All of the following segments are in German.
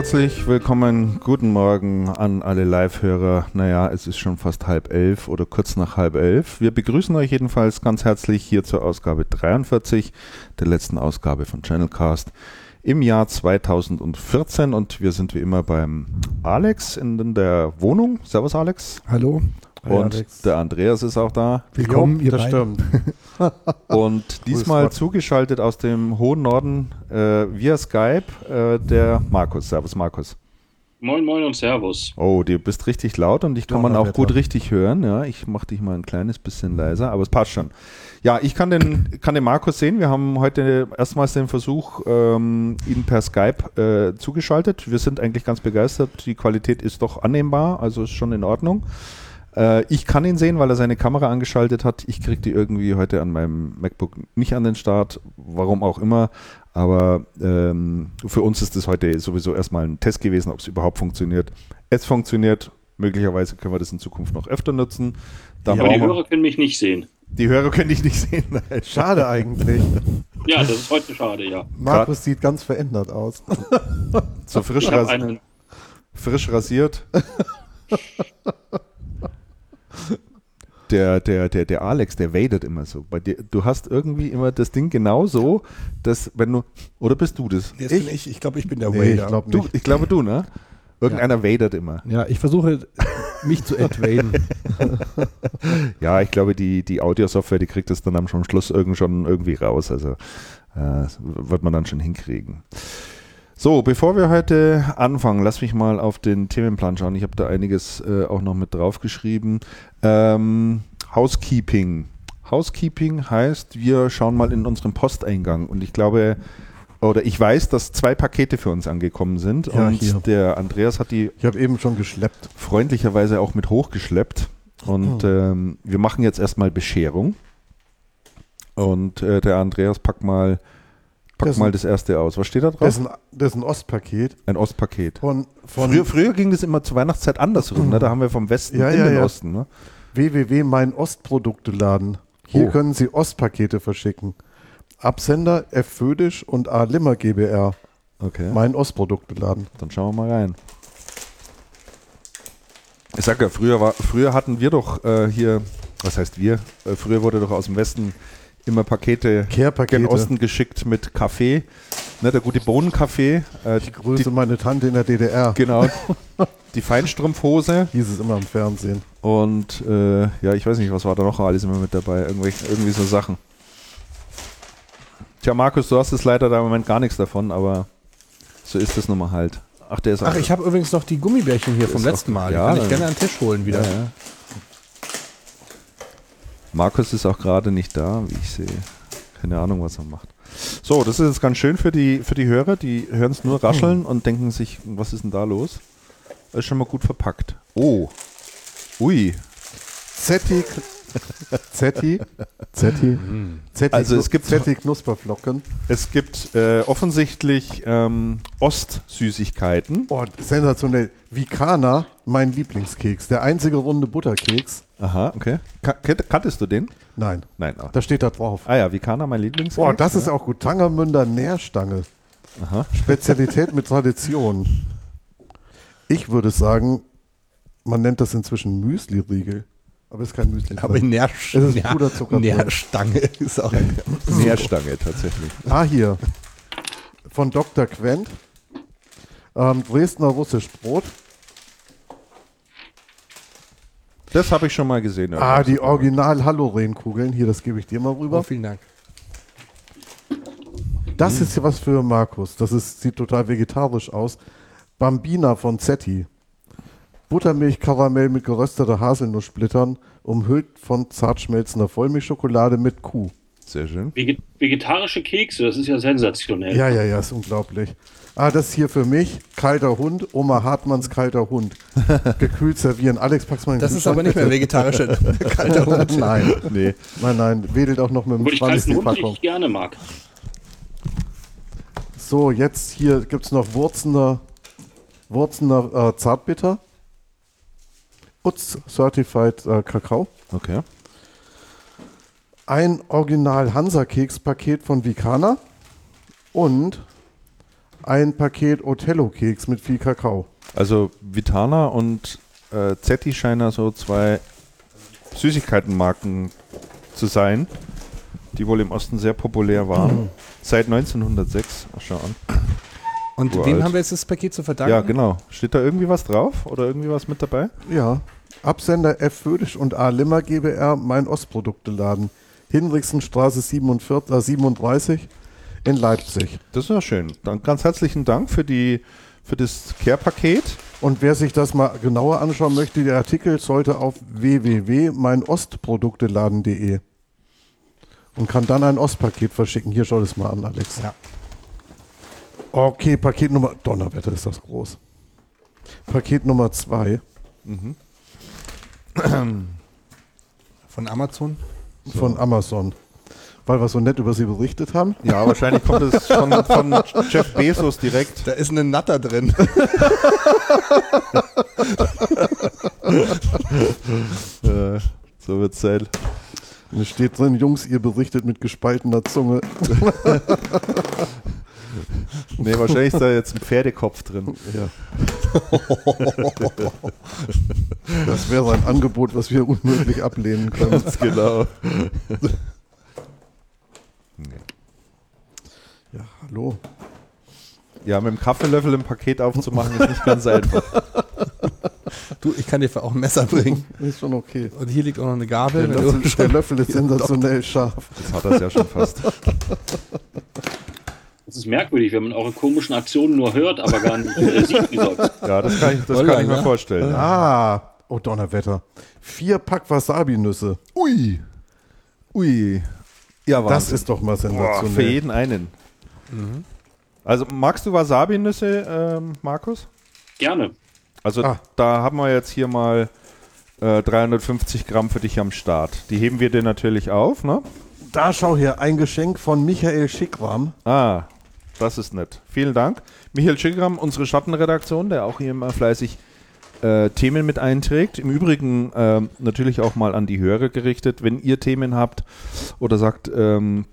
Herzlich willkommen. Guten Morgen an alle Live-Hörer. Naja, es ist schon fast halb elf oder kurz nach halb elf. Wir begrüßen euch jedenfalls ganz herzlich hier zur Ausgabe 43 der letzten Ausgabe von Channelcast im Jahr 2014 und wir sind wie immer beim Alex in der Wohnung. Servus Alex. Hallo. Und Alex. der Andreas ist auch da. Willkommen, ihr das stimmt. Und diesmal zugeschaltet aus dem hohen Norden äh, via Skype äh, der Markus. Servus Markus. Moin, moin und Servus. Oh, du bist richtig laut und dich kann man auch gut richtig hören. Ja, ich mache dich mal ein kleines bisschen leiser, aber es passt schon. Ja, ich kann den, kann den Markus sehen. Wir haben heute erstmals den Versuch, ähm, ihn per Skype äh, zugeschaltet. Wir sind eigentlich ganz begeistert. Die Qualität ist doch annehmbar, also ist schon in Ordnung. Äh, ich kann ihn sehen, weil er seine Kamera angeschaltet hat. Ich kriege die irgendwie heute an meinem MacBook nicht an den Start, warum auch immer. Aber ähm, für uns ist das heute sowieso erstmal ein Test gewesen, ob es überhaupt funktioniert. Es funktioniert. Möglicherweise können wir das in Zukunft noch öfter nutzen. Da ja, aber die Hörer können mich nicht sehen. Die Hörer können dich nicht sehen. Schade eigentlich. Ja, das ist heute schade, ja. Markus Grad sieht ganz verändert aus. So frisch, ras frisch rasiert. der, der, der, der Alex, der wadet immer so. Bei dir, du hast irgendwie immer das Ding genau so, dass wenn du, oder bist du das? Das ich? ich. Ich glaube, ich bin der nee, Wader. Ich, glaub du, ich glaube du, ne? Irgendeiner ja. wadert immer. Ja, ich versuche mich zu entwaden. ja, ich glaube, die, die Audiosoftware, die kriegt das dann am Schluss irgend schon irgendwie raus. Also äh, wird man dann schon hinkriegen. So, bevor wir heute anfangen, lass mich mal auf den Themenplan schauen. Ich habe da einiges äh, auch noch mit draufgeschrieben. Ähm, Housekeeping. Housekeeping heißt, wir schauen mal in unseren Posteingang und ich glaube, oder ich weiß, dass zwei Pakete für uns angekommen sind ja, und hier. der Andreas hat die. Ich habe eben schon geschleppt. Freundlicherweise auch mit hochgeschleppt und oh. ähm, wir machen jetzt erstmal Bescherung und äh, der Andreas packt mal Pack das mal das erste aus. Was steht da drauf? Das ist ein, das ist ein Ostpaket. Ein Ostpaket. Von, von früher, früher, ging das immer zur Weihnachtszeit andersrum. Ne? Da haben wir vom Westen ja, in ja, den ja. Osten. Ne? www mein Ostprodukteladen. Hier oh. können Sie Ostpakete verschicken. Absender F. Födisch und A. Limmer GBR. Okay. Mein Ostprodukteladen. Dann schauen wir mal rein. Ich sag ja, früher, war, früher hatten wir doch äh, hier, was heißt wir? Äh, früher wurde doch aus dem Westen immer Pakete gen Osten geschickt mit Kaffee. Ne, der gute Bohnenkaffee. Äh, ich grüße die, meine Tante in der DDR. Genau. die Feinstrumpfhose. Hieß es immer im Fernsehen. Und äh, ja, ich weiß nicht, was war da noch alles immer mit dabei. Irgendwie, irgendwie so Sachen. Tja, Markus, du hast es leider da im Moment gar nichts davon, aber so ist es nun mal halt. Ach, der ist Ach, ich habe übrigens noch die Gummibärchen hier vom letzten Mal. Ja, die kann ich gerne an den Tisch holen wieder. Ja, ja. Markus ist auch gerade nicht da, wie ich sehe. Keine Ahnung, was er macht. So, das ist jetzt ganz schön für die, für die Hörer. Die hören es nur rascheln und denken sich, was ist denn da los? ist schon mal gut verpackt. Oh. Ui. Zetti. Zetti. Zetti. Zetti. Also es gibt Zetti Knusperflocken. Es gibt äh, offensichtlich ähm, Ostsüßigkeiten. Oh, sensationell. Vikana, mein Lieblingskeks. Der einzige runde Butterkeks. Aha, okay. kanntest du den? Nein. Nein. Oh. Da steht da drauf. Ah ja, Vikana, mein Lieblingskeks. Boah, das ist auch gut. Tangermünder Nährstange. Aha. Spezialität mit Tradition. Ich würde sagen, man nennt das inzwischen Müsli-Riegel. Aber es ist kein Müsli. Aber Nährsch es ist Puderzucker. Nährstange ist auch eine Nährstange tatsächlich. Ah, hier. Von Dr. Quent. Ähm, Dresdner Russisch Brot. Das habe ich schon mal gesehen. Ah, die original Haloren-Kugeln. Hier, das gebe ich dir mal rüber. Oh, vielen Dank. Das hm. ist hier was für Markus. Das ist, sieht total vegetarisch aus. Bambina von Zetti. Buttermilchkaramell mit gerösteter Haselnusssplittern, umhüllt von zart schmelzender Vollmilchschokolade mit Kuh. Sehr schön. vegetarische Kekse, das ist ja sensationell. Ja, ja, ja, ist unglaublich. Ah, das ist hier für mich kalter Hund, Oma Hartmanns kalter Hund. Gekühlt servieren. Alex, pack's mal in Das ist aber nicht mehr vegetarischer kalter Hund. nein. Nee. Nein, nein, wedelt auch noch mit dem Obwohl Schwanz die Packung. ich gerne mag. So, jetzt hier gibt es noch Wurzener Wurzener äh, Zartbitter. Utz Certified äh, Kakao. Okay. Ein Original Hansa Keks Paket von Vicana und ein Paket Othello-Keks mit viel Kakao. Also Vitana und äh, Zetti scheinen so zwei Süßigkeitenmarken zu sein, die wohl im Osten sehr populär waren. Mhm. Seit 1906. Schau an. Und Uralt. wem haben wir jetzt das Paket zu verdanken? Ja, genau. Steht da irgendwie was drauf oder irgendwie was mit dabei? Ja. Absender F. Födisch und A. Limmer GbR, mein Ostprodukteladen. Hinrichsenstraße 47, äh, 37 in Leipzig. Das ist ja schön. Dann ganz herzlichen Dank für, die, für das Care-Paket. Und wer sich das mal genauer anschauen möchte, der Artikel sollte auf www.meinostprodukteladen.de und kann dann ein Ostpaket verschicken. Hier schau das mal an, Alex. Ja. Okay, Paket Nummer. Donnerwetter ist das groß. Paket Nummer zwei. Mhm. Von Amazon? Von Amazon. Weil wir so nett über sie berichtet haben. Ja, wahrscheinlich kommt es von, von Jeff Bezos direkt. Da ist ein Natter drin. äh, so wird es sein. Da steht drin, Jungs, ihr berichtet mit gespaltener Zunge. nee, wahrscheinlich ist da jetzt ein Pferdekopf drin. Ja. Das wäre ein Angebot, was wir unmöglich ablehnen können. Ganz genau. Hallo. Ja, mit dem Kaffeelöffel im Paket aufzumachen ist nicht ganz einfach. Du, ich kann dir auch ein Messer bringen. Ist schon okay. Und hier liegt auch noch eine Gabel. Der, Löffel, der Löffel ist sensationell scharf. Das hat das ja schon fast. Das ist merkwürdig, wenn man eure komischen Aktionen nur hört, aber gar nicht sieht, wie sonst. Ja, das kann ich, das kann ich mir vorstellen. Ah, oh Donnerwetter. Vier Pack Wasabi-Nüsse. Ui. Ui. Ja, Wahnsinn. Das ist doch mal sensationell. Boah, für jeden einen. Mhm. Also magst du Wasabi-Nüsse, ähm, Markus? Gerne. Also ah. da haben wir jetzt hier mal äh, 350 Gramm für dich am Start. Die heben wir dir natürlich auf, ne? Da schau hier, ein Geschenk von Michael Schickram. Ah, das ist nett. Vielen Dank. Michael Schickram, unsere Schattenredaktion, der auch hier immer fleißig äh, Themen mit einträgt. Im Übrigen äh, natürlich auch mal an die Hörer gerichtet. Wenn ihr Themen habt oder sagt, ähm,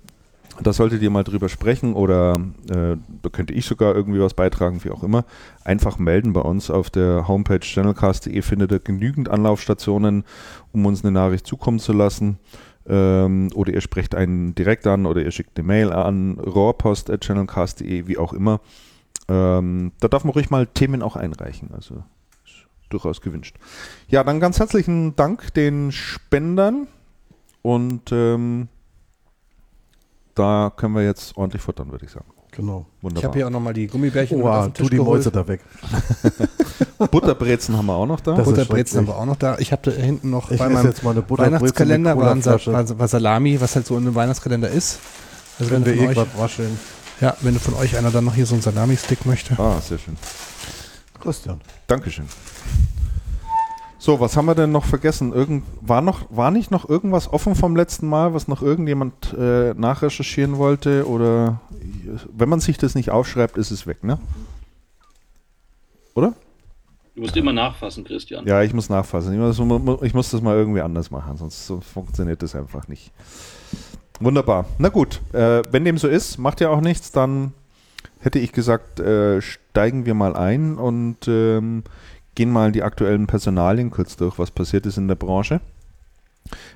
da solltet ihr mal drüber sprechen oder äh, da könnte ich sogar irgendwie was beitragen, wie auch immer. Einfach melden bei uns auf der Homepage channelcast.de findet ihr genügend Anlaufstationen, um uns eine Nachricht zukommen zu lassen. Ähm, oder ihr sprecht einen direkt an oder ihr schickt eine Mail an rohrpost.channelcast.de, wie auch immer. Ähm, da darf man ruhig mal Themen auch einreichen. Also durchaus gewünscht. Ja, dann ganz herzlichen Dank den Spendern und ähm, da können wir jetzt ordentlich futtern, würde ich sagen. Genau. Wunderbar. Ich habe hier auch nochmal die Gummibärchen. Oh, tu die Mäuse da weg. Butterbrezen haben wir auch noch da. Das Butterbrezen haben wir auch noch da. Ich habe da hinten noch ich bei meinem Weihnachtskalender war, Salami, was halt so in einem Weihnachtskalender ist. Also wenn, wenn wir eh gerade wascheln. Ja, wenn du von euch einer dann noch hier so einen Salami-Stick möchte. Ah, sehr schön. Christian. Dankeschön. So, was haben wir denn noch vergessen? Irgend, war, noch, war nicht noch irgendwas offen vom letzten Mal, was noch irgendjemand äh, nachrecherchieren wollte? Oder wenn man sich das nicht aufschreibt, ist es weg, ne? Oder? Du musst immer nachfassen, Christian. Ja, ich muss nachfassen. Ich muss, ich muss das mal irgendwie anders machen, sonst so funktioniert das einfach nicht. Wunderbar. Na gut, äh, wenn dem so ist, macht ja auch nichts, dann hätte ich gesagt, äh, steigen wir mal ein und ähm, gehen mal die aktuellen Personalien kurz durch, was passiert ist in der Branche.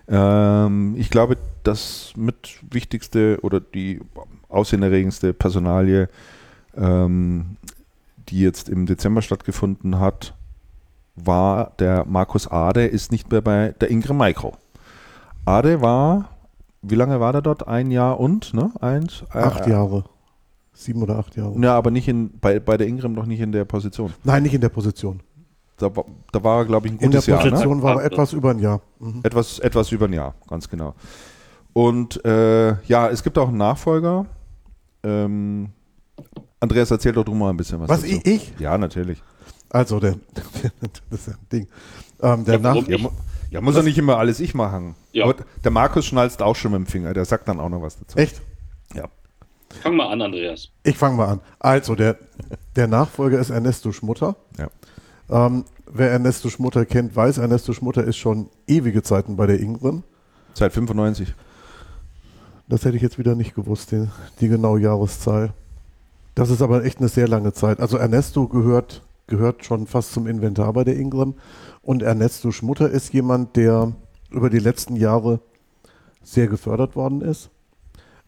Ähm, ich glaube, das mit wichtigste oder die ausehenerregendste Personalie, ähm, die jetzt im Dezember stattgefunden hat, war der Markus Ade, ist nicht mehr bei der Ingram Micro. Ade war, wie lange war der dort? Ein Jahr und, ne? Eins? Äh, acht Jahre. Sieben oder acht Jahre. Ja, aber nicht in, bei, bei der Ingram noch nicht in der Position. Nein, nicht in der Position. Da, da war er, glaube ich, ein gutes Jahr. In der Position ne? war er etwas über ein Jahr. Mhm. Etwas, etwas über ein Jahr, ganz genau. Und äh, ja, es gibt auch einen Nachfolger. Ähm, Andreas, erzähl doch drum mal ein bisschen was. Was, dazu. ich? Ja, natürlich. Also, der, das ist ein Ding. Ähm, der ja, Nach ja, ja, muss er nicht immer alles ich machen. Ja. der Markus schnalzt auch schon mit dem Finger, der sagt dann auch noch was dazu. Echt? Ja. Fang mal an, Andreas. Ich fange mal an. Also, der, der Nachfolger ist Ernesto Schmutter. Ja. Ähm, wer Ernesto Schmutter kennt, weiß, Ernesto Schmutter ist schon ewige Zeiten bei der Ingram. Seit 95. Das hätte ich jetzt wieder nicht gewusst, die, die genaue Jahreszahl. Das ist aber echt eine sehr lange Zeit. Also Ernesto gehört, gehört schon fast zum Inventar bei der Ingram. Und Ernesto Schmutter ist jemand, der über die letzten Jahre sehr gefördert worden ist,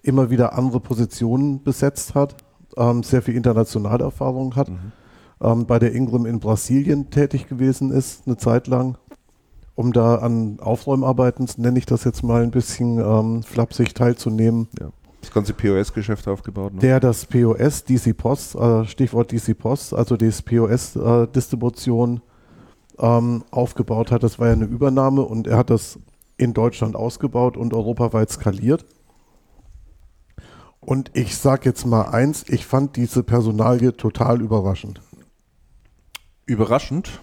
immer wieder andere Positionen besetzt hat, ähm, sehr viel internationale Erfahrung hat, mhm. Ähm, bei der Ingram in Brasilien tätig gewesen ist, eine Zeit lang, um da an Aufräumarbeiten, nenne ich das jetzt mal ein bisschen ähm, flapsig teilzunehmen. Ja. Das ganze POS-Geschäft aufgebaut. Ne? Der das POS, DC Post, äh, Stichwort DC Post, also die POS-Distribution äh, ähm, aufgebaut hat. Das war ja eine Übernahme und er hat das in Deutschland ausgebaut und europaweit skaliert. Und ich sage jetzt mal eins, ich fand diese Personalie total überraschend. Überraschend?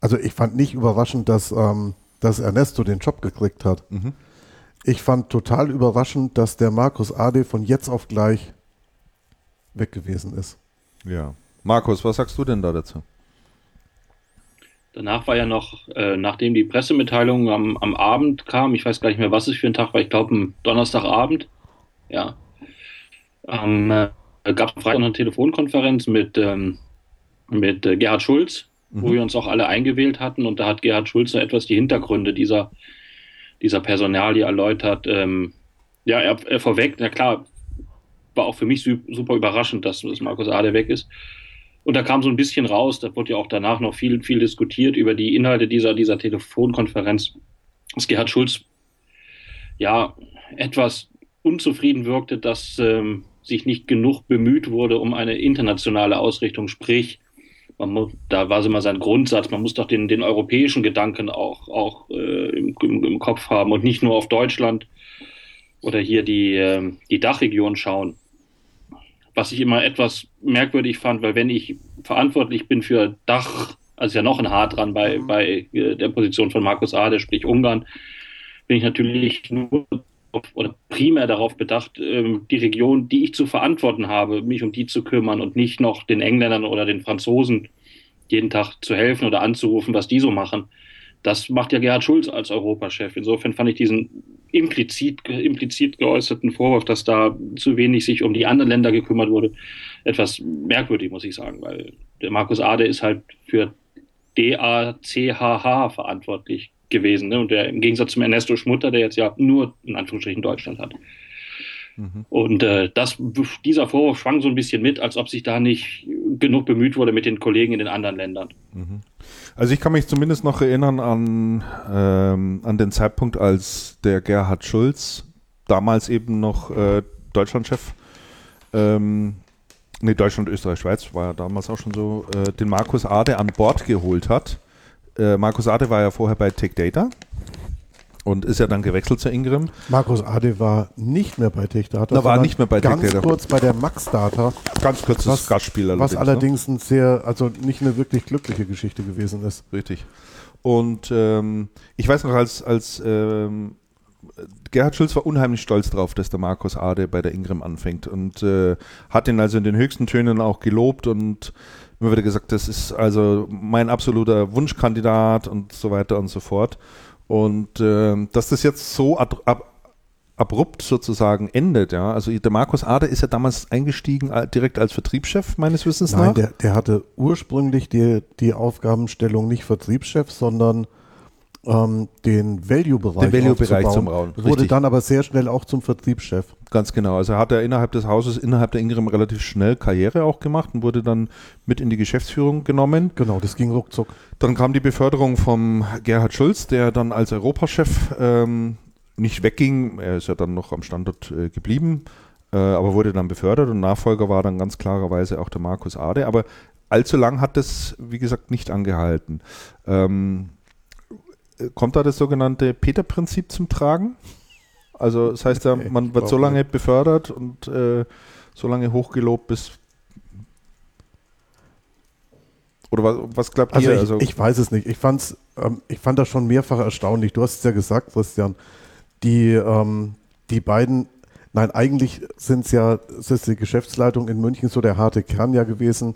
Also ich fand nicht überraschend, dass, ähm, dass Ernesto den Job gekriegt hat. Mhm. Ich fand total überraschend, dass der Markus Ade von jetzt auf gleich weg gewesen ist. Ja. Markus, was sagst du denn da dazu? Danach war ja noch, äh, nachdem die Pressemitteilung am, am Abend kam, ich weiß gar nicht mehr, was es für ein Tag war, ich glaube ein Donnerstagabend, ja, ähm, äh, gab es Freitag noch eine Telefonkonferenz mit, ähm, mit äh, Gerhard Schulz, mhm. wo wir uns auch alle eingewählt hatten und da hat Gerhard Schulz so etwas die Hintergründe dieser dieser Personalie erläutert. Ähm, ja, er, er vorweg, na klar, war auch für mich super überraschend, dass, dass Markus Ade weg ist. Und da kam so ein bisschen raus, da wurde ja auch danach noch viel, viel diskutiert über die Inhalte dieser, dieser Telefonkonferenz, dass Gerhard Schulz ja etwas unzufrieden wirkte, dass ähm, sich nicht genug bemüht wurde um eine internationale Ausrichtung, sprich man muss, da war es immer sein Grundsatz, man muss doch den, den europäischen Gedanken auch, auch äh, im, im, im, Kopf haben und nicht nur auf Deutschland oder hier die, äh, die Dachregion schauen. Was ich immer etwas merkwürdig fand, weil wenn ich verantwortlich bin für Dach, also ja noch ein Haar dran bei, mhm. bei äh, der Position von Markus Ade, sprich Ungarn, bin ich natürlich nur oder primär darauf bedacht, ähm, die Region, die ich zu verantworten habe, mich um die zu kümmern und nicht noch den Engländern oder den Franzosen jeden Tag zu helfen oder anzurufen, was die so machen. Das macht ja Gerhard Schulz als Europachef. Insofern fand ich diesen implizit, implizit geäußerten Vorwurf, dass da zu wenig sich um die anderen Länder gekümmert wurde, etwas merkwürdig, muss ich sagen, weil der Markus Ade ist halt für DACHH verantwortlich gewesen. Ne? Und der im Gegensatz zum Ernesto Schmutter, der jetzt ja nur in Anführungsstrichen Deutschland hat. Mhm. Und äh, das, dieser Vorwurf schwang so ein bisschen mit, als ob sich da nicht genug bemüht wurde mit den Kollegen in den anderen Ländern. Mhm. Also ich kann mich zumindest noch erinnern an, ähm, an den Zeitpunkt, als der Gerhard Schulz, damals eben noch äh, Deutschlandchef, ähm, nee, Deutschland, Österreich, Schweiz, war ja damals auch schon so, äh, den Markus Ade an Bord geholt hat äh, Markus Ade war ja vorher bei Tech Data und ist ja dann gewechselt zu Ingram. Markus Ade war nicht mehr bei Tech Data. Da war nicht mehr bei Tech Data. Ganz kurz bei der Max Data. Ganz kurzes was, Gastspiel allerdings. Was allerdings ne? ein sehr, also nicht eine wirklich glückliche Geschichte gewesen ist. Richtig. Und ähm, ich weiß noch, als, als ähm, Gerhard Schulz war unheimlich stolz drauf, dass der Markus Ade bei der Ingram anfängt und äh, hat ihn also in den höchsten Tönen auch gelobt und immer wieder gesagt, das ist also mein absoluter Wunschkandidat und so weiter und so fort. Und äh, dass das jetzt so ab, ab, abrupt sozusagen endet, ja. Also der Markus Ader ist ja damals eingestiegen äh, direkt als Vertriebschef, meines Wissens Nein, nach. Der, der hatte ursprünglich die, die Aufgabenstellung nicht Vertriebschef, sondern ähm, den Value-Bereich Value zum Raum. Wurde dann aber sehr schnell auch zum Vertriebschef. Ganz genau. Also hat er innerhalb des Hauses, innerhalb der Ingram relativ schnell Karriere auch gemacht und wurde dann mit in die Geschäftsführung genommen. Genau, das ging ruckzuck. Dann kam die Beförderung vom Gerhard Schulz, der dann als Europachef ähm, nicht wegging. Er ist ja dann noch am Standort äh, geblieben, äh, aber wurde dann befördert und Nachfolger war dann ganz klarerweise auch der Markus Ade. Aber allzu lang hat das, wie gesagt, nicht angehalten. Ähm, kommt da das sogenannte Peter-Prinzip zum Tragen? Also das heißt ja, man wird so lange befördert und äh, so lange hochgelobt, bis oder was, was glaubt also ihr? Ich, also ich weiß es nicht. Ich, fand's, ähm, ich fand das schon mehrfach erstaunlich. Du hast es ja gesagt, Christian. Die, ähm, die beiden, nein, eigentlich sind es ja, es ist die Geschäftsleitung in München so der harte Kern ja gewesen.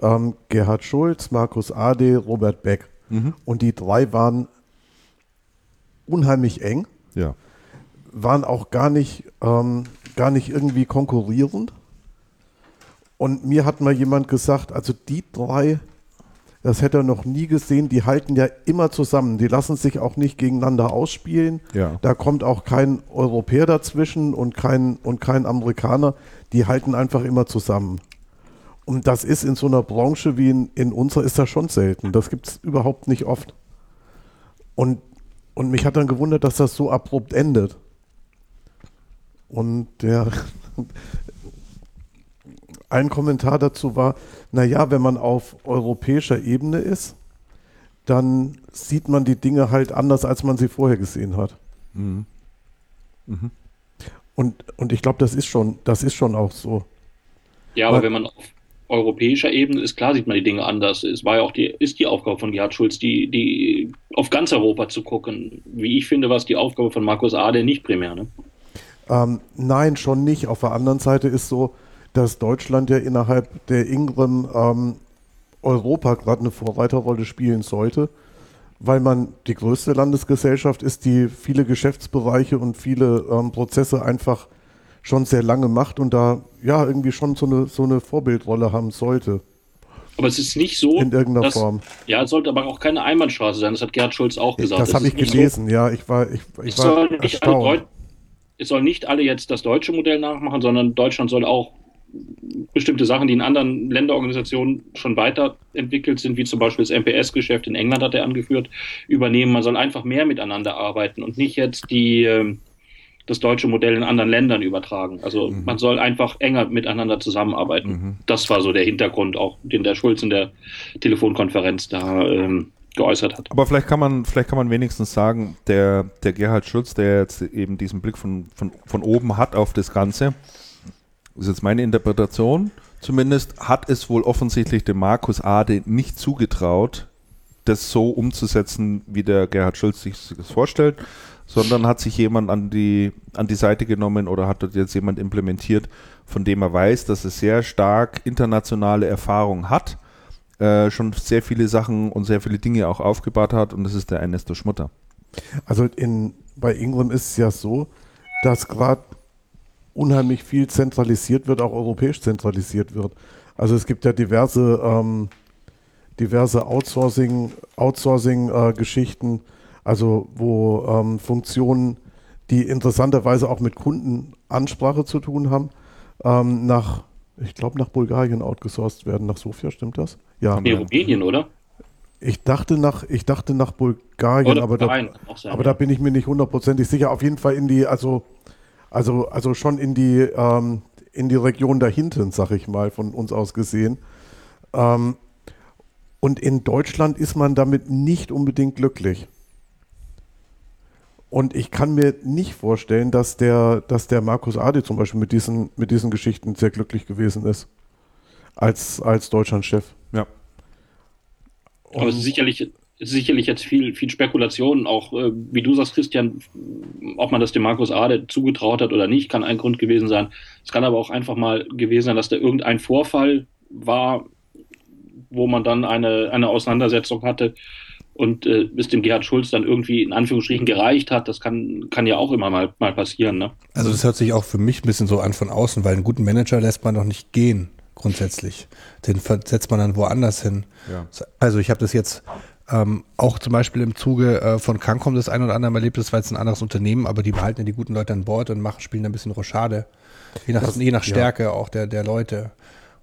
Ähm, Gerhard Schulz, Markus Ade, Robert Beck. Mhm. Und die drei waren unheimlich eng. Ja. Waren auch gar nicht, ähm, gar nicht irgendwie konkurrierend. Und mir hat mal jemand gesagt, also die drei, das hätte er noch nie gesehen, die halten ja immer zusammen. Die lassen sich auch nicht gegeneinander ausspielen. Ja. Da kommt auch kein Europäer dazwischen und kein, und kein Amerikaner. Die halten einfach immer zusammen. Und das ist in so einer Branche wie in, in unserer ist das schon selten. Das gibt es überhaupt nicht oft. Und, und mich hat dann gewundert, dass das so abrupt endet. Und der ein Kommentar dazu war, naja, wenn man auf europäischer Ebene ist, dann sieht man die Dinge halt anders, als man sie vorher gesehen hat. Mhm. Mhm. Und, und ich glaube, das ist schon, das ist schon auch so. Ja, aber Weil, wenn man auf europäischer Ebene ist, klar sieht man die Dinge anders. Es war ja auch die, ist die Aufgabe von Gerhard Schulz, die, die auf ganz Europa zu gucken. Wie ich finde, war es die Aufgabe von Markus Ade nicht primär. Ne? Ähm, nein, schon nicht. Auf der anderen Seite ist so, dass Deutschland ja innerhalb der Ingram ähm, Europa gerade eine Vorreiterrolle spielen sollte, weil man die größte Landesgesellschaft ist, die viele Geschäftsbereiche und viele ähm, Prozesse einfach schon sehr lange macht und da ja irgendwie schon so eine, so eine Vorbildrolle haben sollte. Aber es ist nicht so. In irgendeiner dass, Form. Ja, es sollte aber auch keine Einbahnstraße sein. Das hat Gerhard Schulz auch gesagt. Das habe ich gelesen, so, ja. Ich war, ich, ich war erstaunt. es sollen nicht alle jetzt das deutsche Modell nachmachen, sondern Deutschland soll auch bestimmte Sachen, die in anderen Länderorganisationen schon weiterentwickelt sind, wie zum Beispiel das MPS-Geschäft in England hat er angeführt, übernehmen. Man soll einfach mehr miteinander arbeiten und nicht jetzt die, ähm, das deutsche Modell in anderen Ländern übertragen. Also mhm. man soll einfach enger miteinander zusammenarbeiten. Mhm. Das war so der Hintergrund auch, den der Schulz in der Telefonkonferenz da ähm, geäußert hat. Aber vielleicht kann man, vielleicht kann man wenigstens sagen, der, der Gerhard Schulz, der jetzt eben diesen Blick von, von, von oben hat auf das Ganze, ist jetzt meine Interpretation, zumindest hat es wohl offensichtlich dem Markus Ade nicht zugetraut, das so umzusetzen, wie der Gerhard Schulz sich das vorstellt, sondern hat sich jemand an die, an die Seite genommen oder hat dort jetzt jemand implementiert, von dem er weiß, dass er sehr stark internationale Erfahrung hat, äh, schon sehr viele Sachen und sehr viele Dinge auch aufgebaut hat und das ist der Ernesto Schmutter. Also in, bei Ingram ist es ja so, dass gerade unheimlich viel zentralisiert wird, auch europäisch zentralisiert wird. Also es gibt ja diverse, ähm, diverse Outsourcing, Outsourcing-Geschichten, äh, also wo ähm, Funktionen, die interessanterweise auch mit Kundenansprache zu tun haben, ähm, nach, ich glaube, nach Bulgarien outgesourced werden. Nach Sofia, stimmt das? Ja. Nee, Rumänien, oder? Ich dachte nach, ich dachte nach Bulgarien, aber da, aber da bin ich mir nicht hundertprozentig sicher. Auf jeden Fall in die, also also, also schon in die, ähm, in die Region dahinten, sag ich mal, von uns aus gesehen. Ähm, und in Deutschland ist man damit nicht unbedingt glücklich. Und ich kann mir nicht vorstellen, dass der, dass der Markus Adi zum Beispiel mit diesen, mit diesen Geschichten sehr glücklich gewesen ist. Als, als Deutschlandchef. Ja. Aber sicherlich sicherlich jetzt viel, viel Spekulation, auch äh, wie du sagst, Christian, ob man das dem Markus Ade zugetraut hat oder nicht, kann ein Grund gewesen sein. Es kann aber auch einfach mal gewesen sein, dass da irgendein Vorfall war, wo man dann eine, eine Auseinandersetzung hatte und äh, bis dem Gerhard Schulz dann irgendwie in Anführungsstrichen gereicht hat. Das kann, kann ja auch immer mal, mal passieren. Ne? Also das hört sich auch für mich ein bisschen so an von außen, weil einen guten Manager lässt man doch nicht gehen grundsätzlich. Den setzt man dann woanders hin. Ja. Also ich habe das jetzt ähm, auch zum Beispiel im Zuge äh, von Cancom das ein oder andere erlebt, das war jetzt ein anderes Unternehmen, aber die behalten ja die guten Leute an Bord und machen, spielen ein bisschen Rochade. Je nach, das, je nach Stärke ja. auch der, der Leute.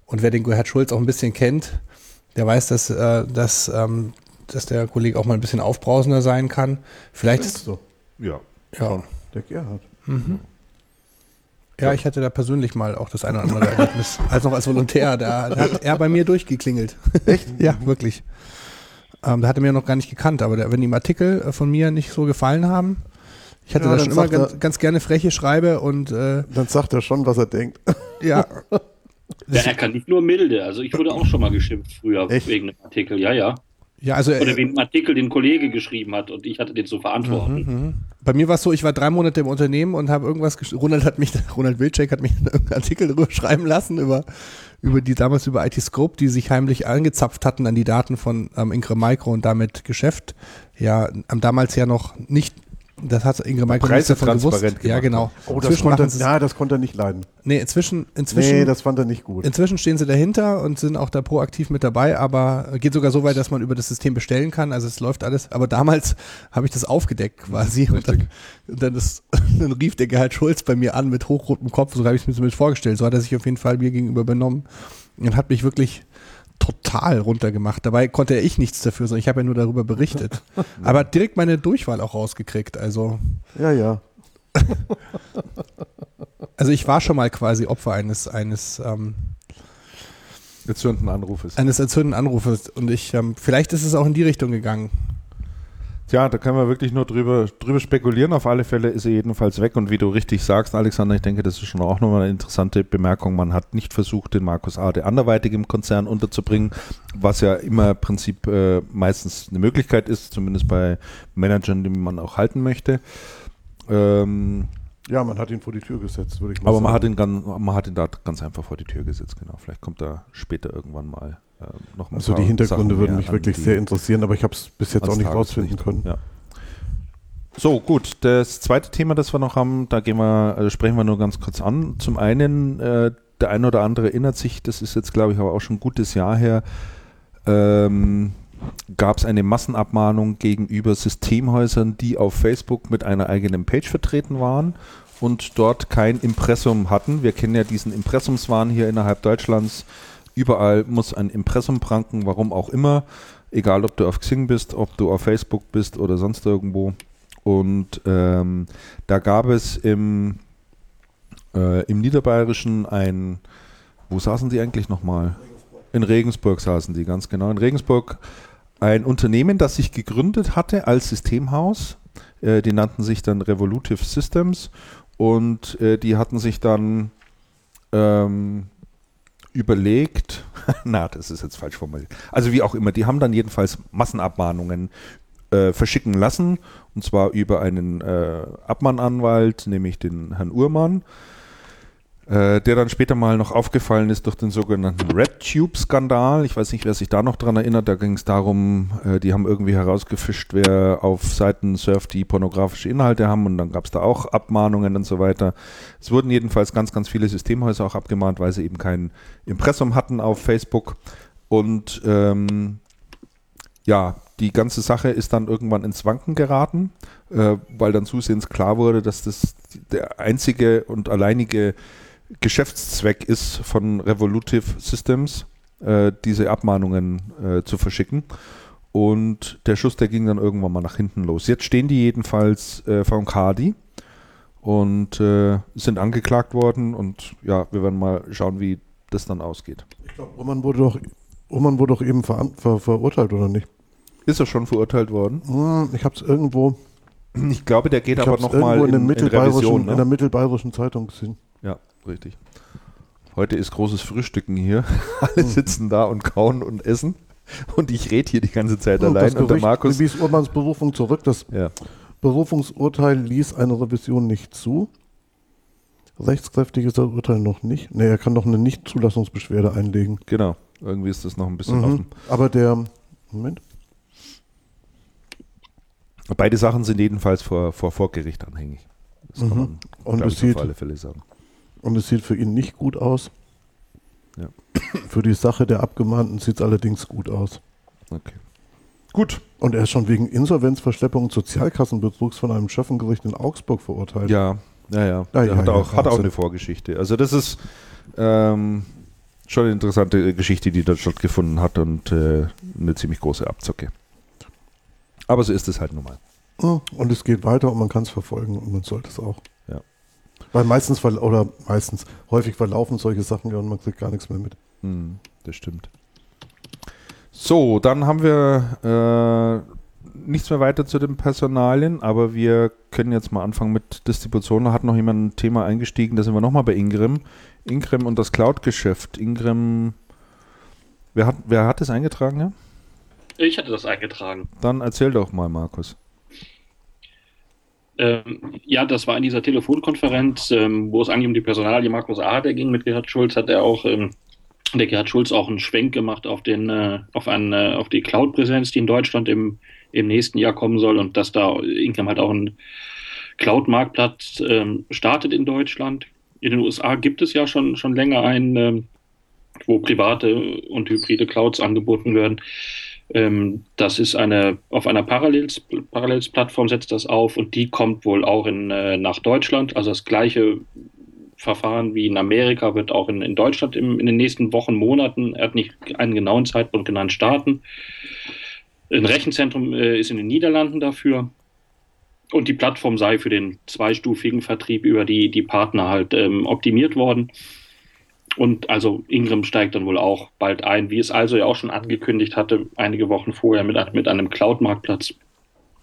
Und wer den Gerhard Schulz auch ein bisschen kennt, der weiß, dass, äh, dass, ähm, dass der Kollege auch mal ein bisschen aufbrausender sein kann. Vielleicht ist so. Ja. Ja. Der Gerhard. Mhm. Ja, ich hatte da persönlich mal auch das eine oder andere Erlebnis, als noch als Volontär. Da, da hat er bei mir durchgeklingelt. Echt? ja, wirklich. Ähm, da hat er mir noch gar nicht gekannt, aber der, wenn ihm Artikel äh, von mir nicht so gefallen haben, ich hatte ja, da schon immer ganz, ganz, gerne freche Schreibe und äh, dann sagt er schon, was er denkt. Ja. ja, er kann nicht nur milde. Also ich wurde auch schon mal geschimpft früher Echt? wegen einem Artikel. Ja, ja. Ja, also, Oder wegen dem Artikel, den ein Kollege geschrieben hat und ich hatte den zu verantworten. Mhm, mhm. Bei mir war es so, ich war drei Monate im Unternehmen und habe irgendwas Ronald hat mich, Ronald Wilczek hat mich einen Artikel drüber schreiben lassen über, über die damals über IT-Scope, die sich heimlich angezapft hatten an die Daten von ähm, Ingram Micro und damit Geschäft. Ja, damals ja noch nicht Das hat Ingrid Michael Preise transparent gewusst. Ja, genau. Oh, das konnte, er, ja, das konnte er nicht leiden. Nee, inzwischen, inzwischen. Nee, das fand er nicht gut. Inzwischen stehen sie dahinter und sind auch da proaktiv mit dabei, aber geht sogar so weit, dass man über das System bestellen kann. Also es läuft alles. Aber damals habe ich das aufgedeckt quasi. Und dann, und dann, ist, dann rief der Gerhard Schulz bei mir an mit hochrotem Kopf. So habe ich es mir zumindest vorgestellt. So hat er sich auf jeden Fall mir gegenüber benommen und hat mich wirklich total runtergemacht. Dabei konnte ich nichts dafür, sondern ich habe ja nur darüber berichtet. Aber direkt meine Durchwahl auch rausgekriegt. Also. Ja, ja. also ich war schon mal quasi Opfer eines, eines ähm, erzürnten Anrufes. Eines erzürnten Anrufes. Und ich, ähm, vielleicht ist es auch in die Richtung gegangen. Tja, da können wir wirklich nur drüber, drüber spekulieren. Auf alle Fälle ist er jedenfalls weg. Und wie du richtig sagst, Alexander, ich denke, das ist schon auch nochmal eine interessante Bemerkung. Man hat nicht versucht, den Markus Ade anderweitig im Konzern unterzubringen, was ja immer im Prinzip äh, meistens eine Möglichkeit ist, zumindest bei Managern, die man auch halten möchte. Ähm, ja, man hat ihn vor die Tür gesetzt, würde ich mal aber sagen. Aber man hat, ihn ganz, man hat ihn da ganz einfach vor die Tür gesetzt, genau. Vielleicht kommt er später irgendwann mal äh, noch Also die Hintergründe Sachen würden mich wirklich sehr interessieren, aber ich habe es bis jetzt auch nicht rausfinden können. Ja. So, gut. Das zweite Thema, das wir noch haben, da wir, also sprechen wir nur ganz kurz an. Zum einen, äh, der eine oder andere erinnert sich, das ist jetzt, glaube ich, aber auch schon ein gutes Jahr her, ähm, gab es eine Massenabmahnung gegenüber Systemhäusern, die auf Facebook mit einer eigenen Page vertreten waren und dort kein Impressum hatten. Wir kennen ja diesen Impressumswahn hier innerhalb Deutschlands. Überall muss ein Impressum pranken, warum auch immer. Egal, ob du auf Xing bist, ob du auf Facebook bist oder sonst irgendwo. Und ähm, da gab es im, äh, im Niederbayerischen ein, wo saßen die eigentlich nochmal? In Regensburg saßen die, ganz genau. In Regensburg ein Unternehmen, das sich gegründet hatte als Systemhaus. Äh, die nannten sich dann Revolutive Systems und äh, die hatten sich dann ähm, überlegt, na, das ist jetzt falsch formuliert. Also wie auch immer, die haben dann jedenfalls Massenabmahnungen äh, verschicken lassen, und zwar über einen äh, Abmahnanwalt, nämlich den Herrn Uhrmann, äh, der dann später mal noch aufgefallen ist durch den sogenannten RedTube-Skandal. Ich weiß nicht, wer sich da noch dran erinnert. Da ging es darum, äh, die haben irgendwie herausgefischt, wer auf Seiten surft, die pornografische Inhalte haben und dann gab es da auch Abmahnungen und so weiter. Es wurden jedenfalls ganz, ganz viele Systemhäuser auch abgemahnt, weil sie eben kein Impressum hatten auf Facebook. Und ähm, ja, die ganze Sache ist dann irgendwann ins Wanken geraten, äh, weil dann zusehends klar wurde, dass das der einzige und alleinige Geschäftszweck ist von Revolutive Systems, äh, diese Abmahnungen äh, zu verschicken. Und der Schuss, der ging dann irgendwann mal nach hinten los. Jetzt stehen die jedenfalls äh, vor Kadi und äh, sind angeklagt worden. Und ja, wir werden mal schauen, wie das dann ausgeht. Ich glaube, Roman wurde doch, Roman wurde doch eben ver ver verurteilt, oder nicht? Ist er schon verurteilt worden? Hm, ich habe es irgendwo. Ich glaube, der geht aber nochmal in, in, in, Revision, ne? in der mittelbayerischen Zeitung gesehen. Ja richtig. Heute ist großes Frühstücken hier. Alle hm. sitzen da und kauen und essen. Und ich rede hier die ganze Zeit oh, allein. und der Markus. Wies Urmans Berufung zurück. Das ja. Berufungsurteil ließ eine Revision nicht zu. Rechtskräftig ist das Urteil noch nicht. Ne, er kann noch eine Nichtzulassungsbeschwerde einlegen. Genau. Irgendwie ist das noch ein bisschen mhm. offen. Aber der. Moment. Beide Sachen sind jedenfalls vor, vor, Gericht anhängig. Das mhm. kann man, und das sieht, auf alle Fälle sagen. Und es sieht für ihn nicht gut aus. Ja. Für die Sache der Abgemahnten sieht es allerdings gut aus. Okay. Gut. Und er ist schon wegen Insolvenzverschleppung und Sozialkassenbetrugs von einem Schöffengericht in Augsburg verurteilt. Ja, ja, ja. Ah, ja hat, ja, auch, hat auch eine Vorgeschichte. Also das ist ähm, schon eine interessante Geschichte, die dort stattgefunden hat und äh, eine ziemlich große Abzocke. Aber so ist es halt nun mal. Und es geht weiter und man kann es verfolgen und man sollte es auch. Weil meistens, oder meistens, häufig verlaufen solche Sachen ja und man kriegt gar nichts mehr mit. Hm, das stimmt. So, dann haben wir äh, nichts mehr weiter zu den Personalien, aber wir können jetzt mal anfangen mit Distribution. Da hat noch jemand ein Thema eingestiegen, da sind wir nochmal bei Ingram. Ingram und das Cloud-Geschäft. Ingram, wer hat, wer hat das eingetragen? Ja? Ich hatte das eingetragen. Dann erzähl doch mal, Markus. Ähm, ja, das war in dieser Telefonkonferenz, ähm, wo es eigentlich um die Personalie Markus Ader ging mit Gerhard Schulz, hat er auch, ähm, der Gerhard Schulz auch einen Schwenk gemacht auf den, äh, auf, einen, äh, auf die Cloud-Präsenz, die in Deutschland im, im nächsten Jahr kommen soll und dass da Ingram halt auch ein Cloud-Marktplatz ähm, startet in Deutschland. In den USA gibt es ja schon, schon länger einen, ähm, wo private und hybride Clouds angeboten werden. Ähm, das ist eine, auf einer Parallels, Parallels-Plattform setzt das auf und die kommt wohl auch in, äh, nach Deutschland. Also das gleiche Verfahren wie in Amerika wird auch in, in Deutschland im, in den nächsten Wochen, Monaten, er hat nicht einen genauen Zeitpunkt genannt, starten. Ein Rechenzentrum äh, ist in den Niederlanden dafür. Und die Plattform sei für den zweistufigen Vertrieb über die, die Partner halt ähm, optimiert worden. Und also Ingram steigt dann wohl auch bald ein, wie es also ja auch schon angekündigt hatte, einige Wochen vorher mit, mit einem Cloud-Marktplatz.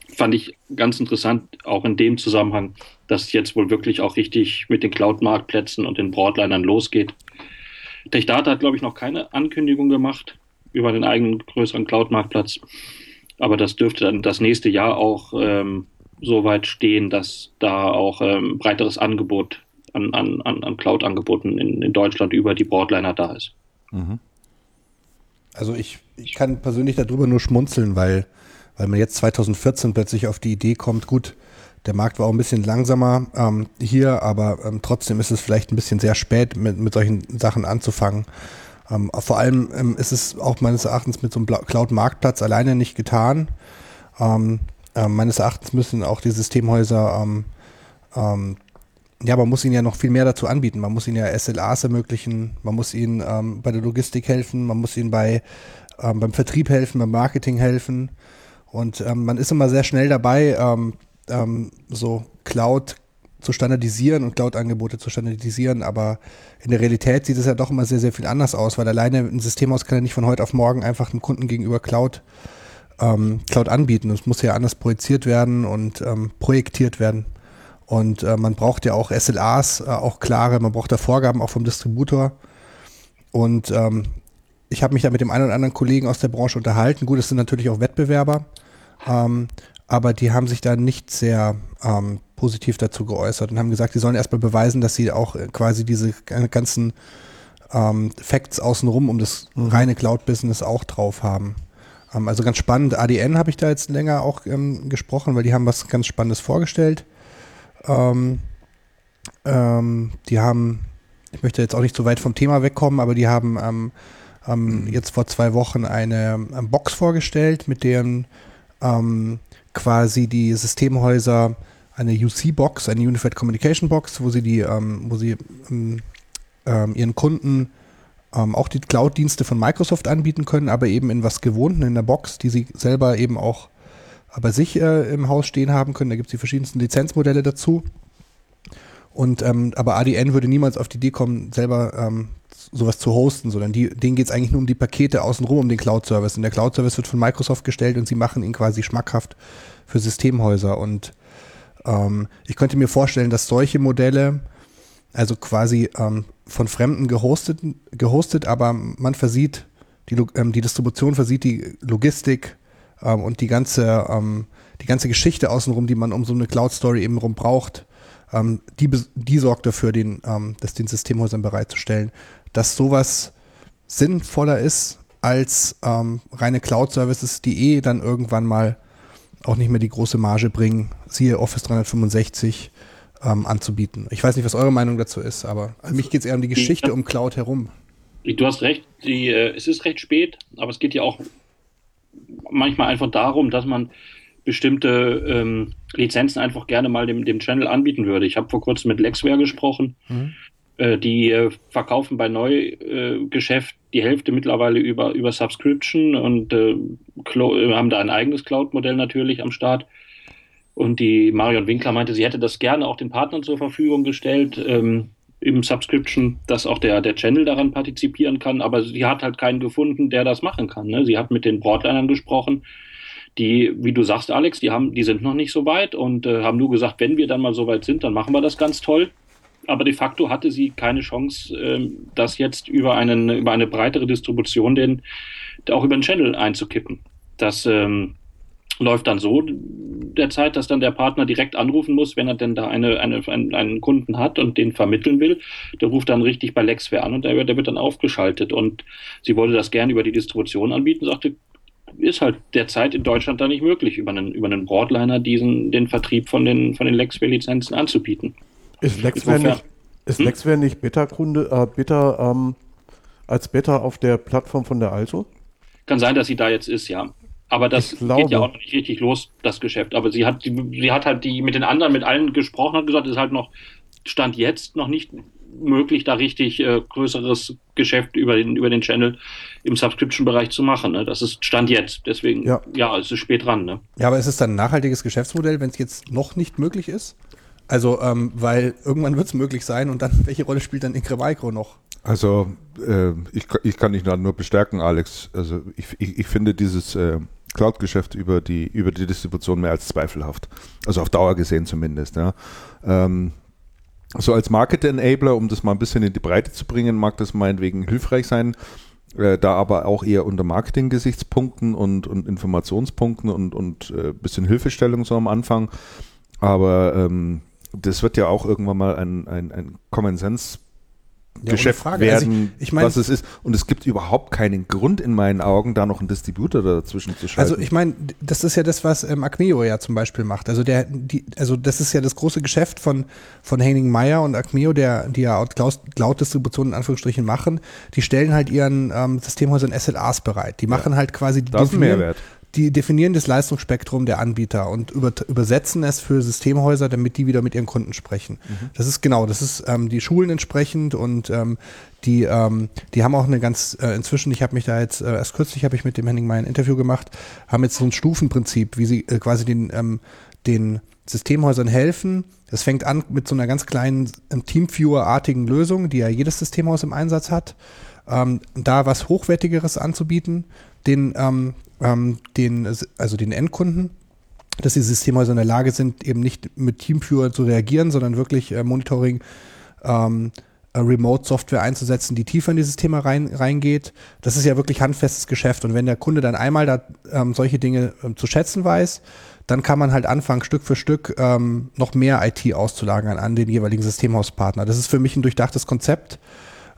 Fand ich ganz interessant, auch in dem Zusammenhang, dass jetzt wohl wirklich auch richtig mit den Cloud-Marktplätzen und den Broadlinern losgeht. TechData hat, glaube ich, noch keine Ankündigung gemacht über den eigenen größeren Cloud-Marktplatz. Aber das dürfte dann das nächste Jahr auch ähm, so weit stehen, dass da auch ähm, breiteres Angebot an, an, an Cloud-Angeboten in, in Deutschland über die Broadliner da ist. Mhm. Also ich, ich kann persönlich darüber nur schmunzeln, weil, weil man jetzt 2014 plötzlich auf die Idee kommt, gut, der Markt war auch ein bisschen langsamer ähm, hier, aber ähm, trotzdem ist es vielleicht ein bisschen sehr spät, mit, mit solchen Sachen anzufangen. Ähm, vor allem ähm, ist es auch meines Erachtens mit so einem Cloud-Marktplatz alleine nicht getan. Ähm, äh, meines Erachtens müssen auch die Systemhäuser ja, man muss ihnen ja noch viel mehr dazu anbieten. Man muss ihnen ja SLAs ermöglichen, man muss ihnen ähm, bei der Logistik helfen, man muss ihnen bei, ähm, beim Vertrieb helfen, beim Marketing helfen. Und ähm, man ist immer sehr schnell dabei, ähm, ähm, so Cloud zu standardisieren und Cloud-Angebote zu standardisieren, aber in der Realität sieht es ja doch immer sehr, sehr viel anders aus, weil alleine ein Systemhaus kann ja nicht von heute auf morgen einfach einem Kunden gegenüber Cloud, ähm, Cloud anbieten. Es muss ja anders projiziert werden und projektiert werden. Und äh, man braucht ja auch SLAs, äh, auch klare, man braucht da Vorgaben auch vom Distributor. Und ähm, ich habe mich da mit dem einen oder anderen Kollegen aus der Branche unterhalten. Gut, es sind natürlich auch Wettbewerber, ähm, aber die haben sich da nicht sehr ähm, positiv dazu geäußert und haben gesagt, sie sollen erstmal beweisen, dass sie auch äh, quasi diese ganzen ähm, Facts außenrum um das mhm. reine Cloud-Business auch drauf haben. Ähm, also ganz spannend. ADN habe ich da jetzt länger auch ähm, gesprochen, weil die haben was ganz Spannendes vorgestellt. Ähm, ähm, die haben, ich möchte jetzt auch nicht so weit vom Thema wegkommen, aber die haben ähm, ähm, jetzt vor zwei Wochen eine ähm, Box vorgestellt, mit deren ähm, quasi die Systemhäuser eine UC-Box, eine Unified Communication Box, wo sie die, wo sie ihren Kunden auch die Cloud-Dienste von Microsoft anbieten können, aber eben in was Gewohnten in der Box, die sie selber eben auch bei sich äh, im Haus stehen haben können. Da gibt es die verschiedensten Lizenzmodelle dazu. Und ähm, aber ADN würde niemals auf die Idee kommen, selber ähm, sowas zu hosten, sondern die, denen geht es eigentlich nur um die Pakete außenrum, um den Cloud-Service. Und der Cloud-Service wird von Microsoft gestellt und sie machen ihn quasi schmackhaft für Systemhäuser. Und ähm, ich könnte mir vorstellen, dass solche Modelle, also quasi ähm, von Fremden gehostet, gehostet, aber man versieht, die, ähm, die Distribution versieht die Logistik, ähm, und die ganze, ähm, die ganze Geschichte außenrum, die man um so eine Cloud-Story eben rum braucht, ähm, die, die sorgt dafür, den, ähm, das den Systemhäusern bereitzustellen, dass sowas sinnvoller ist als ähm, reine Cloud-Services, die eh dann irgendwann mal auch nicht mehr die große Marge bringen, siehe Office 365 ähm, anzubieten. Ich weiß nicht, was eure Meinung dazu ist, aber für mich geht es eher um die Geschichte um Cloud herum. Du hast recht, die, äh, es ist recht spät, aber es geht ja auch manchmal einfach darum, dass man bestimmte ähm, Lizenzen einfach gerne mal dem, dem Channel anbieten würde. Ich habe vor kurzem mit Lexware gesprochen. Mhm. Äh, die äh, verkaufen bei Neugeschäft äh, die Hälfte mittlerweile über, über Subscription und äh, äh, haben da ein eigenes Cloud-Modell natürlich am Start. Und die Marion Winkler meinte, sie hätte das gerne auch den Partnern zur Verfügung gestellt. Ähm, im Subscription, dass auch der, der Channel daran partizipieren kann, aber sie hat halt keinen gefunden, der das machen kann. Ne? Sie hat mit den Broadlinern gesprochen, die, wie du sagst, Alex, die haben, die sind noch nicht so weit und äh, haben nur gesagt, wenn wir dann mal so weit sind, dann machen wir das ganz toll. Aber de facto hatte sie keine Chance, äh, das jetzt über einen, über eine breitere Distribution den, auch über den Channel einzukippen. Das ähm, läuft dann so derzeit, dass dann der Partner direkt anrufen muss, wenn er denn da eine, eine, einen, einen Kunden hat und den vermitteln will. Der ruft dann richtig bei Lexware an und der, der wird dann aufgeschaltet. Und sie wollte das gerne über die Distribution anbieten, sagte, ist halt derzeit in Deutschland da nicht möglich, über einen, über einen Broadliner diesen, den Vertrieb von den, von den Lexware-Lizenzen anzubieten. Ist Lexware nicht, ist hm? Lexware nicht Beta-Kunde, äh, Beta, ähm, als Beta auf der Plattform von der Alto? Kann sein, dass sie da jetzt ist, ja. Aber das geht ja auch noch nicht richtig los, das Geschäft. Aber sie hat, sie hat halt die mit den anderen, mit allen gesprochen, hat gesagt, es ist halt noch, Stand jetzt noch nicht möglich, da richtig äh, größeres Geschäft über den, über den Channel im Subscription-Bereich zu machen. Ne? Das ist Stand jetzt. Deswegen, ja, ja es ist spät dran. Ne? Ja, aber ist es dann ein nachhaltiges Geschäftsmodell, wenn es jetzt noch nicht möglich ist? Also, ähm, weil irgendwann wird es möglich sein und dann, welche Rolle spielt dann Incremicro noch? Also, äh, ich, ich kann dich nur bestärken, Alex. Also, ich, ich, ich finde dieses äh, Cloud-Geschäft über die, über die Distribution mehr als zweifelhaft. Also auf Dauer gesehen zumindest. Ja. Ähm, so als Market-Enabler, um das mal ein bisschen in die Breite zu bringen, mag das meinetwegen hilfreich sein. Äh, da aber auch eher unter Marketing-Gesichtspunkten und, und Informationspunkten und, und äh, bisschen Hilfestellung so am Anfang. Aber ähm, das wird ja auch irgendwann mal ein, ein, ein Common Sense ja, Geschäft werden, also ich, ich mein, was es ist. Und es gibt überhaupt keinen Grund in meinen Augen, da noch einen Distributor dazwischen zu schalten. Also ich meine, das ist ja das, was ähm, Acmeo ja zum Beispiel macht. Also der, die, also das ist ja das große Geschäft von von Henning Meyer und Acmeo, der die ja Cloud-Distribution in Anführungsstrichen machen. Die stellen halt ihren ähm, Systemhäusern SLAs bereit. Die machen ja. halt quasi die das ist Mehrwert die definieren das Leistungsspektrum der Anbieter und über, übersetzen es für Systemhäuser, damit die wieder mit ihren Kunden sprechen. Mhm. Das ist genau, das ist ähm, die Schulen entsprechend und ähm, die, ähm, die haben auch eine ganz, äh, inzwischen, ich habe mich da jetzt, äh, erst kürzlich habe ich mit dem Henning mal ein Interview gemacht, haben jetzt so ein Stufenprinzip, wie sie äh, quasi den, ähm, den Systemhäusern helfen. Das fängt an mit so einer ganz kleinen ähm, Teamviewer-artigen Lösung, die ja jedes Systemhaus im Einsatz hat. Ähm, da was Hochwertigeres anzubieten, den, ähm, ähm, den, also den Endkunden, dass die Systemhäuser in der Lage sind, eben nicht mit Teamviewer zu reagieren, sondern wirklich äh, Monitoring ähm, äh, Remote-Software einzusetzen, die tiefer in die Systeme rein, reingeht. Das ist ja wirklich handfestes Geschäft. Und wenn der Kunde dann einmal da, ähm, solche Dinge ähm, zu schätzen weiß, dann kann man halt anfangen, Stück für Stück ähm, noch mehr IT auszulagern an den jeweiligen Systemhauspartner. Das ist für mich ein durchdachtes Konzept.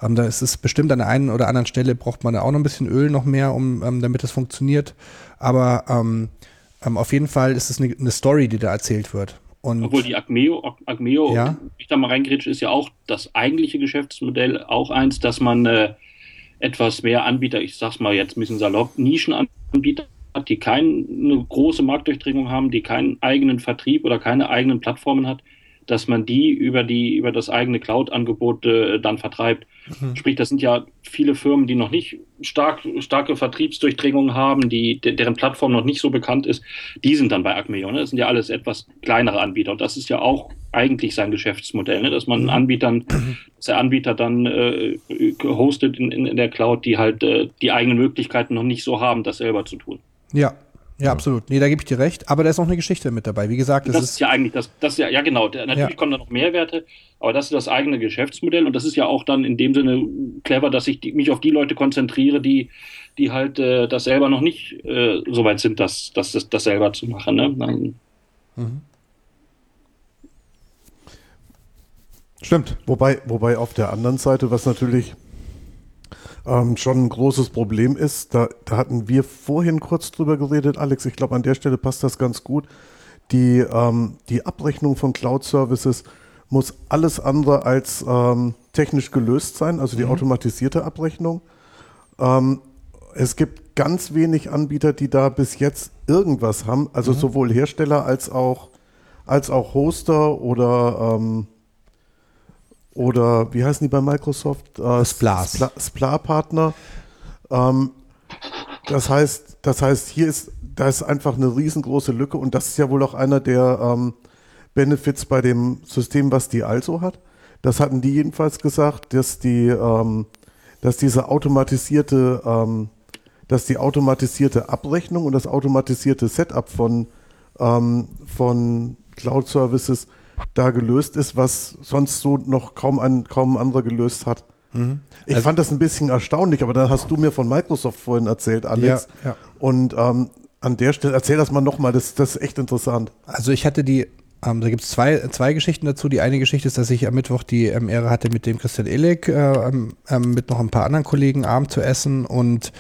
Ähm, da ist es bestimmt an der einen oder anderen Stelle braucht man da auch noch ein bisschen Öl noch mehr, um ähm, damit es funktioniert. Aber ähm, ähm, auf jeden Fall ist es eine, eine Story, die da erzählt wird. Und Obwohl die Acmeo, Acmeo ja? ich da mal reingerätscht, ist ja auch das eigentliche Geschäftsmodell auch eins, dass man äh, etwas mehr Anbieter, ich sag's mal jetzt ein bisschen salopp, Nischenanbieter hat, die keine große Marktdurchdringung haben, die keinen eigenen Vertrieb oder keine eigenen Plattformen hat, dass man die über die über das eigene Cloud-Angebot äh, dann vertreibt. Mhm. Sprich, das sind ja viele Firmen, die noch nicht stark, starke Vertriebsdurchdringungen haben, die de, deren Plattform noch nicht so bekannt ist. Die sind dann bei Acmeo. Ne? Das sind ja alles etwas kleinere Anbieter und das ist ja auch eigentlich sein Geschäftsmodell, ne? dass man mhm. Anbietern, dass der Anbieter dann äh, hostet in, in, in der Cloud, die halt äh, die eigenen Möglichkeiten noch nicht so haben, das selber zu tun. Ja, ja, absolut. Nee, da gebe ich dir recht. Aber da ist noch eine Geschichte mit dabei. Wie gesagt, das, das ist, ja eigentlich das, das ja, ja genau. Natürlich ja. kommen da noch Mehrwerte, aber das ist das eigene Geschäftsmodell und das ist ja auch dann in dem Sinne clever, dass ich die, mich auf die Leute konzentriere, die, die halt äh, das selber noch nicht äh, so weit sind, das, das, das, das selber zu machen. Ne? Mhm. Stimmt. Wobei, wobei auf der anderen Seite, was natürlich ähm, schon ein großes Problem ist. Da, da hatten wir vorhin kurz drüber geredet, Alex. Ich glaube, an der Stelle passt das ganz gut. Die, ähm, die Abrechnung von Cloud-Services muss alles andere als ähm, technisch gelöst sein, also die mhm. automatisierte Abrechnung. Ähm, es gibt ganz wenig Anbieter, die da bis jetzt irgendwas haben, also mhm. sowohl Hersteller als auch, als auch Hoster oder ähm, oder wie heißen die bei Microsoft? Äh, Splas. Spla, Spla-Partner. Ähm, das heißt, das heißt, hier ist, da ist einfach eine riesengroße Lücke und das ist ja wohl auch einer der ähm, Benefits bei dem System, was die also hat. Das hatten die jedenfalls gesagt, dass die, ähm, dass diese automatisierte, ähm, dass die automatisierte Abrechnung und das automatisierte Setup von, ähm, von Cloud Services da gelöst ist, was sonst so noch kaum ein, kaum ein anderer gelöst hat. Mhm. Ich also, fand das ein bisschen erstaunlich, aber dann hast du mir von Microsoft vorhin erzählt, Alex. Ja, ja. Und ähm, an der Stelle, erzähl das mal nochmal, das, das ist echt interessant. Also ich hatte die, ähm, da gibt es zwei, zwei Geschichten dazu. Die eine Geschichte ist, dass ich am Mittwoch die ähm, Ehre hatte, mit dem Christian Illig, äh, ähm, ähm, mit noch ein paar anderen Kollegen Abend zu essen und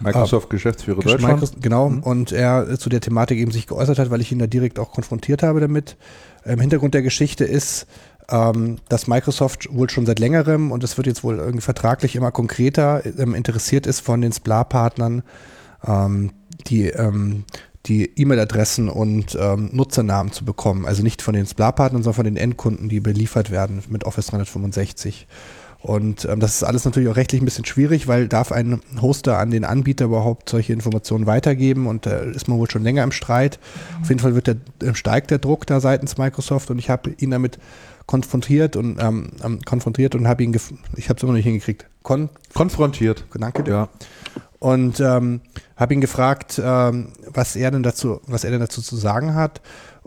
Microsoft-Geschäftsführer Deutschland. Microsoft, genau, mhm. und er zu der Thematik eben sich geäußert hat, weil ich ihn da direkt auch konfrontiert habe damit. Im Hintergrund der Geschichte ist, ähm, dass Microsoft wohl schon seit längerem, und es wird jetzt wohl irgendwie vertraglich immer konkreter, ähm, interessiert ist von den SPLA-Partnern, ähm, die ähm, die E-Mail-Adressen und ähm, Nutzernamen zu bekommen. Also nicht von den SPLA-Partnern, sondern von den Endkunden, die beliefert werden mit Office 365. Und ähm, das ist alles natürlich auch rechtlich ein bisschen schwierig, weil darf ein Hoster an den Anbieter überhaupt solche Informationen weitergeben und da ist man wohl schon länger im Streit. Auf jeden Fall wird der, äh, steigt der Druck da seitens Microsoft und ich habe ihn damit konfrontiert und ähm, ähm konfrontiert und habe ihn, ich habe es immer noch nicht hingekriegt. Kon konfrontiert. Danke dir. Ja. Und ähm, habe ihn gefragt, ähm, was er denn dazu, was er denn dazu zu sagen hat.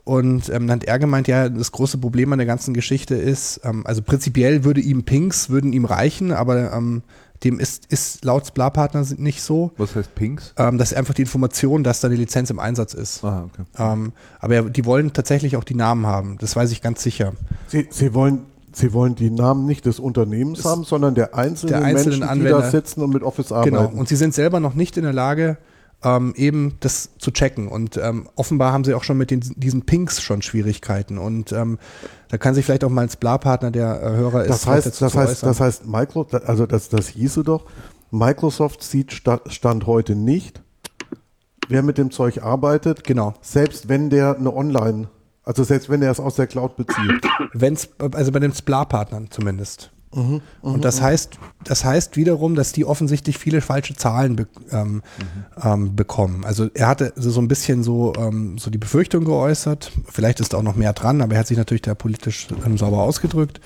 Und ähm, dann hat er gemeint, ja, das große Problem an der ganzen Geschichte ist, ähm, also prinzipiell würde ihm Pinks, würden ihm reichen, aber ähm, dem ist, ist laut Spla-Partner nicht so. Was heißt Pinks? Ähm, das ist einfach die Information, dass da die Lizenz im Einsatz ist. Aha, okay. Ähm, aber die wollen tatsächlich auch die Namen haben, das weiß ich ganz sicher. Sie, Sie wollen Sie wollen die Namen nicht des Unternehmens das haben, sondern der einzelnen, der einzelnen Menschen, Anwender. die da sitzen und mit Office genau. arbeiten. Genau. Und sie sind selber noch nicht in der Lage, ähm, eben das zu checken. Und ähm, offenbar haben sie auch schon mit den, diesen Pinks schon Schwierigkeiten. Und ähm, da kann sich vielleicht auch mal ein Spla-Partner der äh, Hörer das ist. Heißt, das, heißt, das heißt, Micro, also das, das hieße doch, Microsoft sieht Stand heute nicht, wer mit dem Zeug arbeitet. Genau. Selbst wenn der eine Online, also selbst wenn er es aus der Cloud bezieht. Wenn's, also bei den Spla-Partnern zumindest. Mhm, und das heißt, das heißt wiederum, dass die offensichtlich viele falsche Zahlen be ähm, mhm. ähm, bekommen. Also er hatte so ein bisschen so, ähm, so die Befürchtung geäußert. Vielleicht ist da auch noch mehr dran, aber er hat sich natürlich da politisch ähm, sauber ausgedrückt.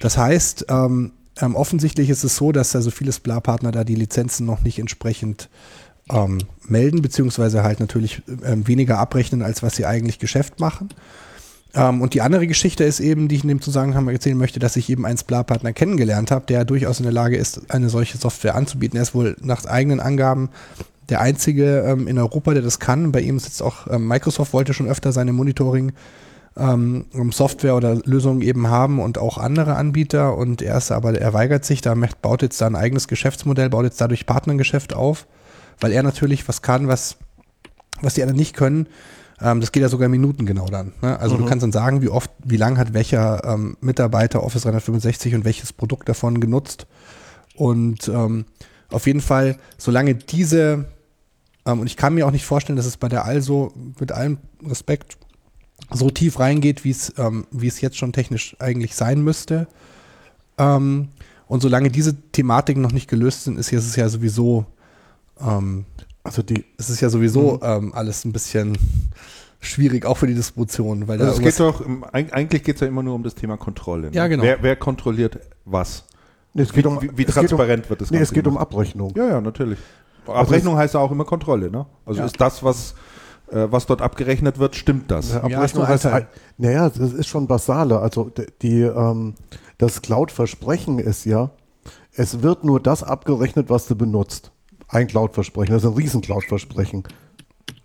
Das heißt, ähm, ähm, offensichtlich ist es so, dass also viele Spla-Partner da die Lizenzen noch nicht entsprechend melden, beziehungsweise halt natürlich weniger abrechnen, als was sie eigentlich Geschäft machen. Ähm, und die andere Geschichte ist eben, die ich in dem Zusammenhang erzählen möchte, dass ich eben einen Spla-Partner kennengelernt habe, der durchaus in der Lage ist, eine solche Software anzubieten. Er ist wohl nach eigenen Angaben der einzige ähm, in Europa, der das kann. Bei ihm sitzt auch ähm, Microsoft wollte schon öfter seine Monitoring ähm, Software oder Lösungen eben haben und auch andere Anbieter und er ist aber, er weigert sich, da baut jetzt da ein eigenes Geschäftsmodell, baut jetzt dadurch Partnergeschäft auf, weil er natürlich was kann, was, was die anderen nicht können ähm, das geht ja sogar Minuten genau dann. Ne? Also mhm. du kannst dann sagen, wie oft, wie lang hat welcher ähm, Mitarbeiter Office 365 und welches Produkt davon genutzt. Und ähm, auf jeden Fall, solange diese, ähm, und ich kann mir auch nicht vorstellen, dass es bei der Also mit allem Respekt so tief reingeht, wie es, ähm, wie es jetzt schon technisch eigentlich sein müsste. Ähm, und solange diese Thematiken noch nicht gelöst sind, ist es ja sowieso ähm, also die, es ist ja sowieso mhm. ähm, alles ein bisschen schwierig, auch für die Distribution. Weil also es geht doch, eigentlich geht es ja immer nur um das Thema Kontrolle. Ne? Ja, genau. Wer, wer kontrolliert was? Nee, es geht um, wie, wie transparent um, wird das Nee, es geht um Abrechnung. Ja, ja, natürlich. Also Abrechnung heißt ja auch immer Kontrolle, ne? Also ja. ist das, was, äh, was dort abgerechnet wird, stimmt das? Ja, Abrechnung ja, heißt, halt, naja, das ist schon basale. Also die, ähm, das Cloud-Versprechen ist ja, es wird nur das abgerechnet, was du benutzt. Ein Cloud-Versprechen, das ist ein riesen Cloud-Versprechen.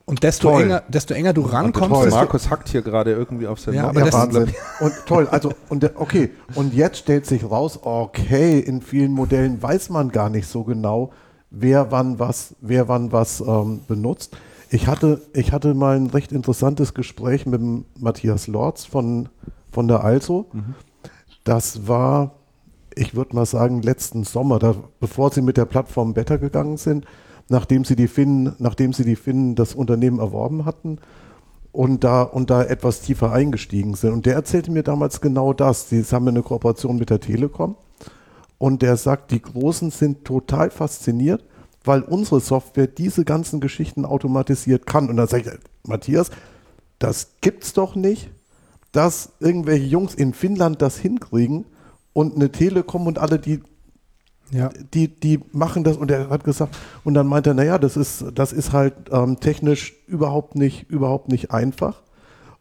Und desto enger, desto enger du rankommst. Desto Markus hackt hier gerade irgendwie auf sein ja, aber ja, Wahnsinn. Und toll, also und okay, und jetzt stellt sich raus, okay, in vielen Modellen weiß man gar nicht so genau, wer wann was, wer wann was ähm, benutzt. Ich hatte, ich hatte mal ein recht interessantes Gespräch mit dem Matthias Lorz von, von der Also. Mhm. Das war ich würde mal sagen, letzten Sommer, da, bevor sie mit der Plattform Better gegangen sind, nachdem sie die Finnen, nachdem sie die Finnen das Unternehmen erworben hatten und da, und da etwas tiefer eingestiegen sind. Und der erzählte mir damals genau das. Sie haben eine Kooperation mit der Telekom und der sagt, die Großen sind total fasziniert, weil unsere Software diese ganzen Geschichten automatisiert kann. Und dann sage ich, Matthias, das gibt's doch nicht, dass irgendwelche Jungs in Finnland das hinkriegen und eine Telekom und alle, die, ja. die, die machen das und er hat gesagt, und dann meinte er, naja, das ist, das ist halt ähm, technisch überhaupt nicht, überhaupt nicht einfach.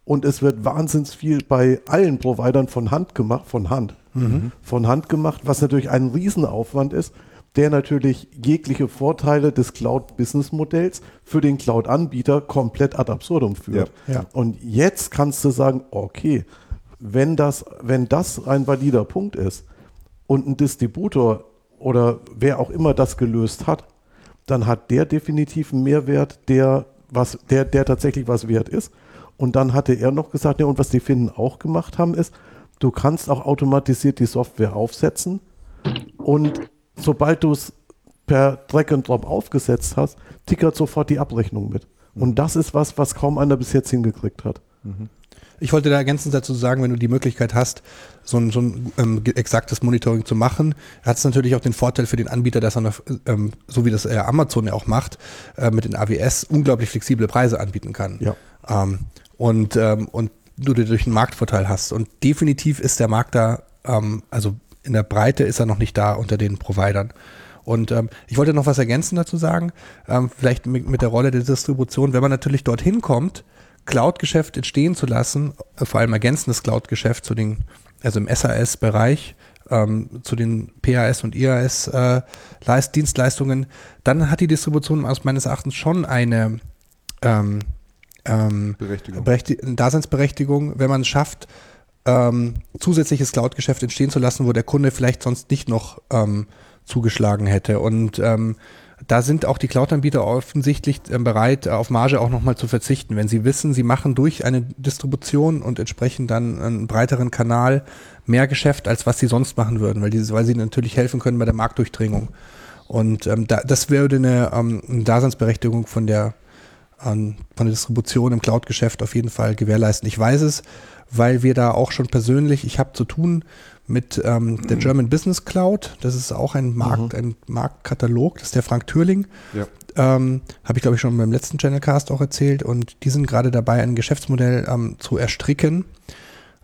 Und es wird wahnsinnig viel bei allen Providern von Hand gemacht, von Hand, mhm. von Hand gemacht, was natürlich ein Riesenaufwand ist, der natürlich jegliche Vorteile des Cloud-Business-Modells für den Cloud-Anbieter komplett ad absurdum führt. Ja. Ja. Und jetzt kannst du sagen, okay, wenn das, wenn das ein valider Punkt ist und ein Distributor oder wer auch immer das gelöst hat, dann hat der definitiv einen Mehrwert, der, was, der, der tatsächlich was wert ist. Und dann hatte er noch gesagt, ja, und was die Finnen auch gemacht haben, ist, du kannst auch automatisiert die Software aufsetzen und sobald du es per Drag and Drop aufgesetzt hast, tickert sofort die Abrechnung mit. Und das ist was, was kaum einer bis jetzt hingekriegt hat. Mhm. Ich wollte da ergänzend dazu sagen, wenn du die Möglichkeit hast, so ein, so ein ähm, exaktes Monitoring zu machen, hat es natürlich auch den Vorteil für den Anbieter, dass er, noch, ähm, so wie das äh, Amazon ja auch macht, äh, mit den AWS unglaublich flexible Preise anbieten kann. Ja. Ähm, und, ähm, und du dadurch einen Marktvorteil hast. Und definitiv ist der Markt da, ähm, also in der Breite ist er noch nicht da unter den Providern. Und ähm, ich wollte noch was ergänzen dazu sagen, ähm, vielleicht mit, mit der Rolle der Distribution. Wenn man natürlich dorthin kommt, Cloud-Geschäft entstehen zu lassen, äh, vor allem ergänzendes Cloud-Geschäft zu den, also im SAS-Bereich, ähm, zu den PAS und IAS-Dienstleistungen, äh, dann hat die Distribution aus meines Erachtens schon eine ähm, ähm, Berechtigung. Daseinsberechtigung, wenn man es schafft, ähm, zusätzliches Cloud-Geschäft entstehen zu lassen, wo der Kunde vielleicht sonst nicht noch ähm, zugeschlagen hätte. Und ähm, da sind auch die Cloud-Anbieter offensichtlich äh, bereit, auf Marge auch nochmal zu verzichten. Wenn sie wissen, sie machen durch eine Distribution und entsprechend dann einen breiteren Kanal mehr Geschäft, als was sie sonst machen würden, weil, die, weil sie natürlich helfen können bei der Marktdurchdringung. Und ähm, da, das würde eine, ähm, eine Daseinsberechtigung von der, ähm, von der Distribution im Cloud-Geschäft auf jeden Fall gewährleisten. Ich weiß es, weil wir da auch schon persönlich, ich habe zu tun mit ähm, der German Business Cloud. Das ist auch ein Markt, mhm. ein Marktkatalog. Das ist der Frank Türling. Ja. Ähm, Habe ich, glaube ich, schon beim letzten Channelcast auch erzählt. Und die sind gerade dabei, ein Geschäftsmodell ähm, zu erstricken.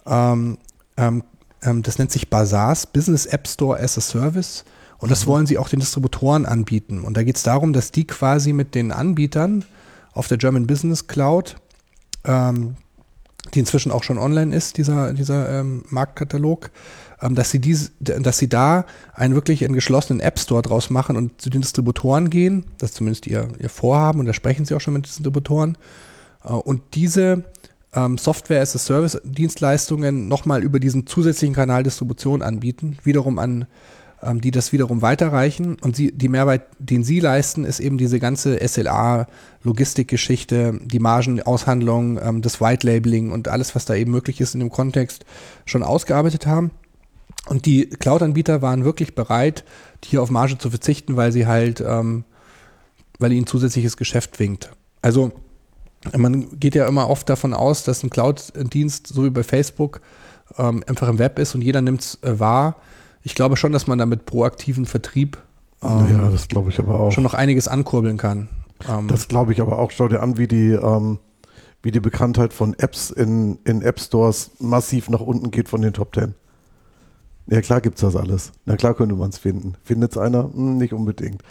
Ähm, ähm, ähm das nennt sich Bazaars, Business App Store as a Service. Und das mhm. wollen sie auch den Distributoren anbieten. Und da geht es darum, dass die quasi mit den Anbietern auf der German Business Cloud die inzwischen auch schon online ist, dieser, dieser ähm, Marktkatalog, dass sie dies, dass sie da einen wirklich einen geschlossenen App Store draus machen und zu den Distributoren gehen, das ist zumindest ihr, ihr Vorhaben und da sprechen sie auch schon mit Distributoren äh, und diese ähm, Software as a Service Dienstleistungen nochmal über diesen zusätzlichen Kanal Distribution anbieten, wiederum an ähm, die das wiederum weiterreichen. Und sie, die Mehrwert, den sie leisten, ist eben diese ganze SLA-Logistikgeschichte, die Margenaushandlung, ähm, das White Labeling und alles, was da eben möglich ist in dem Kontext, schon ausgearbeitet haben. Und die Cloud-Anbieter waren wirklich bereit, hier auf Marge zu verzichten, weil sie halt, ähm, weil ihnen zusätzliches Geschäft winkt. Also man geht ja immer oft davon aus, dass ein Cloud-Dienst, so wie bei Facebook, ähm, einfach im Web ist und jeder nimmt es äh, wahr. Ich glaube schon, dass man damit proaktiven Vertrieb ähm, ja, das glaube ich aber auch. schon noch einiges ankurbeln kann. Ähm, das glaube ich aber auch. Schau dir an, wie die, ähm, wie die Bekanntheit von Apps in, in App Stores massiv nach unten geht von den Top Ten. Ja, klar gibt es das alles. Na klar könnte man es finden. Findet es einer? Hm, nicht unbedingt.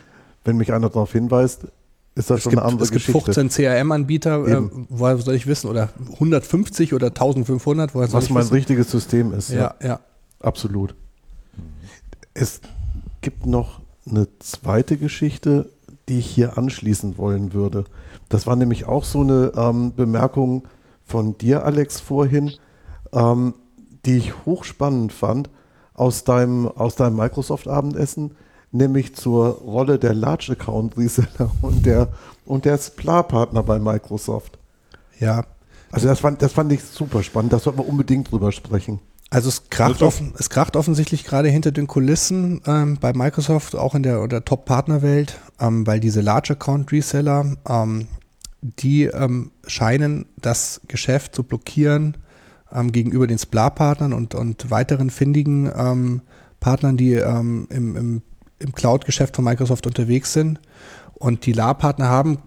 Wenn mich einer darauf hinweist, ist das es schon gibt, eine andere es Geschichte. Es gibt 15 CRM-Anbieter, äh, woher soll ich wissen? Oder 150 oder 1500, woher soll Was ich mein wissen? richtiges System ist. Ja, ja. ja. Absolut. Es gibt noch eine zweite Geschichte, die ich hier anschließen wollen würde. Das war nämlich auch so eine ähm, Bemerkung von dir, Alex, vorhin, ähm, die ich hochspannend fand aus deinem, aus deinem Microsoft-Abendessen, nämlich zur Rolle der Large Account Reseller und der, und der Splar-Partner bei Microsoft. Ja. Also das fand, das fand ich super spannend, da sollten wir unbedingt drüber sprechen. Also es kracht, offen, es kracht offensichtlich gerade hinter den Kulissen ähm, bei Microsoft, auch in der, der Top-Partnerwelt, ähm, weil diese Large Account Reseller, ähm, die ähm, scheinen das Geschäft zu blockieren ähm, gegenüber den Splar-Partnern und, und weiteren findigen ähm, Partnern, die im, im, im Cloud-Geschäft von Microsoft unterwegs sind. Und die LA-Partner haben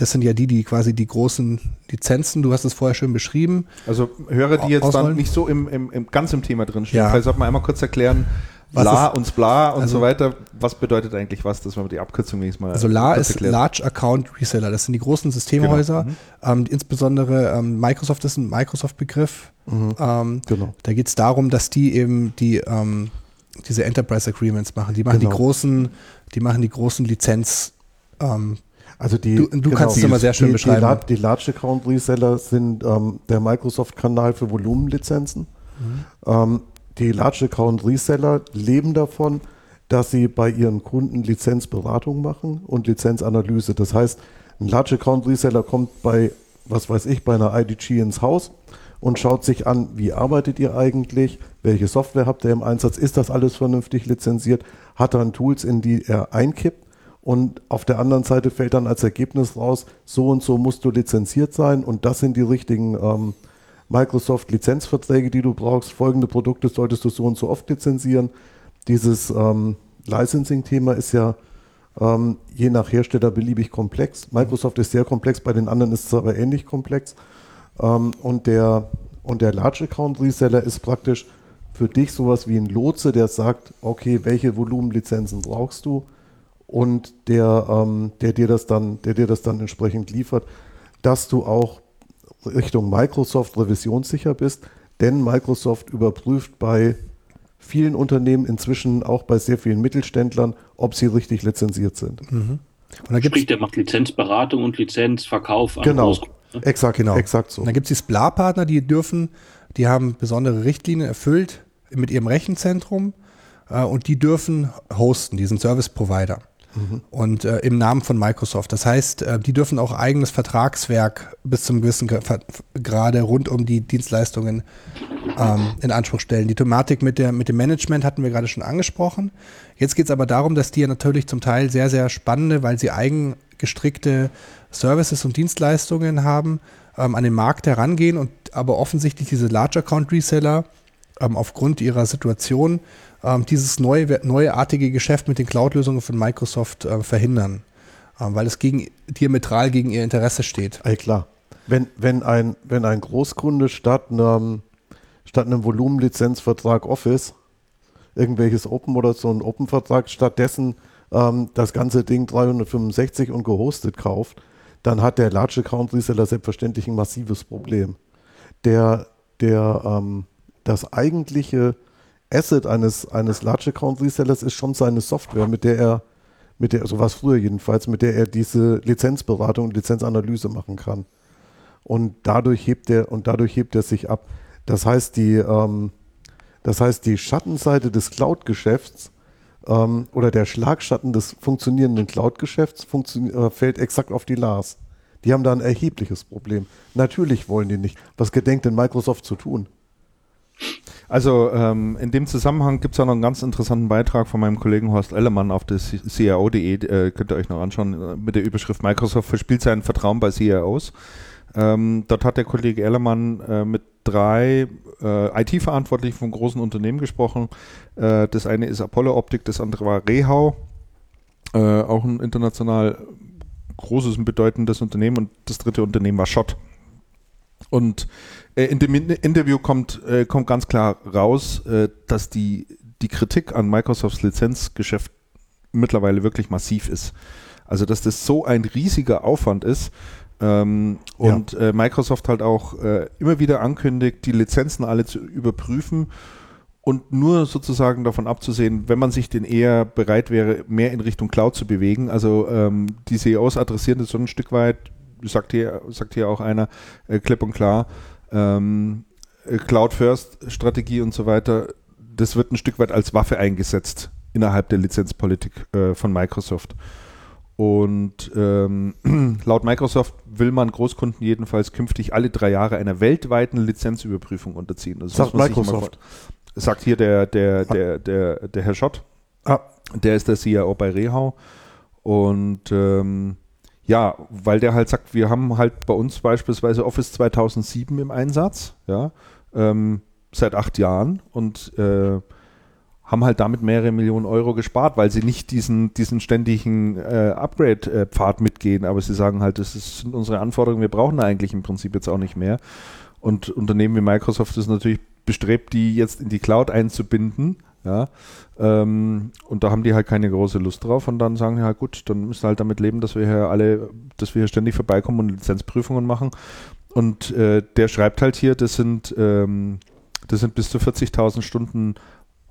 das sind ja die, die quasi die großen Lizenzen, du hast es vorher schön beschrieben. Also Hörer, die jetzt ausrollen. dann nicht so im, im, im, ganz im Thema drin stehen, ja. vielleicht sollte man einmal kurz erklären, was La ist, und Spla und also, so weiter. Was bedeutet eigentlich was, dass wir die Abkürzung nächstes Mal Also La ist erklärt. Large Account Reseller. Das sind die großen Systemhäuser. Genau. Mhm. Ähm, insbesondere ähm, Microsoft ist ein Microsoft-Begriff. Mhm. Ähm, genau. Da geht es darum, dass die eben die ähm, diese Enterprise Agreements machen. Die machen genau. die großen, die machen die großen Lizenz ähm, also die, du, du genau, kannst es immer sehr schön die, beschreiben. Die, die Large Account Reseller sind ähm, der Microsoft-Kanal für Volumenlizenzen. Mhm. Ähm, die Large Account Reseller leben davon, dass sie bei ihren Kunden Lizenzberatung machen und Lizenzanalyse. Das heißt, ein Large Account Reseller kommt bei, was weiß ich, bei einer IDG ins Haus und schaut sich an, wie arbeitet ihr eigentlich, welche Software habt ihr im Einsatz, ist das alles vernünftig lizenziert, hat er Tools, in die er einkippt und auf der anderen Seite fällt dann als Ergebnis raus, so und so musst du lizenziert sein und das sind die richtigen ähm, Microsoft-Lizenzverträge, die du brauchst. Folgende Produkte solltest du so und so oft lizenzieren. Dieses ähm, Licensing-Thema ist ja ähm, je nach Hersteller beliebig komplex. Microsoft ist sehr komplex, bei den anderen ist es aber ähnlich komplex. Ähm, und der, und der Large Account Reseller ist praktisch für dich sowas wie ein Lotse, der sagt, okay, welche Volumenlizenzen brauchst du? Und der, ähm, der, dir das dann, der dir das dann entsprechend liefert, dass du auch Richtung Microsoft revisionssicher bist, denn Microsoft überprüft bei vielen Unternehmen, inzwischen auch bei sehr vielen Mittelständlern, ob sie richtig lizenziert sind. Mhm. Und da Sprich, der macht Lizenzberatung und Lizenzverkauf an Genau, ne? exakt, genau. exakt so. Und dann gibt es die SPLA-Partner, die dürfen, die haben besondere Richtlinien erfüllt mit ihrem Rechenzentrum äh, und die dürfen hosten, diesen Service-Provider. Mhm. Und äh, im Namen von Microsoft. Das heißt, äh, die dürfen auch eigenes Vertragswerk bis zum gewissen Grade rund um die Dienstleistungen ähm, in Anspruch stellen. Die Thematik mit, der, mit dem Management hatten wir gerade schon angesprochen. Jetzt geht es aber darum, dass die natürlich zum Teil sehr, sehr spannende, weil sie eigengestrickte Services und Dienstleistungen haben, ähm, an den Markt herangehen und aber offensichtlich diese Large Account Reseller ähm, aufgrund ihrer Situation ähm, dieses neue, neuartige Geschäft mit den Cloud-Lösungen von Microsoft äh, verhindern, ähm, weil es gegen, diametral gegen ihr Interesse steht. Ey, klar. Wenn, wenn, ein, wenn ein Großkunde statt einem, statt einem Volumenlizenzvertrag Office irgendwelches Open oder so einen Open-Vertrag stattdessen ähm, das ganze Ding 365 und gehostet kauft, dann hat der Large Account Reseller selbstverständlich ein massives Problem. Der, der, ähm, das eigentliche Asset eines, eines Large Account Resellers ist schon seine Software, mit der er, mit der, so war es früher jedenfalls, mit der er diese Lizenzberatung und Lizenzanalyse machen kann. Und dadurch hebt er, und dadurch hebt er sich ab. Das heißt, die, ähm, das heißt, die Schattenseite des Cloud-Geschäfts ähm, oder der Schlagschatten des funktionierenden Cloud-Geschäfts äh, fällt exakt auf die LARs. Die haben da ein erhebliches Problem. Natürlich wollen die nicht. Was gedenkt denn Microsoft zu tun? Also ähm, in dem Zusammenhang gibt es auch noch einen ganz interessanten Beitrag von meinem Kollegen Horst Ellermann auf das CIO.de, äh, könnt ihr euch noch anschauen, äh, mit der Überschrift Microsoft verspielt sein Vertrauen bei CIOs. Ähm, dort hat der Kollege Ellermann äh, mit drei äh, IT-Verantwortlichen von großen Unternehmen gesprochen. Äh, das eine ist Apollo Optik, das andere war Rehau, äh, auch ein international großes und bedeutendes Unternehmen und das dritte Unternehmen war Schott. Und in dem Interview kommt, äh, kommt ganz klar raus, äh, dass die, die Kritik an Microsofts Lizenzgeschäft mittlerweile wirklich massiv ist. Also, dass das so ein riesiger Aufwand ist ähm, ja. und äh, Microsoft halt auch äh, immer wieder ankündigt, die Lizenzen alle zu überprüfen und nur sozusagen davon abzusehen, wenn man sich denn eher bereit wäre, mehr in Richtung Cloud zu bewegen. Also ähm, die CEOs adressieren das so ein Stück weit, sagt hier, sagt hier auch einer, äh, klipp und klar, ähm, Cloud-First-Strategie und so weiter, das wird ein Stück weit als Waffe eingesetzt innerhalb der Lizenzpolitik äh, von Microsoft. Und ähm, laut Microsoft will man Großkunden jedenfalls künftig alle drei Jahre einer weltweiten Lizenzüberprüfung unterziehen. Das sagt Microsoft. Sagt hier der, der, der, der, der Herr Schott. Ah. Der ist der CIO bei Rehau. Und ähm, ja, weil der halt sagt, wir haben halt bei uns beispielsweise Office 2007 im Einsatz, ja, ähm, seit acht Jahren und äh, haben halt damit mehrere Millionen Euro gespart, weil sie nicht diesen, diesen ständigen äh, Upgrade-Pfad mitgehen, aber sie sagen halt, das sind unsere Anforderungen, wir brauchen eigentlich im Prinzip jetzt auch nicht mehr. Und Unternehmen wie Microsoft ist natürlich bestrebt, die jetzt in die Cloud einzubinden, ja, ähm, und da haben die halt keine große Lust drauf und dann sagen die halt, gut, dann müssen wir halt damit leben, dass wir hier alle, dass wir hier ständig vorbeikommen und Lizenzprüfungen machen. Und äh, der schreibt halt hier, das sind, ähm, das sind bis zu 40.000 Stunden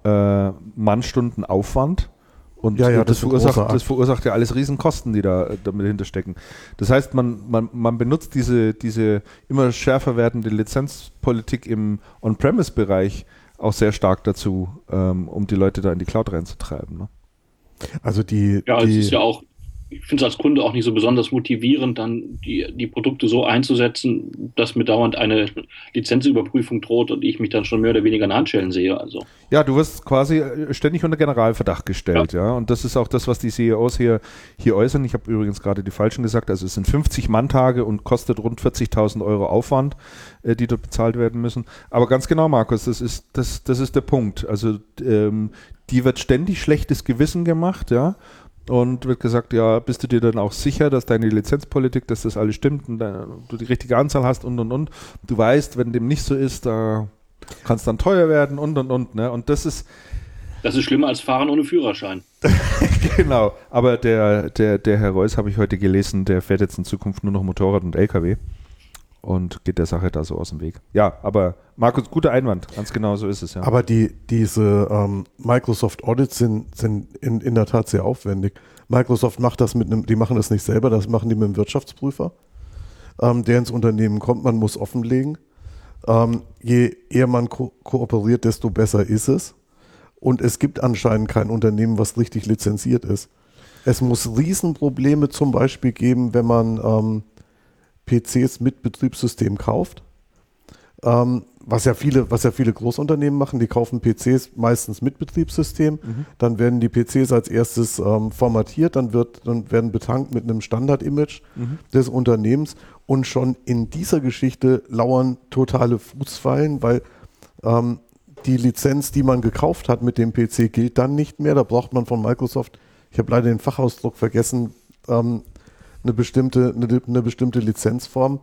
äh, Mannstunden Aufwand. Und ja, ja, das, das, verursacht, das verursacht ja alles Riesenkosten, die da damit hinterstecken. Das heißt, man, man, man benutzt diese, diese immer schärfer werdende Lizenzpolitik im On-Premise-Bereich auch sehr stark dazu, ähm, um die Leute da in die Cloud reinzutreiben. Ne? Also die. Ja, die, es ist ja auch ich finde es als Kunde auch nicht so besonders motivierend, dann die, die Produkte so einzusetzen, dass mir dauernd eine Lizenzüberprüfung droht und ich mich dann schon mehr oder weniger an Handschellen sehe. Also. Ja, du wirst quasi ständig unter Generalverdacht gestellt, ja. ja? Und das ist auch das, was die CEOs hier, hier äußern. Ich habe übrigens gerade die falschen gesagt. Also es sind 50 Manntage und kostet rund 40.000 Euro Aufwand, äh, die dort bezahlt werden müssen. Aber ganz genau, Markus, das ist, das, das ist der Punkt. Also ähm, die wird ständig schlechtes Gewissen gemacht, ja und wird gesagt, ja, bist du dir dann auch sicher, dass deine Lizenzpolitik, dass das alles stimmt und du die richtige Anzahl hast und und und. Du weißt, wenn dem nicht so ist, da kann es dann teuer werden und und und. Ne? Und das ist. Das ist schlimmer als Fahren ohne Führerschein. genau, aber der, der, der Herr Reuss, habe ich heute gelesen, der fährt jetzt in Zukunft nur noch Motorrad und LKW und geht der Sache da so aus dem Weg. Ja, aber Markus, guter Einwand, ganz genau so ist es ja. Aber die, diese ähm, Microsoft Audits sind, sind in, in der Tat sehr aufwendig. Microsoft macht das mit einem, die machen das nicht selber, das machen die mit einem Wirtschaftsprüfer, ähm, der ins Unternehmen kommt, man muss offenlegen. Ähm, je eher man ko kooperiert, desto besser ist es. Und es gibt anscheinend kein Unternehmen, was richtig lizenziert ist. Es muss Riesenprobleme zum Beispiel geben, wenn man ähm, PCs mit Betriebssystem kauft. Ähm, was ja viele, was ja viele Großunternehmen machen, die kaufen PCs meistens mit Betriebssystem. Mhm. Dann werden die PCs als erstes ähm, formatiert, dann wird, dann werden betankt mit einem Standard-Image mhm. des Unternehmens und schon in dieser Geschichte lauern totale Fußfallen, weil ähm, die Lizenz, die man gekauft hat mit dem PC, gilt dann nicht mehr. Da braucht man von Microsoft, ich habe leider den Fachausdruck vergessen, ähm, eine bestimmte, eine, eine bestimmte Lizenzform.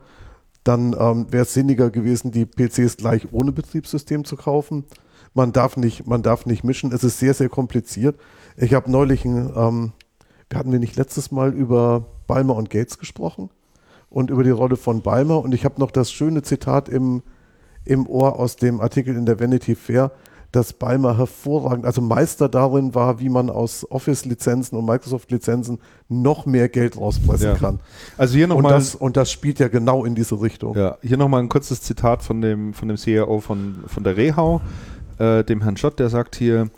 Dann ähm, wäre es sinniger gewesen, die PCs gleich ohne Betriebssystem zu kaufen. Man darf nicht, man darf nicht mischen. Es ist sehr, sehr kompliziert. Ich habe neulich, ein, ähm, hatten wir nicht letztes Mal über Balmer und Gates gesprochen und über die Rolle von Balmer. Und ich habe noch das schöne Zitat im, im Ohr aus dem Artikel in der Vanity Fair dass Balmer hervorragend, also Meister darin war, wie man aus Office-Lizenzen und Microsoft-Lizenzen noch mehr Geld rauspressen ja. kann. Also hier noch und, das, und das spielt ja genau in diese Richtung. Ja, hier nochmal ein kurzes Zitat von dem, von dem CEO von, von der Rehau, äh, dem Herrn Schott, der sagt hier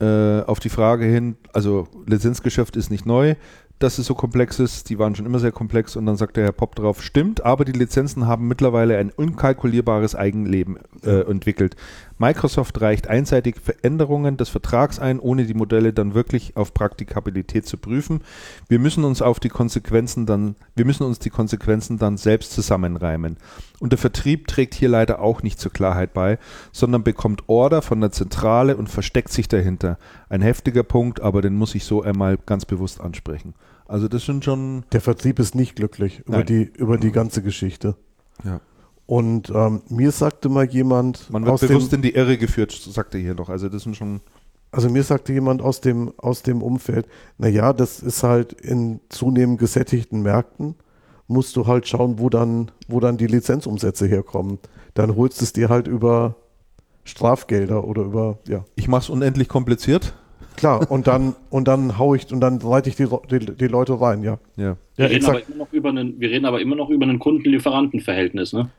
äh, auf die Frage hin, also Lizenzgeschäft ist nicht neu, dass es so komplex ist. Die waren schon immer sehr komplex und dann sagt der Herr Popp drauf, stimmt, aber die Lizenzen haben mittlerweile ein unkalkulierbares Eigenleben äh, entwickelt. Microsoft reicht einseitig Veränderungen des Vertrags ein, ohne die Modelle dann wirklich auf Praktikabilität zu prüfen. Wir müssen uns auf die Konsequenzen dann, wir müssen uns die Konsequenzen dann selbst zusammenreimen. Und der Vertrieb trägt hier leider auch nicht zur Klarheit bei, sondern bekommt Order von der Zentrale und versteckt sich dahinter. Ein heftiger Punkt, aber den muss ich so einmal ganz bewusst ansprechen. Also das sind schon. Der Vertrieb ist nicht glücklich über die über die ganze Geschichte. Ja. Und ähm, mir sagte mal jemand. Man wird bewusst dem, in die Irre geführt, sagte hier noch. Also das sind schon. Also mir sagte jemand aus dem, aus dem Umfeld, naja, das ist halt in zunehmend gesättigten Märkten, musst du halt schauen, wo dann, wo dann die Lizenzumsätze herkommen. Dann holst du es dir halt über Strafgelder oder über, ja. Ich mache es unendlich kompliziert. Klar, und dann, und dann hau ich und dann leite ich die, die, die Leute rein, ja. ja. Wir, reden aber immer noch über einen, wir reden aber immer noch über ein Kunden-Lieferanten-Verhältnis, ne?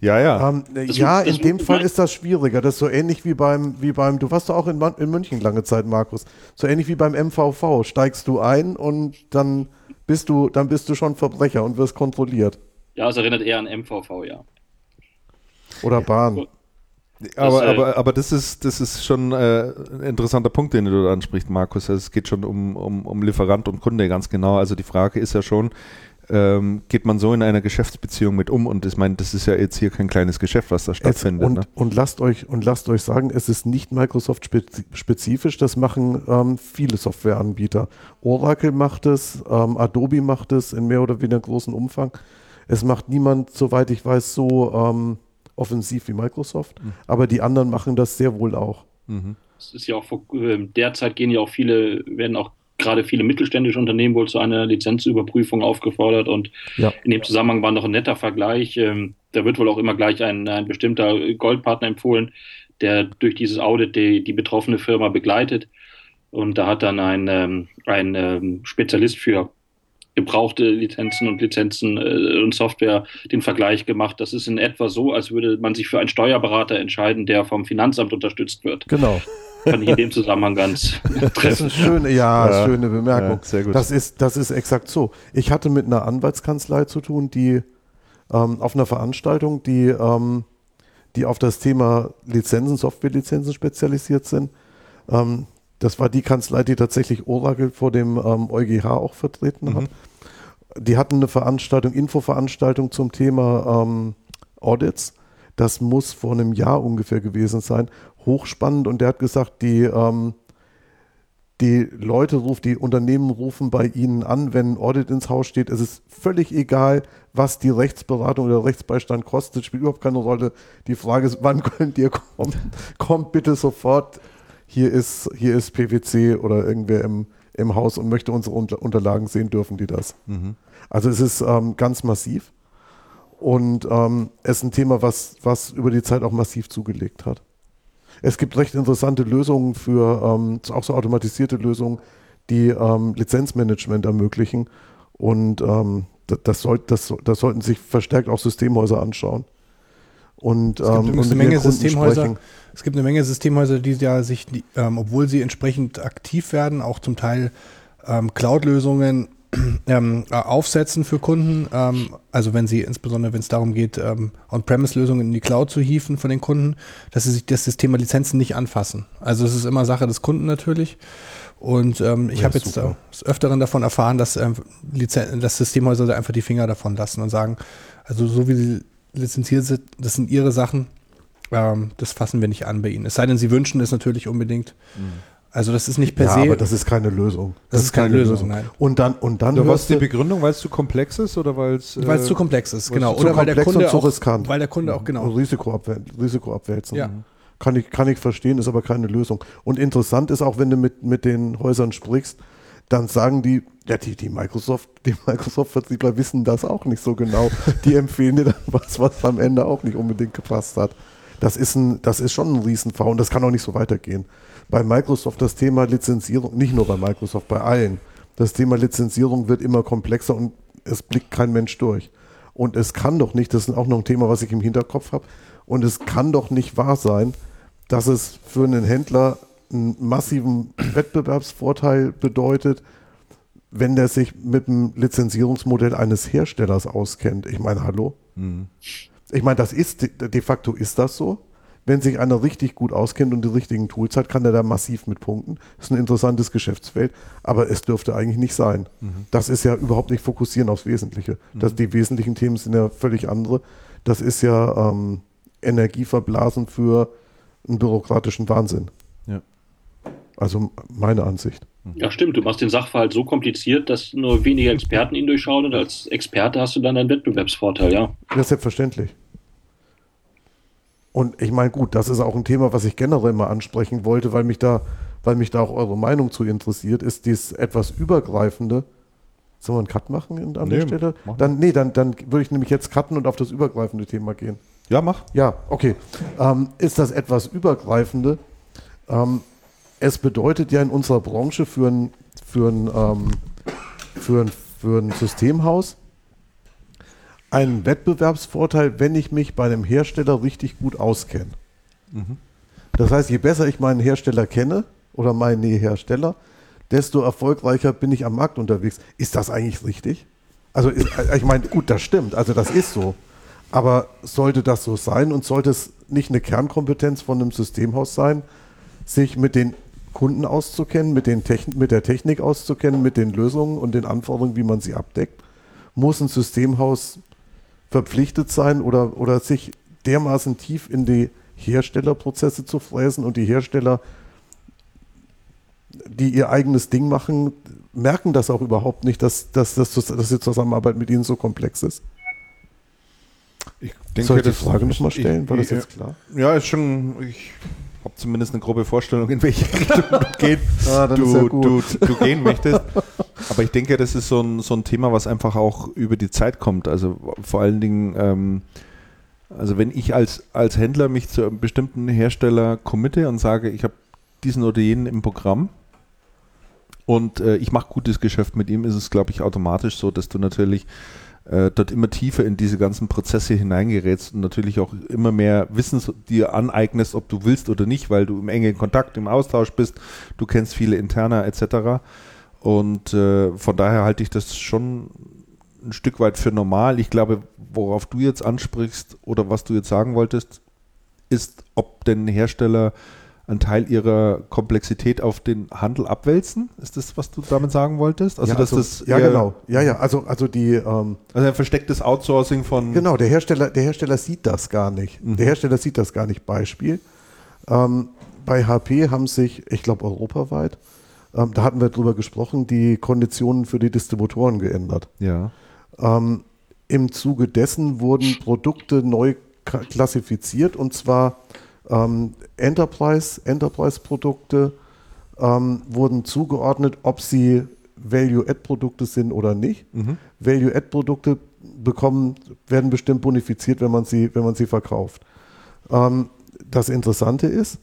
Ja, ja. Ähm, ja, in dem Fall ist das schwieriger. Das ist so ähnlich wie beim, wie beim, du warst doch auch in, in München lange Zeit, Markus. So ähnlich wie beim MVV. Steigst du ein und dann bist du, dann bist du schon Verbrecher und wirst kontrolliert. Ja, es erinnert eher an MVV, ja. Oder Bahn. Aber, das, äh, aber, aber das ist, das ist schon äh, ein interessanter Punkt, den du da ansprichst, Markus. Also es geht schon um, um, um Lieferant und Kunde ganz genau. Also die Frage ist ja schon, ähm, geht man so in einer Geschäftsbeziehung mit um. Und ich meine, das ist ja jetzt hier kein kleines Geschäft, was da stattfindet. und, ne? und, lasst euch, und lasst euch sagen, es ist nicht Microsoft-spezifisch, das machen ähm, viele Softwareanbieter. Oracle macht es, ähm, Adobe macht es in mehr oder weniger großem Umfang. Es macht niemand, soweit ich weiß, so ähm, offensiv wie Microsoft, mhm. aber die anderen machen das sehr wohl auch. Mhm. Es ist ja auch äh, derzeit gehen ja auch viele, werden auch gerade viele mittelständische Unternehmen wohl zu einer Lizenzüberprüfung aufgefordert und ja. in dem Zusammenhang war noch ein netter Vergleich. Ähm, da wird wohl auch immer gleich ein, ein bestimmter Goldpartner empfohlen, der durch dieses Audit die, die betroffene Firma begleitet. Und da hat dann ein, ähm, ein ähm, Spezialist für gebrauchte Lizenzen und Lizenzen äh, und Software den Vergleich gemacht. Das ist in etwa so, als würde man sich für einen Steuerberater entscheiden, der vom Finanzamt unterstützt wird. Genau. fand ich in dem Zusammenhang ganz Das ist schöne, ja, ja, schöne Bemerkung. Ja, sehr gut. Das ist, das ist exakt so. Ich hatte mit einer Anwaltskanzlei zu tun, die ähm, auf einer Veranstaltung, die, ähm, die auf das Thema Lizenzen, Softwarelizenzen spezialisiert sind. Ähm, das war die Kanzlei, die tatsächlich Oracle vor dem ähm, EuGH auch vertreten mhm. Die hatten eine Veranstaltung, Infoveranstaltung zum Thema ähm, Audits. Das muss vor einem Jahr ungefähr gewesen sein. Hochspannend und der hat gesagt, die, ähm, die Leute rufen, die Unternehmen rufen bei ihnen an, wenn ein Audit ins Haus steht. Es ist völlig egal, was die Rechtsberatung oder Rechtsbeistand kostet, spielt überhaupt keine Rolle. Die Frage ist, wann könnt ihr kommen? Kommt bitte sofort. Hier ist, hier ist PwC oder irgendwer im, im Haus und möchte unsere Unterlagen sehen, dürfen die das. Mhm. Also es ist ähm, ganz massiv und ähm, es ist ein Thema, was, was über die Zeit auch massiv zugelegt hat. Es gibt recht interessante Lösungen für, ähm, auch so automatisierte Lösungen, die ähm, Lizenzmanagement ermöglichen und ähm, das, das, soll, das, das sollten sich verstärkt auch Systemhäuser anschauen. Und, es gibt ähm, eine Menge Systemhäuser. Es gibt eine Menge Systemhäuser, die ja sich, ähm, obwohl sie entsprechend aktiv werden, auch zum Teil ähm, Cloud-Lösungen ähm, äh, aufsetzen für Kunden. Ähm, also wenn sie, insbesondere wenn es darum geht, ähm, On-Premise-Lösungen in die Cloud zu hieven von den Kunden, dass sie sich das, Thema Lizenzen nicht anfassen. Also es ist immer Sache des Kunden natürlich. Und ähm, ich ja, habe jetzt äh, des Öfteren davon erfahren, dass, ähm, Lizen dass Systemhäuser da einfach die Finger davon lassen und sagen, also so wie sie lizenziert sind, das sind ihre Sachen, ähm, das fassen wir nicht an bei ihnen. Es sei denn, sie wünschen es natürlich unbedingt. Mhm. Also das ist nicht per ja, se. Aber das ist keine Lösung. Das, das ist keine, keine Lösung, Lösung, nein. Und dann und dann. Was ist die Begründung, weil es zu komplex ist oder weil es äh, weil es zu komplex ist, genau. Oder weil der Kunde auch, riskant. weil der Kunde auch genau Risiko, abwäl Risiko abwälzen. Ja. Kann ich kann ich verstehen, ist aber keine Lösung. Und interessant ist auch, wenn du mit mit den Häusern sprichst, dann sagen die, ja, die, die Microsoft, die Microsoft-Vertriebler wissen das auch nicht so genau. Die empfehlen dir dann was, was am Ende auch nicht unbedingt gepasst hat. Das ist ein, das ist schon ein Riesenfall und das kann auch nicht so weitergehen bei Microsoft das Thema Lizenzierung, nicht nur bei Microsoft, bei allen, das Thema Lizenzierung wird immer komplexer und es blickt kein Mensch durch. Und es kann doch nicht, das ist auch noch ein Thema, was ich im Hinterkopf habe, und es kann doch nicht wahr sein, dass es für einen Händler einen massiven Wettbewerbsvorteil bedeutet, wenn der sich mit dem Lizenzierungsmodell eines Herstellers auskennt. Ich meine, hallo? Mhm. Ich meine, das ist de facto ist das so wenn sich einer richtig gut auskennt und die richtigen Tools hat, kann er da massiv mit punkten. Das ist ein interessantes Geschäftsfeld, aber es dürfte eigentlich nicht sein. Mhm. Das ist ja überhaupt nicht fokussieren aufs Wesentliche. Mhm. Das, die wesentlichen Themen sind ja völlig andere. Das ist ja ähm, Energie verblasen für einen bürokratischen Wahnsinn. Ja. Also meine Ansicht. Ja, stimmt. Du machst den Sachverhalt so kompliziert, dass nur wenige Experten ihn durchschauen und als Experte hast du dann einen Wettbewerbsvorteil, ja. Ja, selbstverständlich. Und ich meine, gut, das ist auch ein Thema, was ich generell mal ansprechen wollte, weil mich da, weil mich da auch eure Meinung zu interessiert, ist dies etwas übergreifende. Sollen wir einen Cut machen an nee, der Stelle? Dann, nee, dann, dann würde ich nämlich jetzt cutten und auf das übergreifende Thema gehen. Ja, mach. Ja, okay. Ähm, ist das etwas übergreifende? Ähm, es bedeutet ja in unserer Branche für ein, für ein, ähm, für ein, für ein Systemhaus, einen Wettbewerbsvorteil, wenn ich mich bei einem Hersteller richtig gut auskenne. Mhm. Das heißt, je besser ich meinen Hersteller kenne oder meinen Hersteller, desto erfolgreicher bin ich am Markt unterwegs. Ist das eigentlich richtig? Also äh, ich meine, gut, das stimmt, also das ist so. Aber sollte das so sein und sollte es nicht eine Kernkompetenz von einem Systemhaus sein, sich mit den Kunden auszukennen, mit, den Techn mit der Technik auszukennen, mit den Lösungen und den Anforderungen, wie man sie abdeckt? Muss ein Systemhaus verpflichtet sein oder, oder sich dermaßen tief in die Herstellerprozesse zu fräsen und die Hersteller, die ihr eigenes Ding machen, merken das auch überhaupt nicht, dass, dass, dass, dass die Zusammenarbeit mit ihnen so komplex ist. Ich denke, Soll ich die Frage nochmal stellen? War das jetzt klar? Ja, ist schon. Ich habe zumindest eine grobe Vorstellung, in welche Richtung du, gehen, ah, du, du, du, gehen möchtest. Aber ich denke, das ist so ein, so ein Thema, was einfach auch über die Zeit kommt. Also vor allen Dingen, ähm, also wenn ich als, als Händler mich zu einem bestimmten Hersteller committe und sage, ich habe diesen oder jenen im Programm und äh, ich mache gutes Geschäft mit ihm, ist es, glaube ich, automatisch so, dass du natürlich äh, dort immer tiefer in diese ganzen Prozesse hineingerätst und natürlich auch immer mehr Wissen dir aneignest, ob du willst oder nicht, weil du im engen Kontakt, im Austausch bist, du kennst viele Interner etc. Und äh, von daher halte ich das schon ein Stück weit für normal. Ich glaube, worauf du jetzt ansprichst oder was du jetzt sagen wolltest, ist, ob denn Hersteller einen Teil ihrer Komplexität auf den Handel abwälzen? Ist das, was du damit sagen wolltest? Also, ja, dass also, das ja genau. Ja, ja, also, also die. Ähm, also ein verstecktes Outsourcing von. Genau, der Hersteller, der Hersteller sieht das gar nicht. Mhm. Der Hersteller sieht das gar nicht. Beispiel. Ähm, bei HP haben sich, ich glaube, europaweit, ähm, da hatten wir drüber gesprochen, die Konditionen für die Distributoren geändert. Ja. Ähm, Im Zuge dessen wurden Produkte neu klassifiziert und zwar ähm, Enterprise, Enterprise-Produkte ähm, wurden zugeordnet, ob sie Value-Add-Produkte sind oder nicht. Mhm. Value-Add-Produkte bekommen, werden bestimmt bonifiziert, wenn man sie, wenn man sie verkauft. Ähm, das Interessante ist,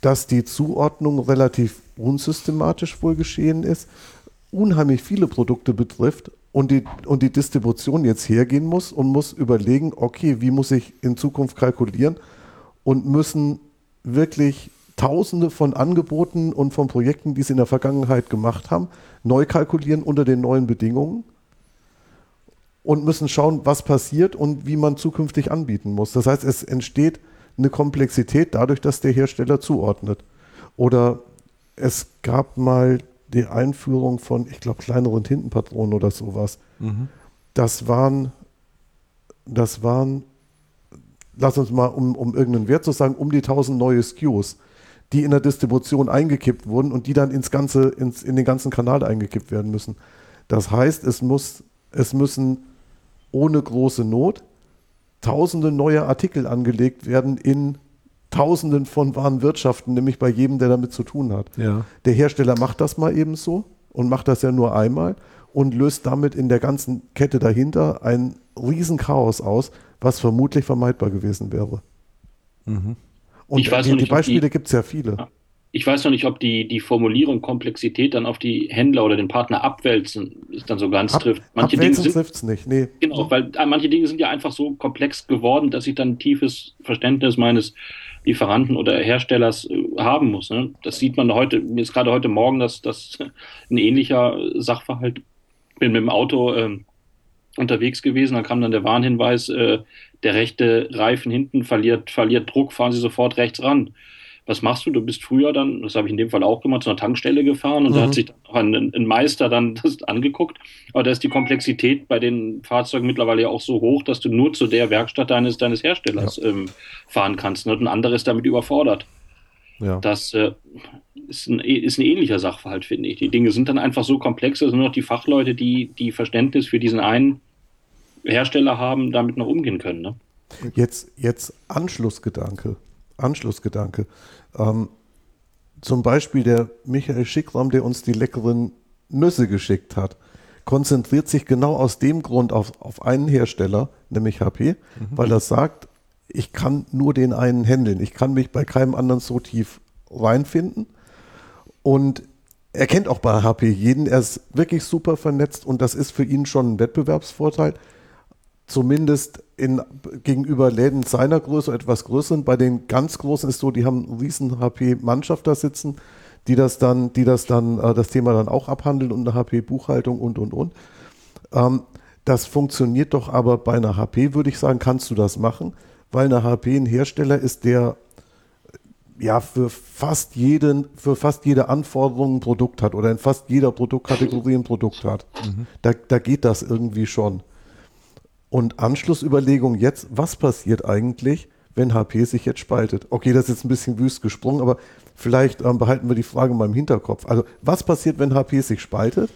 dass die Zuordnung relativ unsystematisch wohl geschehen ist, unheimlich viele Produkte betrifft und die, und die Distribution jetzt hergehen muss und muss überlegen, okay, wie muss ich in Zukunft kalkulieren und müssen wirklich Tausende von Angeboten und von Projekten, die sie in der Vergangenheit gemacht haben, neu kalkulieren unter den neuen Bedingungen und müssen schauen, was passiert und wie man zukünftig anbieten muss. Das heißt, es entsteht eine Komplexität dadurch, dass der Hersteller zuordnet. Oder es gab mal die Einführung von, ich glaube, kleineren Tintenpatronen oder sowas. Mhm. Das waren, das waren lass uns mal, um, um irgendeinen Wert zu sagen, um die 1000 neue SKUs, die in der Distribution eingekippt wurden und die dann ins ganze, ins, in den ganzen Kanal eingekippt werden müssen. Das heißt, es, muss, es müssen ohne große Not tausende neue Artikel angelegt werden in Tausenden von Warenwirtschaften, nämlich bei jedem, der damit zu tun hat. Ja. Der Hersteller macht das mal eben so und macht das ja nur einmal und löst damit in der ganzen Kette dahinter ein Riesenchaos aus, was vermutlich vermeidbar gewesen wäre. Mhm. Und die, nicht, die, Beispiele gibt es ja viele. Ich weiß noch nicht, ob die, die Formulierung Komplexität dann auf die Händler oder den Partner abwälzen ist dann so ganz Ab, trifft. Manche Dinge trifft nicht, nee. Genau, weil äh, manche Dinge sind ja einfach so komplex geworden, dass ich dann ein tiefes Verständnis meines Lieferanten oder Herstellers äh, haben muss. Ne? Das sieht man heute, mir ist gerade heute Morgen, dass das ein ähnlicher Sachverhalt bin mit dem Auto ähm, unterwegs gewesen. Dann kam dann der Warnhinweis, äh, der rechte Reifen hinten verliert, verliert Druck, fahren Sie sofort rechts ran. Was machst du? Du bist früher dann, das habe ich in dem Fall auch gemacht, zu einer Tankstelle gefahren und mhm. da hat mhm. sich dann auch ein, ein, Meister dann das angeguckt. Aber da ist die Komplexität bei den Fahrzeugen mittlerweile ja auch so hoch, dass du nur zu der Werkstatt deines, deines Herstellers ja. ähm, fahren kannst. Und ein anderer ist damit überfordert. Ja. Das äh, ist, ein, ist ein ähnlicher Sachverhalt, finde ich. Die Dinge sind dann einfach so komplex, dass nur noch die Fachleute, die, die Verständnis für diesen einen Hersteller haben, damit noch umgehen können. Ne? Jetzt, jetzt Anschlussgedanke. Anschlussgedanke. Ähm, zum Beispiel der Michael Schickram, der uns die leckeren Nüsse geschickt hat, konzentriert sich genau aus dem Grund auf, auf einen Hersteller, nämlich HP, mhm. weil er sagt, ich kann nur den einen handeln. Ich kann mich bei keinem anderen so tief reinfinden. Und er kennt auch bei HP jeden. Er ist wirklich super vernetzt und das ist für ihn schon ein Wettbewerbsvorteil. Zumindest in, gegenüber Läden seiner Größe, etwas größeren. Bei den ganz großen ist so, die haben eine riesen HP-Mannschaft da sitzen, die das dann, die das dann, äh, das Thema dann auch abhandeln und eine HP-Buchhaltung und, und, und. Ähm, das funktioniert doch aber bei einer HP, würde ich sagen, kannst du das machen weil eine HP ein Hersteller ist, der ja für fast jeden, für fast jede Anforderung ein Produkt hat oder in fast jeder Produktkategorie ein Produkt hat. Mhm. Da, da geht das irgendwie schon. Und Anschlussüberlegung jetzt, was passiert eigentlich, wenn HP sich jetzt spaltet? Okay, das ist jetzt ein bisschen wüst gesprungen, aber vielleicht ähm, behalten wir die Frage mal im Hinterkopf. Also, was passiert, wenn HP sich spaltet?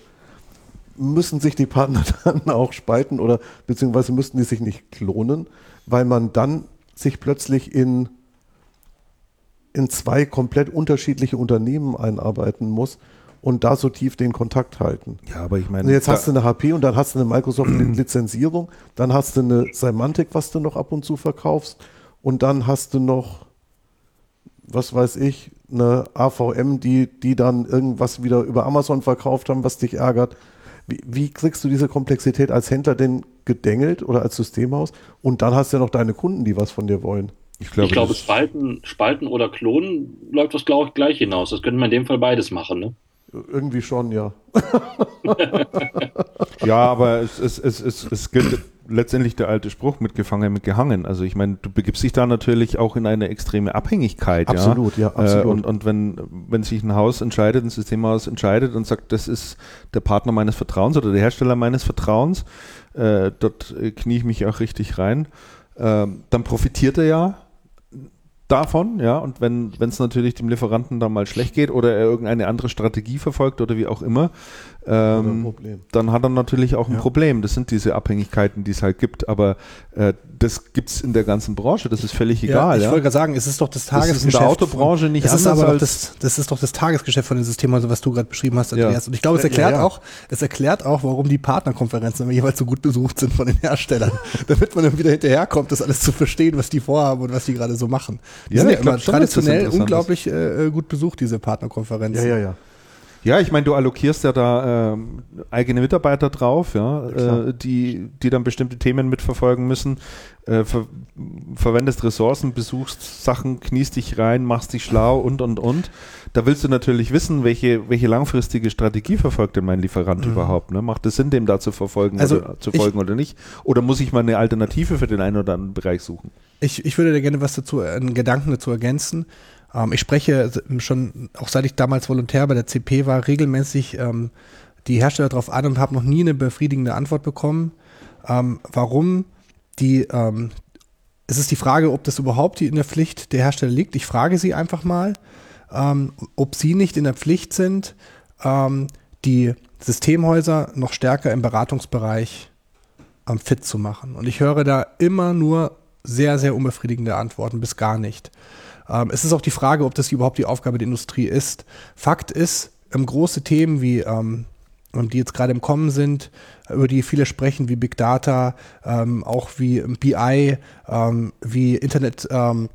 Müssen sich die Partner dann auch spalten oder beziehungsweise müssten die sich nicht klonen? weil man dann sich plötzlich in, in zwei komplett unterschiedliche Unternehmen einarbeiten muss und da so tief den Kontakt halten. Ja, aber ich meine. Und jetzt hast du eine HP und dann hast du eine Microsoft-Lizenzierung, dann hast du eine Semantic, was du noch ab und zu verkaufst, und dann hast du noch, was weiß ich, eine AVM, die, die dann irgendwas wieder über Amazon verkauft haben, was dich ärgert. Wie, wie kriegst du diese Komplexität als Händler denn gedengelt oder als Systemhaus? Und dann hast du ja noch deine Kunden, die was von dir wollen. Ich glaube, ich glaube Spalten, Spalten oder Klonen läuft das, glaube ich, gleich hinaus. Das könnte man in dem Fall beides machen, ne? Irgendwie schon, ja. ja, aber es, es, es, es, es gilt letztendlich der alte Spruch, mit gefangen, mit gehangen. Also ich meine, du begibst dich da natürlich auch in eine extreme Abhängigkeit. Absolut, ja, ja absolut. Äh, und, und wenn, wenn sich ein Haus entscheidet, ein Systemhaus entscheidet und sagt, das ist der Partner meines Vertrauens oder der Hersteller meines Vertrauens, äh, dort knie ich mich auch richtig rein, äh, dann profitiert er ja davon, ja, und wenn es natürlich dem Lieferanten dann mal schlecht geht oder er irgendeine andere Strategie verfolgt oder wie auch immer, ähm, dann hat er natürlich auch ein ja. Problem. Das sind diese Abhängigkeiten, die es halt gibt. Aber äh, das gibt es in der ganzen Branche, das ist völlig egal. Ja, ich ja? wollte gerade sagen, es ist doch das Tagesgeschäft. Das ist in der Autobranche nicht ist aber doch das, das ist doch das Tagesgeschäft von den Systemen, also was du gerade beschrieben hast, Andreas. Ja. Und ich glaube, es erklärt auch, es erklärt auch, warum die Partnerkonferenzen immer jeweils so gut besucht sind von den Herstellern. damit man dann wieder hinterherkommt, das alles zu verstehen, was die vorhaben und was die gerade so machen. Die sind ja immer traditionell unglaublich äh, gut besucht, diese Partnerkonferenzen. Ja, ja, ja. Ja, ich meine, du allokierst ja da äh, eigene Mitarbeiter drauf, ja, äh, die, die dann bestimmte Themen mitverfolgen müssen. Äh, ver verwendest Ressourcen, besuchst Sachen, kniest dich rein, machst dich schlau und und und. Da willst du natürlich wissen, welche, welche langfristige Strategie verfolgt denn mein Lieferant mhm. überhaupt. Ne? Macht es Sinn, dem da zu verfolgen also oder zu folgen oder nicht? Oder muss ich mal eine Alternative für den einen oder anderen Bereich suchen? Ich, ich würde da gerne was dazu, einen Gedanken dazu ergänzen. Ähm, ich spreche schon, auch seit ich damals Volontär bei der CP war, regelmäßig ähm, die Hersteller darauf an und habe noch nie eine befriedigende Antwort bekommen, ähm, warum die, ähm, es ist die Frage, ob das überhaupt in der Pflicht der Hersteller liegt. Ich frage sie einfach mal, ähm, ob sie nicht in der Pflicht sind, ähm, die Systemhäuser noch stärker im Beratungsbereich fit zu machen. Und ich höre da immer nur sehr, sehr unbefriedigende Antworten, bis gar nicht. Ähm, es ist auch die Frage, ob das überhaupt die Aufgabe der Industrie ist. Fakt ist, ähm, große Themen wie ähm, die jetzt gerade im Kommen sind, über die viele sprechen, wie Big Data, ähm, auch wie BI, ähm, wie Internet ähm,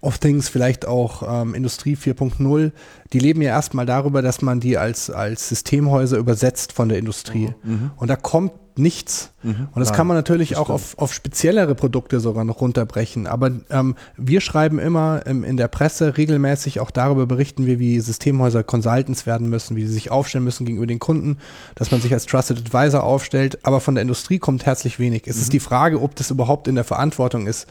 of Things, vielleicht auch ähm, Industrie 4.0, die leben ja erstmal darüber, dass man die als, als Systemhäuser übersetzt von der Industrie. Mhm. Und da kommt nichts. Mhm. Und das Nein, kann man natürlich auch auf, auf speziellere Produkte sogar noch runterbrechen. Aber ähm, wir schreiben immer ähm, in der Presse regelmäßig, auch darüber berichten wir, wie Systemhäuser Consultants werden müssen, wie sie sich aufstellen müssen gegenüber den Kunden, dass man sich als Trusted Advisor aufstellt. Aber von der Industrie kommt herzlich wenig. Es mhm. ist die Frage, ob das überhaupt in der Verantwortung ist,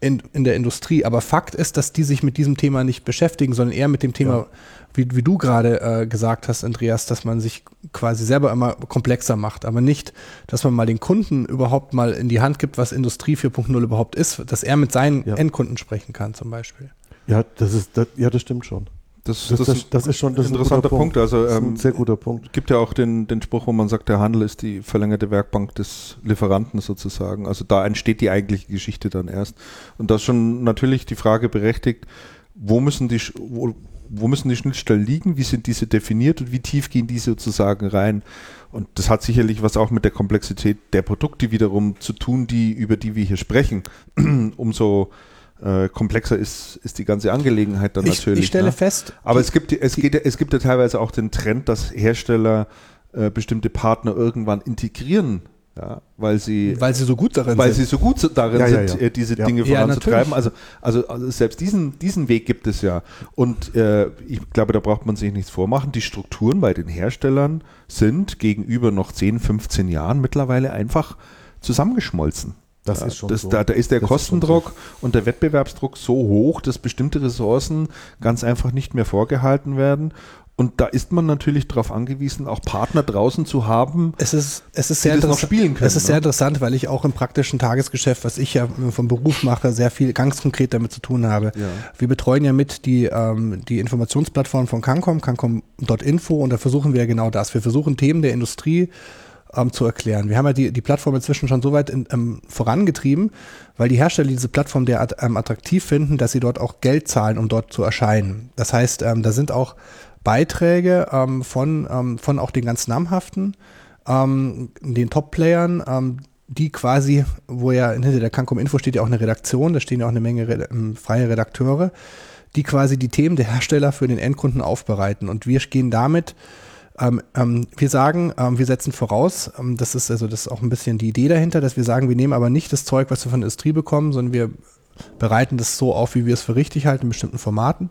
in, in der Industrie. Aber Fakt ist, dass die sich mit diesem Thema nicht beschäftigen, sondern eher mit dem Thema, ja. wie, wie du gerade äh, gesagt hast, Andreas, dass man sich quasi selber immer komplexer macht, aber nicht, dass man mal den Kunden überhaupt mal in die Hand gibt, was Industrie 4.0 überhaupt ist, dass er mit seinen ja. Endkunden sprechen kann zum Beispiel. Ja, das ist, das, ja, das stimmt schon. Das, das, das, das, ist schon das ein interessanter Punkt. Punkt. Also, ähm, ein sehr guter Punkt. Es gibt ja auch den, den Spruch, wo man sagt, der Handel ist die verlängerte Werkbank des Lieferanten sozusagen. Also da entsteht die eigentliche Geschichte dann erst. Und das schon natürlich die Frage berechtigt, wo müssen die, wo, wo müssen die Schnittstellen liegen, wie sind diese definiert und wie tief gehen die sozusagen rein. Und das hat sicherlich was auch mit der Komplexität der Produkte wiederum zu tun, die, über die wir hier sprechen. Umso äh, komplexer ist, ist die ganze Angelegenheit dann ich, natürlich. Ich stelle ne? fest. Aber es gibt, es, geht, es gibt ja teilweise auch den Trend, dass Hersteller äh, bestimmte Partner irgendwann integrieren. Ja, weil sie, weil sie so gut darin weil sind. sie so gut darin ja, ja, sind, äh, diese Dinge voranzutreiben. Also, also, also, selbst diesen, diesen Weg gibt es ja. Und äh, ich glaube, da braucht man sich nichts vormachen. Die Strukturen bei den Herstellern sind gegenüber noch 10, 15 Jahren mittlerweile einfach zusammengeschmolzen. Das ist schon das, so. Da, da, ist der das Kostendruck ist so. und der Wettbewerbsdruck so hoch, dass bestimmte Ressourcen ganz einfach nicht mehr vorgehalten werden. Und da ist man natürlich darauf angewiesen, auch Partner draußen zu haben, es ist, es ist die das noch spielen können. Es ist ne? sehr interessant, weil ich auch im praktischen Tagesgeschäft, was ich ja vom Beruf mache, sehr viel ganz konkret damit zu tun habe. Ja. Wir betreuen ja mit die, ähm, die Informationsplattform von Cancom, cancom.info und da versuchen wir genau das. Wir versuchen Themen der Industrie ähm, zu erklären. Wir haben ja die, die Plattform inzwischen schon so weit in, ähm, vorangetrieben, weil die Hersteller diese Plattform derart ähm, attraktiv finden, dass sie dort auch Geld zahlen, um dort zu erscheinen. Das heißt, ähm, da sind auch Beiträge ähm, von, ähm, von auch den ganz namhaften, den Top-Playern, die quasi, wo ja hinter der Cancom Info steht ja auch eine Redaktion, da stehen ja auch eine Menge Re freie Redakteure, die quasi die Themen der Hersteller für den Endkunden aufbereiten. Und wir gehen damit Ähm, ähm, wir sagen, ähm, wir setzen voraus, ähm, das ist also das ist auch ein bisschen die Idee dahinter, dass wir sagen, wir nehmen aber nicht das Zeug, was wir von der Industrie bekommen, sondern wir bereiten das so auf, wie wir es für richtig halten in bestimmten Formaten.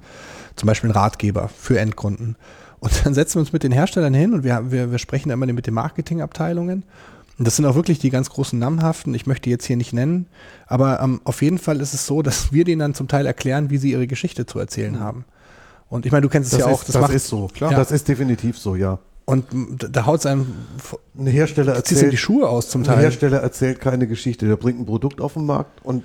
Zum Beispiel ein Ratgeber für Endkunden. Und dann setzen wir uns mit den Herstellern hin und wir, wir, wir sprechen immer mit den Marketingabteilungen. Und das sind auch wirklich die ganz großen Namhaften. Ich möchte die jetzt hier nicht nennen. Aber ähm, auf jeden Fall ist es so, dass wir denen dann zum Teil erklären, wie sie ihre Geschichte zu erzählen mhm. haben. Und ich meine, du kennst es ja ist, auch. Das, das macht, ist so, klar. Ja. Das ist definitiv so, ja. Und da haut es einem ein Hersteller erzählt die Schuhe aus zum Teil. Ein Hersteller erzählt keine Geschichte, der bringt ein Produkt auf den Markt und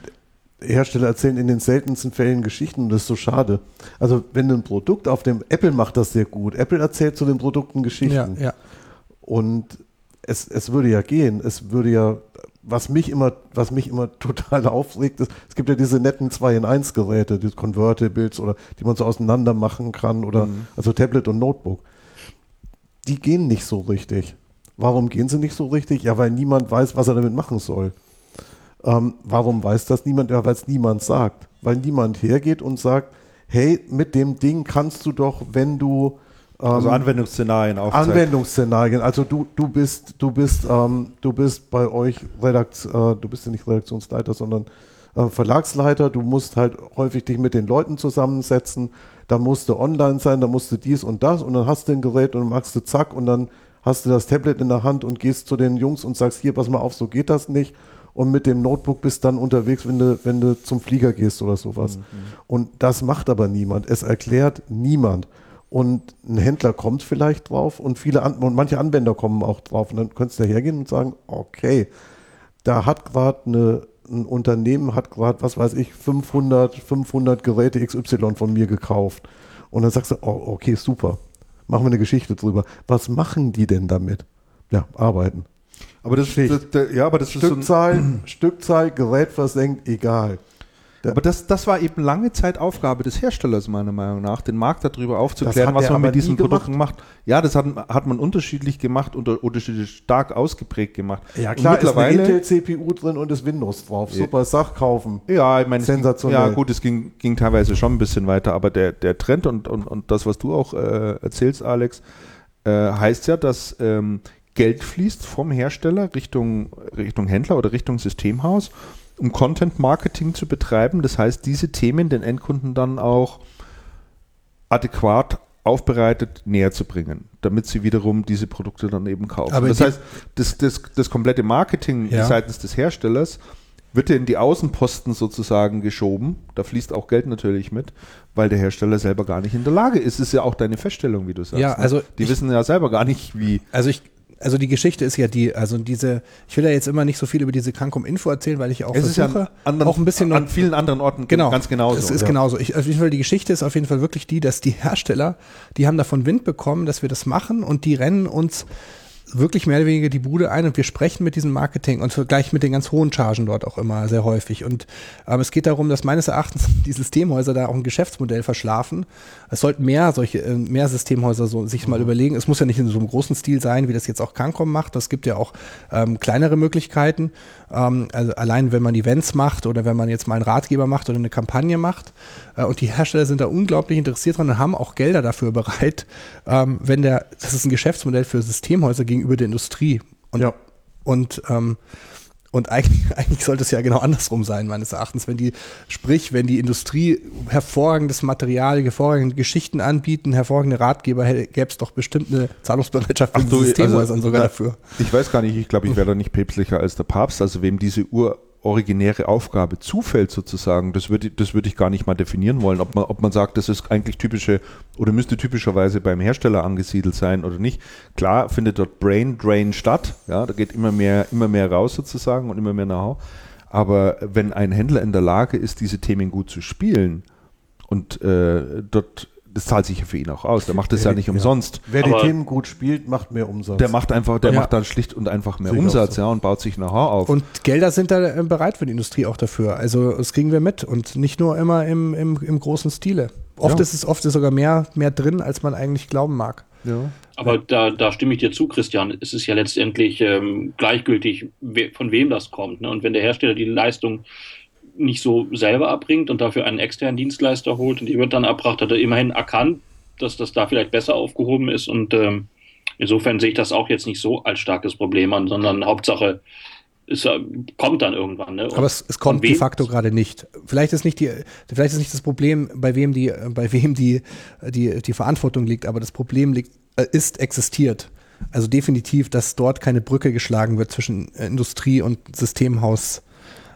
Hersteller erzählen in den seltensten Fällen Geschichten und das ist so schade. Also wenn ein Produkt auf dem Apple macht das sehr gut. Apple erzählt zu den Produkten Geschichten. Ja, ja. Und es, es würde ja gehen. Es würde ja, was mich immer, was mich immer total aufregt, ist, es gibt ja diese netten 2 in 1 Geräte, die Convertibles oder die man so auseinander machen kann oder mhm. also Tablet und Notebook. Die gehen nicht so richtig. Warum gehen sie nicht so richtig? Ja, weil niemand weiß, was er damit machen soll. Ähm, warum weiß das niemand? Ja, weil es niemand sagt. Weil niemand hergeht und sagt, hey, mit dem Ding kannst du doch, wenn du also Anwendungsszenarien aufzeigen. Anwendungsszenarien. Also du, du bist, du bist, ähm, du bist bei euch Redakt, äh, du bist ja nicht Redaktionsleiter, sondern äh, Verlagsleiter. Du musst halt häufig dich mit den Leuten zusammensetzen. Da musst du online sein, da musst du dies und das und dann hast du ein Gerät und dann machst du zack und dann hast du das Tablet in der Hand und gehst zu den Jungs und sagst, hier, pass mal auf, so geht das nicht und mit dem Notebook bist dann unterwegs, wenn du, wenn du zum Flieger gehst oder sowas. Mhm. Und das macht aber niemand. Es erklärt niemand. Und ein Händler kommt vielleicht drauf und viele An und manche Anwender kommen auch drauf. Und dann könntest du hergehen und sagen, okay, da hat gerade ein Unternehmen hat gerade, was weiß ich, 500, 500 Geräte XY von mir gekauft. Und dann sagst du, oh, okay, super. Machen wir eine Geschichte drüber. Was machen die denn damit? Ja, arbeiten. Aber das, das, das, ja, aber das Stückzahl, ist so Stückzahl, Gerät versenkt, egal. Aber das, das war eben lange Zeit Aufgabe des Herstellers, meiner Meinung nach, den Markt darüber aufzuklären, was man mit diesen Produkten macht. Ja, das hat, hat man unterschiedlich gemacht und unterschiedlich stark ausgeprägt gemacht. Ja, klar, und mittlerweile, ist eine Intel-CPU drin und ist Windows drauf. Super, Sach kaufen. Ja, ich meine, sensationell. Ja, gut, es ging, ging teilweise schon ein bisschen weiter, aber der, der Trend und, und, und das, was du auch äh, erzählst, Alex, äh, heißt ja, dass ähm, Geld fließt vom Hersteller Richtung, Richtung Händler oder Richtung Systemhaus, um Content Marketing zu betreiben. Das heißt, diese Themen den Endkunden dann auch adäquat aufbereitet näher zu bringen, damit sie wiederum diese Produkte dann eben kaufen. Aber das heißt, das, das, das komplette Marketing ja. seitens des Herstellers wird ja in die Außenposten sozusagen geschoben. Da fließt auch Geld natürlich mit, weil der Hersteller selber gar nicht in der Lage ist. Es ist ja auch deine Feststellung, wie du sagst. Ja, ne? also ne? die wissen ja selber gar nicht, wie. Also ich also die Geschichte ist ja die, also diese, ich will ja jetzt immer nicht so viel über diese Krankum Info erzählen, weil ich auch es versuche, ist ja anderen, auch ein bisschen an vielen anderen Orten genau, ganz genauso. Es ist ja. genauso. Ich, auf jeden Fall die Geschichte ist auf jeden Fall wirklich die, dass die Hersteller, die haben davon Wind bekommen, dass wir das machen und die rennen uns wirklich mehr oder weniger die Bude ein und wir sprechen mit diesem Marketing und gleich mit den ganz hohen Chargen dort auch immer sehr häufig. Und ähm, es geht darum, dass meines Erachtens die Systemhäuser da auch ein Geschäftsmodell verschlafen. Es sollten mehr solche, äh, mehr Systemhäuser so, sich mal mhm. überlegen. Es muss ja nicht in so einem großen Stil sein, wie das jetzt auch Cancom macht. Es gibt ja auch ähm, kleinere Möglichkeiten. Ähm, also allein wenn man Events macht oder wenn man jetzt mal einen Ratgeber macht oder eine Kampagne macht. Äh, und die Hersteller sind da unglaublich interessiert dran und haben auch Gelder dafür bereit, ähm, wenn der, das ist ein Geschäftsmodell für Systemhäuser gegenüber der Industrie. Und, ja. und ähm, und eigentlich, eigentlich sollte es ja genau andersrum sein, meines Erachtens. Wenn die, sprich, wenn die Industrie hervorragendes Material, hervorragende Geschichten anbieten, hervorragende Ratgeber, gäbe es doch bestimmt eine Zahlungsbereitschaft für Systemhäusern also, sogar dafür. Ich weiß gar nicht, ich glaube, ich wäre da nicht päpstlicher als der Papst. Also wem diese Uhr originäre Aufgabe zufällt sozusagen, das würde das würd ich gar nicht mal definieren wollen, ob man, ob man sagt, das ist eigentlich typische oder müsste typischerweise beim Hersteller angesiedelt sein oder nicht. Klar findet dort Brain Drain statt, ja, da geht immer mehr, immer mehr raus sozusagen und immer mehr Know-how. Aber wenn ein Händler in der Lage ist, diese Themen gut zu spielen und äh, dort das zahlt sich ja für ihn auch aus. Der macht das ja nicht umsonst. Wer die Themen gut spielt, macht mehr Umsatz. Der macht einfach, der ja. macht dann schlicht und einfach mehr Umsatz, so. ja, und baut sich Know-how auf. Und Gelder sind da äh, bereit für die Industrie auch dafür. Also das kriegen wir mit und nicht nur immer im, im, im großen Stile. Oft ja. ist es oft ist sogar mehr, mehr drin, als man eigentlich glauben mag. Ja. Aber da, da stimme ich dir zu, Christian. Es ist ja letztendlich ähm, gleichgültig, we von wem das kommt. Ne? Und wenn der Hersteller die Leistung nicht so selber erbringt und dafür einen externen Dienstleister holt und die wird dann erbracht, hat er immerhin erkannt, dass das da vielleicht besser aufgehoben ist und ähm, insofern sehe ich das auch jetzt nicht so als starkes Problem an, sondern Hauptsache, es äh, kommt dann irgendwann. Ne? Aber es, es kommt de facto gerade nicht. Vielleicht ist nicht die, vielleicht ist nicht das Problem, bei wem die, bei wem die, die, die Verantwortung liegt, aber das Problem liegt, äh, ist existiert. Also definitiv, dass dort keine Brücke geschlagen wird zwischen Industrie und Systemhaus, äh,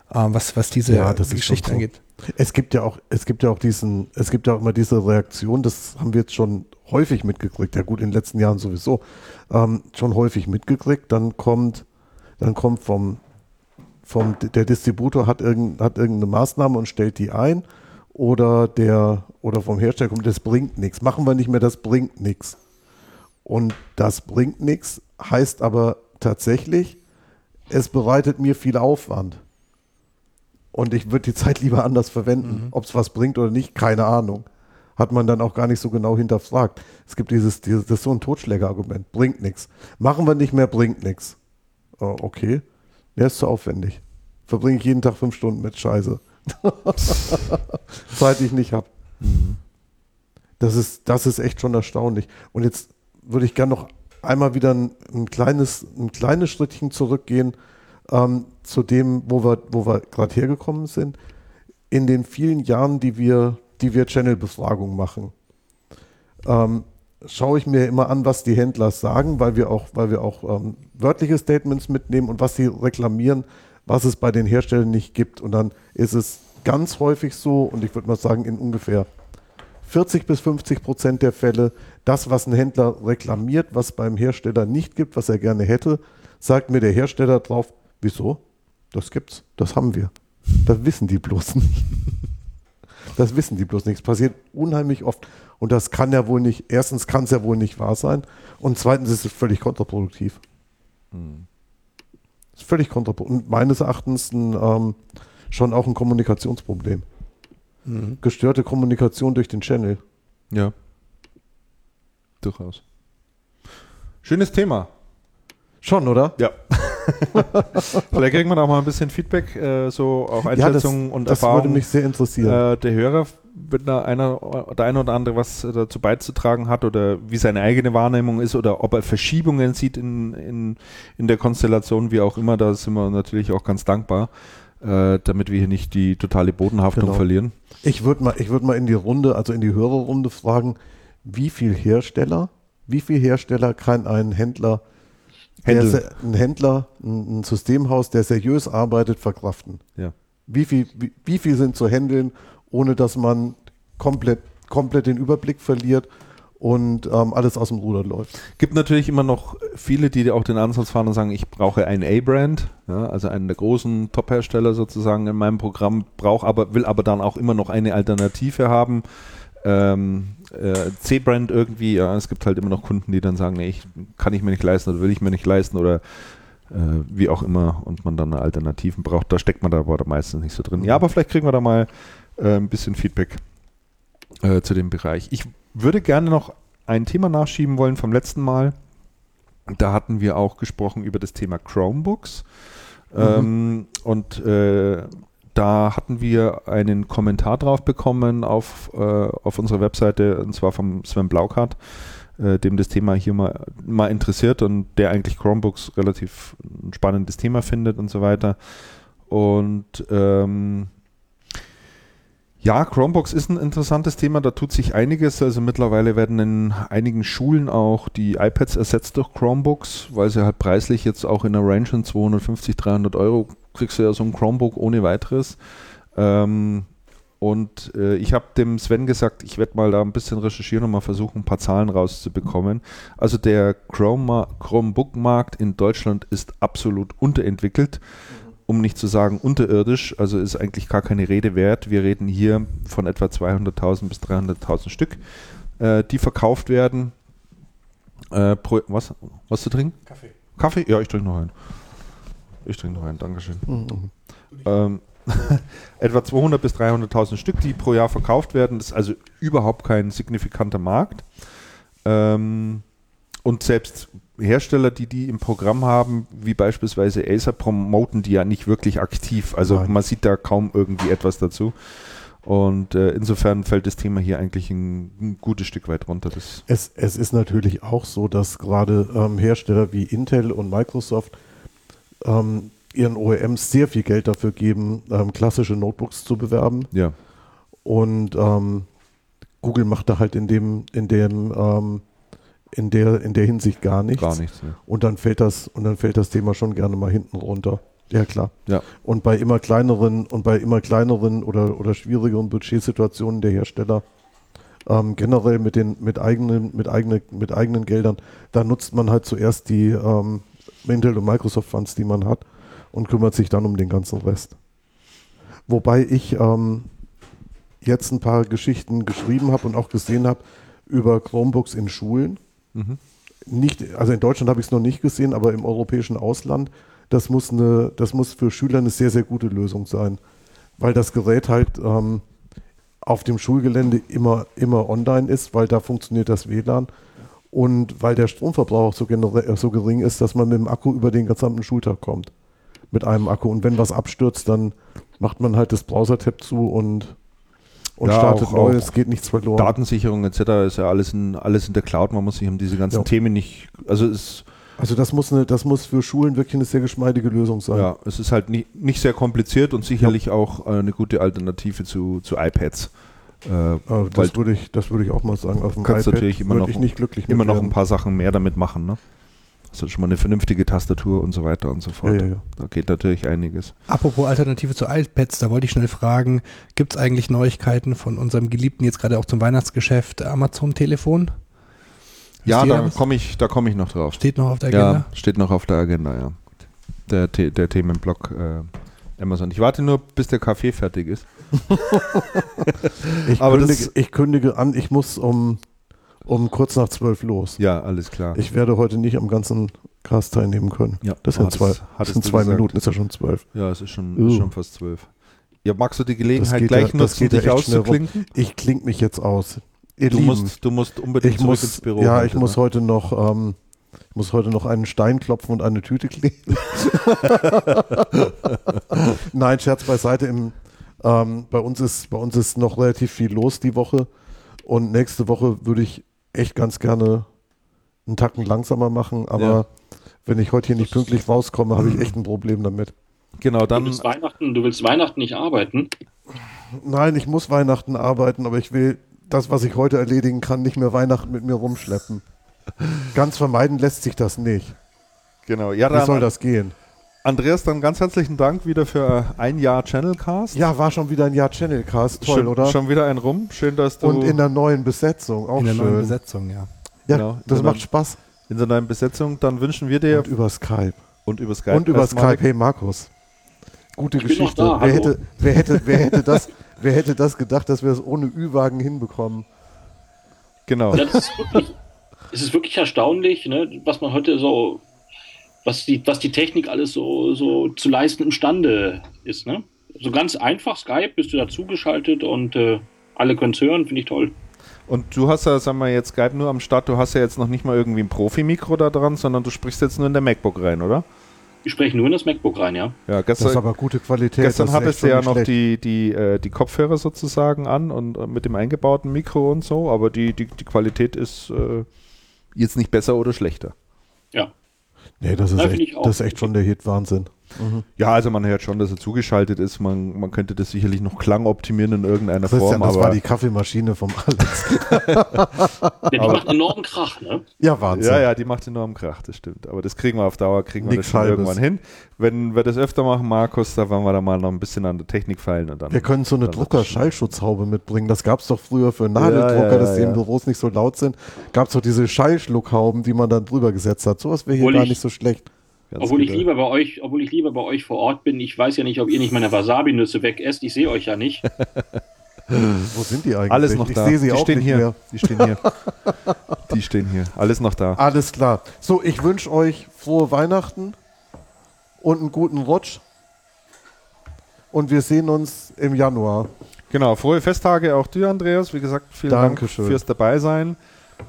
was, was diese ja, Geschichte so. angeht. Es gibt ja auch, es gibt ja auch diesen, es gibt ja auch immer diese Reaktion, das haben wir jetzt schon häufig mitgekriegt, ja gut, in den letzten Jahren sowieso, ähm, schon häufig mitgekriegt, dann kommt, dann kommt vom, vom, der Distributor hat, irgend, hat irgendeine Maßnahme und stellt die ein oder der, oder vom Hersteller kommt, das bringt nichts. Machen wir nicht mehr, das bringt nichts. Und das bringt nichts, heißt aber tatsächlich, es bereitet mir viel Aufwand. Und ich würde die Zeit lieber anders verwenden. Mhm. Ob es was bringt oder nicht, keine Ahnung. Hat man dann auch gar nicht so genau hinterfragt. Es gibt dieses, dieses das ist so ein Totschlägerargument. Bringt nichts. Machen wir nicht mehr, bringt nichts. Oh, okay. Der ist zu aufwendig. Verbringe ich jeden Tag fünf Stunden mit Scheiße. Zeit, die ich nicht habe. Mhm. Das ist, das ist echt schon erstaunlich. Und jetzt würde ich gerne noch einmal wieder ein, ein, kleines, ein kleines Schrittchen zurückgehen ähm, zu dem, wo wir, wo wir gerade hergekommen sind. In den vielen Jahren, die wir, die wir Channel-Befragung machen, ähm, schaue ich mir immer an, was die Händler sagen, weil wir auch, weil wir auch ähm, wörtliche Statements mitnehmen und was sie reklamieren, was es bei den Herstellern nicht gibt. Und dann ist es ganz häufig so, und ich würde mal sagen, in ungefähr 40 bis 50 Prozent der Fälle, das, was ein Händler reklamiert, was beim Hersteller nicht gibt, was er gerne hätte, sagt mir der Hersteller drauf, Wieso? Das gibt's. Das haben wir. Das wissen die bloß nicht. Das wissen die bloß nicht. Es passiert unheimlich oft. Und das kann ja wohl nicht, erstens kann es ja wohl nicht wahr sein. Und zweitens ist es völlig kontraproduktiv. Hm. Ist völlig kontraproduktiv. Und meines Erachtens ein, ähm, schon auch ein Kommunikationsproblem. Mhm. Gestörte Kommunikation durch den Channel. Ja. Durchaus. Schönes Thema. Schon, oder? Ja. Vielleicht kriegen wir auch mal ein bisschen Feedback, äh, so auch Einschätzungen ja, das, und Erfahrungen. Das würde mich sehr interessieren. Äh, der Hörer, wenn da einer, der eine oder andere was dazu beizutragen hat oder wie seine eigene Wahrnehmung ist oder ob er Verschiebungen sieht in, in, in der Konstellation, wie auch immer, da sind wir natürlich auch ganz dankbar, äh, damit wir hier nicht die totale Bodenhaftung genau. verlieren. Ich würde mal, ich mal in die Runde, also in die Hörerrunde fragen, wie viel Hersteller, wie viel Hersteller kann ein Händler der, ein Händler, ein, Systemhaus, der seriös arbeitet, verkraften. Ja. Wie viel, wie, wie viel sind zu handeln, ohne dass man komplett, komplett den Überblick verliert und ähm, alles aus dem Ruder läuft. Gibt natürlich immer noch viele, die auch den Ansatz fahren und sagen, ich brauche einen A-Brand, ja, also einen der großen Top-Hersteller sozusagen in meinem Programm, brauche aber, will aber dann auch immer noch eine Alternative haben. Ähm, äh, C-Brand irgendwie, ja, es gibt halt immer noch Kunden, die dann sagen, nee, ich, kann ich mir nicht leisten oder will ich mir nicht leisten oder äh, wie auch immer und man dann Alternativen braucht. Da steckt man da aber meistens nicht so drin. Ja, aber vielleicht kriegen wir da mal äh, ein bisschen Feedback äh, zu dem Bereich. Ich würde gerne noch ein Thema nachschieben wollen vom letzten Mal. Da hatten wir auch gesprochen über das Thema Chromebooks. Mhm. Ähm, und äh, da hatten wir einen Kommentar drauf bekommen auf, äh, auf unserer Webseite, und zwar vom Sven Blaukart, äh, dem das Thema hier mal, mal interessiert und der eigentlich Chromebooks relativ ein spannendes Thema findet und so weiter. Und ähm, ja, Chromebooks ist ein interessantes Thema, da tut sich einiges. Also mittlerweile werden in einigen Schulen auch die iPads ersetzt durch Chromebooks, weil sie halt preislich jetzt auch in der Range von 250, 300 Euro kriegst du ja so ein Chromebook ohne weiteres. Ähm, und äh, ich habe dem Sven gesagt, ich werde mal da ein bisschen recherchieren und mal versuchen, ein paar Zahlen rauszubekommen. Also der Chrome Chromebook-Markt in Deutschland ist absolut unterentwickelt, um nicht zu sagen unterirdisch. Also ist eigentlich gar keine Rede wert. Wir reden hier von etwa 200.000 bis 300.000 Stück, äh, die verkauft werden. Äh, pro, was, was zu trinken? Kaffee. Kaffee? Ja, ich trinke noch einen. Ich trinke noch einen, Dankeschön. Mhm. Ähm, etwa 200.000 bis 300.000 Stück, die pro Jahr verkauft werden. Das ist also überhaupt kein signifikanter Markt. Ähm, und selbst Hersteller, die die im Programm haben, wie beispielsweise Acer, promoten die ja nicht wirklich aktiv. Also Nein. man sieht da kaum irgendwie etwas dazu. Und äh, insofern fällt das Thema hier eigentlich ein, ein gutes Stück weit runter. Das es, es ist natürlich auch so, dass gerade ähm, Hersteller wie Intel und Microsoft ähm, ihren OEMs sehr viel Geld dafür geben, ähm, klassische Notebooks zu bewerben. Ja. Und ähm, Google macht da halt in dem, in dem, ähm, in der, in der Hinsicht gar nichts. Gar nichts. Ne. Und dann fällt das, und dann fällt das Thema schon gerne mal hinten runter. Ja, klar. Ja. Und bei immer kleineren und bei immer kleineren oder, oder schwierigeren Budgetsituationen der Hersteller, ähm, generell mit den mit eigenen, mit eigenen, mit eigenen Geldern, da nutzt man halt zuerst die ähm, Intel und Microsoft Funds, die man hat, und kümmert sich dann um den ganzen Rest. Wobei ich ähm, jetzt ein paar Geschichten geschrieben habe und auch gesehen habe über Chromebooks in Schulen. Mhm. Nicht, also in Deutschland habe ich es noch nicht gesehen, aber im europäischen Ausland das muss, eine, das muss für Schüler eine sehr, sehr gute Lösung sein, weil das Gerät halt ähm, auf dem Schulgelände immer, immer online ist, weil da funktioniert das WLAN und weil der Stromverbrauch so, äh, so gering ist, dass man mit dem Akku über den gesamten Schultag kommt. Mit einem Akku. Und wenn was abstürzt, dann macht man halt das Browser-Tab zu und, und ja, startet neu. Es geht nichts verloren. Datensicherung etc. ist ja alles in, alles in der Cloud. Man muss sich um diese ganzen ja. Themen nicht. Also es also das muss, eine, das muss für Schulen wirklich eine sehr geschmeidige Lösung sein. Ja, es ist halt nie, nicht sehr kompliziert und sicherlich ja. auch äh, eine gute Alternative zu, zu iPads. Äh, das würde ich, das ich auch mal sagen. Auf dem kannst iPad natürlich immer noch, ich nicht glücklich immer noch ein paar Sachen mehr damit machen. Ne? Also schon mal eine vernünftige Tastatur und so weiter und so fort. Ja, ja, ja. Da geht natürlich einiges. Apropos Alternative zu iPads, da wollte ich schnell fragen, gibt es eigentlich Neuigkeiten von unserem Geliebten jetzt gerade auch zum Weihnachtsgeschäft Amazon-Telefon? Ja, da komme ich, komm ich noch drauf. Steht noch auf der Agenda? Ja, steht noch auf der Agenda, ja. Der, der Themenblock äh, Amazon. Ich warte nur, bis der Kaffee fertig ist. ich, Aber kündige, ich kündige an, ich muss um, um kurz nach zwölf los. Ja, alles klar. Ich werde heute nicht am ganzen Cast teilnehmen können. Ja, das sind zwei, das sind zwei Minuten, ist ja schon zwölf. Ja, es ist schon, uh. ist schon fast zwölf. Ja, magst du die Gelegenheit gleich ja, nutzen, dich auszuklinken? Ich klinge mich jetzt aus. Ihr du, musst, du musst unbedingt ich muss, ins Büro. Ja, heute, ich muss ne? heute noch, ähm, ich muss heute noch einen Stein klopfen und eine Tüte kleben. Nein, Scherz beiseite. Im, ähm, bei, uns ist, bei uns ist noch relativ viel los die Woche. Und nächste Woche würde ich echt ganz gerne einen Tacken langsamer machen. Aber ja. wenn ich heute hier nicht pünktlich rauskomme, habe ich echt ein Problem damit. Genau, dann. Du willst, Weihnachten, du willst Weihnachten nicht arbeiten? Nein, ich muss Weihnachten arbeiten, aber ich will das, was ich heute erledigen kann, nicht mehr Weihnachten mit mir rumschleppen. Ganz vermeiden lässt sich das nicht. Genau, ja, Wie soll das gehen? Andreas, dann ganz herzlichen Dank wieder für ein Jahr Channelcast. Ja, war schon wieder ein Jahr Channelcast. Toll, schon, oder? Schon wieder ein Rum. Schön, dass du. Und in der neuen Besetzung auch In der schön. neuen Besetzung, ja. Ja, genau, das macht Spaß. In der neuen Besetzung. Dann wünschen wir dir. Und über Skype. Und über Skype. Und über Skype. Hey, Markus. Gute ich Geschichte. Da, wer, hätte, wer, hätte, wer, hätte das, wer hätte das gedacht, dass wir es ohne Ü-Wagen hinbekommen? Genau. Ja, ist wirklich, es ist wirklich erstaunlich, ne, was man heute so, was die, was die Technik alles so, so zu leisten imstande ist. Ne? So ganz einfach, Skype, bist du dazugeschaltet und äh, alle können es hören, finde ich toll. Und du hast ja, sagen wir jetzt Skype nur am Start, du hast ja jetzt noch nicht mal irgendwie ein Profi-Mikro da dran, sondern du sprichst jetzt nur in der MacBook rein, oder? Ich spreche nur in das MacBook rein, ja. Ja, gestern, das ist aber gute Qualität. Gestern hattest du ja noch die, die, äh, die Kopfhörer sozusagen an und äh, mit dem eingebauten Mikro und so, aber die, die, die Qualität ist äh, jetzt nicht besser oder schlechter. Ja. Nee, das ist, echt, das ist echt schon der Hit-Wahnsinn. Mhm. Ja, also man hört schon, dass er zugeschaltet ist. Man, man könnte das sicherlich noch Klang optimieren in irgendeiner Christian, Form. Das war die Kaffeemaschine vom Alex. ja, die macht enormen Krach, ne? Ja, Wahnsinn. Ja, ja, die macht enormen Krach, das stimmt. Aber das kriegen wir auf Dauer, kriegen wir das schon irgendwann hin. Wenn wir das öfter machen, Markus, da wollen wir da mal noch ein bisschen an der Technik feilen. Und dann, wir können so eine Drucker-Schallschutzhaube mitbringen. Das gab es doch früher für Nadeldrucker, ja, ja, dass die in Büros nicht so laut sind. Gab es doch diese Schallschluckhauben, die man dann drüber gesetzt hat. Sowas wäre hier Wohl gar nicht so schlecht. Ganz obwohl ich lieber bei euch, obwohl ich lieber bei euch vor Ort bin. Ich weiß ja nicht, ob ihr nicht meine Wasabi-Nüsse wegesst. Ich sehe euch ja nicht. Wo sind die eigentlich? Alles noch ich da. sehe sie die auch stehen nicht hier. Mehr. Die stehen hier. die stehen hier. Alles noch da. Alles klar. So, ich wünsche euch frohe Weihnachten und einen guten Rutsch. Und wir sehen uns im Januar. Genau, frohe Festtage auch dir, Andreas. Wie gesagt, vielen Dankeschön. Dank fürs Dabeisein.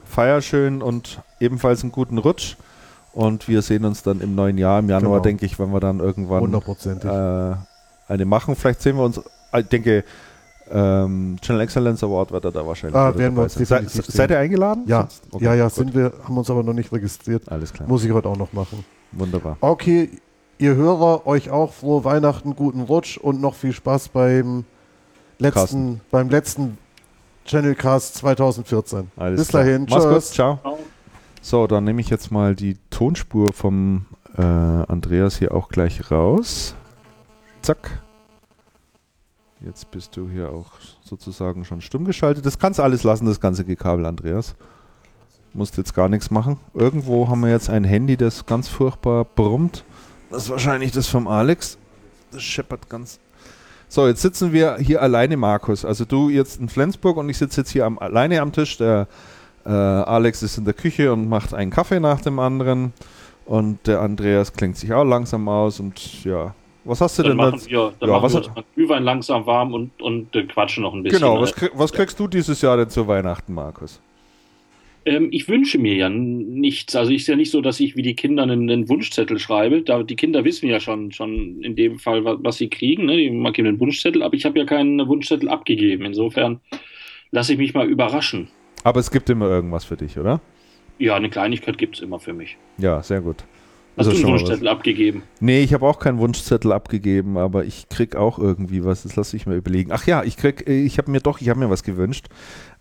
Feier schön und ebenfalls einen guten Rutsch. Und wir sehen uns dann im neuen Jahr, im Januar, genau. denke ich, wenn wir dann irgendwann äh, eine machen. Vielleicht sehen wir uns, ich denke, ähm, Channel Excellence Award wird er da wahrscheinlich. Ah, werden wir uns Se, seid ihr eingeladen? Ja, okay, ja, ja, sind wir, haben uns aber noch nicht registriert. Alles klar. Muss ich heute auch noch machen. Wunderbar. Okay, ihr Hörer, euch auch frohe Weihnachten, guten Rutsch und noch viel Spaß beim letzten, beim letzten Channelcast 2014. Alles Bis klar. dahin. Mach's Tschüss. Ciao. So, dann nehme ich jetzt mal die Tonspur vom äh, Andreas hier auch gleich raus. Zack. Jetzt bist du hier auch sozusagen schon stumm geschaltet. Das kannst alles lassen, das ganze Gekabel, Andreas. Musst jetzt gar nichts machen. Irgendwo haben wir jetzt ein Handy, das ganz furchtbar brummt. Das ist wahrscheinlich das vom Alex. Das scheppert ganz. So, jetzt sitzen wir hier alleine, Markus. Also du jetzt in Flensburg und ich sitze jetzt hier am, alleine am Tisch. Der äh, Alex ist in der Küche und macht einen Kaffee nach dem anderen. Und der Andreas klingt sich auch langsam aus und ja, was hast du dann denn machen wir, Dann ja, machen wir uns Glühwein langsam warm und, und äh, quatschen noch ein bisschen. Genau, was, krieg, was kriegst du dieses Jahr denn zu Weihnachten, Markus? Ähm, ich wünsche mir ja nichts. Also ist ja nicht so, dass ich wie die Kinder einen, einen Wunschzettel schreibe. Da, die Kinder wissen ja schon, schon in dem Fall, was, was sie kriegen. Ne? Die markieren einen Wunschzettel, aber ich habe ja keinen Wunschzettel abgegeben. Insofern lasse ich mich mal überraschen. Aber es gibt immer irgendwas für dich, oder? Ja, eine Kleinigkeit gibt es immer für mich. Ja, sehr gut. Hast also du einen Wunschzettel abgegeben? Nee, ich habe auch keinen Wunschzettel abgegeben, aber ich krieg auch irgendwie was. Das lasse ich mir überlegen. Ach ja, ich krieg, äh, ich habe mir doch, ich habe mir was gewünscht.